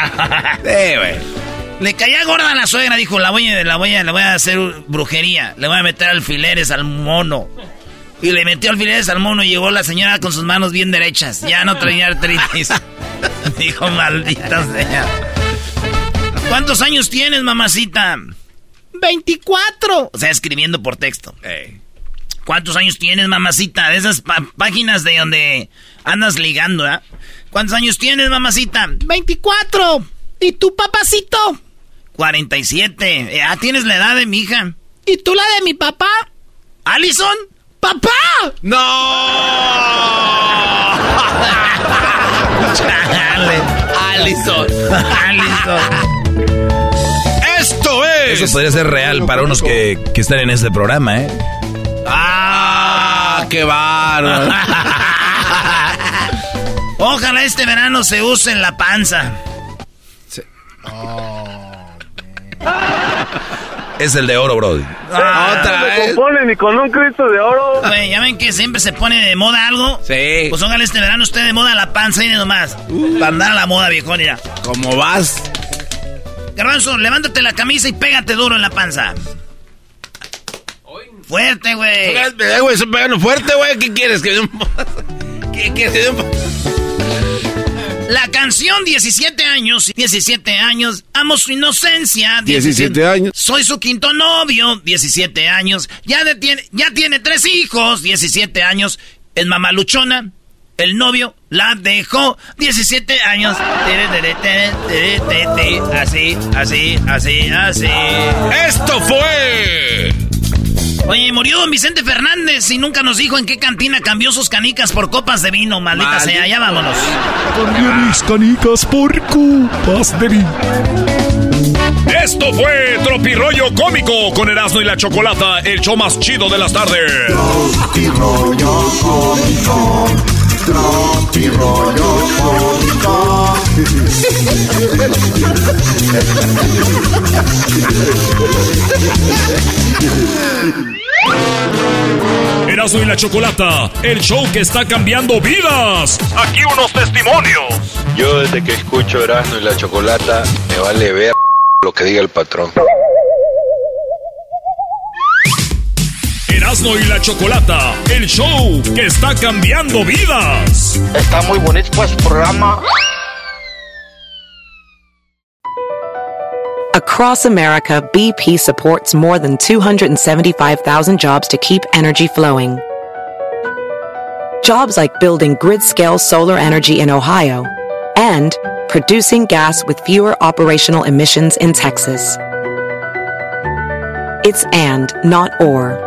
Sí, güey. Le caía gorda a la suegra, dijo, la voy a, la voy a, le voy a hacer brujería. Le voy a meter alfileres al mono. Y le metió alfileres al mono y llegó la señora con sus manos bien derechas. Ya no traía artritis. [LAUGHS] dijo, maldita sea. ¿Cuántos años tienes, mamacita? 24. O sea, escribiendo por texto. ¿Cuántos años tienes, mamacita? De esas páginas de donde andas ligando, ¿ah? ¿Cuántos años tienes, mamacita? 24. ¿Y tú, papacito? 47. Eh, Ah, tienes la edad de mi hija. ¿Y tú la de mi papá? ¿Alison? ¡Papá! ¡No! Alison. Alison. Esto es. Eso podría ser real para unos que, que están en este programa, ¿eh? ¡Ah! ¡Qué bárbaro! Ojalá este verano se use en la panza. Es el de oro, Brody. Otra me vez. compone ni con un Cristo de oro. Güey, ya ven que siempre se pone de moda algo. Sí. Pues ojalá este verano esté de moda la panza y nomás. Para andar a la moda, viejón, mira. ¿Cómo vas? Garbanzo, levántate la camisa y pégate duro en la panza. Fuerte, güey. Güey, estoy pegando fuerte, güey. ¿Qué quieres? ¿Que un... [LAUGHS] ¿Qué quieres? ¿Que dé un... La canción 17 años, 17 años, amo su inocencia. 17 años. Soy su quinto novio, 17 años. Ya, de- tiene, ya tiene tres hijos, 17 años. Es mamaluchona. El novio la dejó, 17 años. Así, así, así, así. ¡Esto fue! Oye, murió don Vicente Fernández y nunca nos dijo en qué cantina cambió sus canicas por copas de vino, maldita Maldita sea. Ya vámonos. Cambié mis canicas por copas de vino. Esto fue Tropirollo Cómico con Erasmo y la Chocolata, el show más chido de las tardes. Tropirollo cómico, tropirollo cómico. Erasmo y la Chocolata, el show que está cambiando vidas. Aquí unos testimonios. Yo desde que escucho Erasmo y la Chocolata, me vale ver lo que diga el patrón. Erasmo y la Chocolata, el show que está cambiando vidas. Está muy bonito pues programa. Across America, BP supports more than 275,000 jobs to keep energy flowing. Jobs like building grid scale solar energy in Ohio and producing gas with fewer operational emissions in Texas. It's and, not or.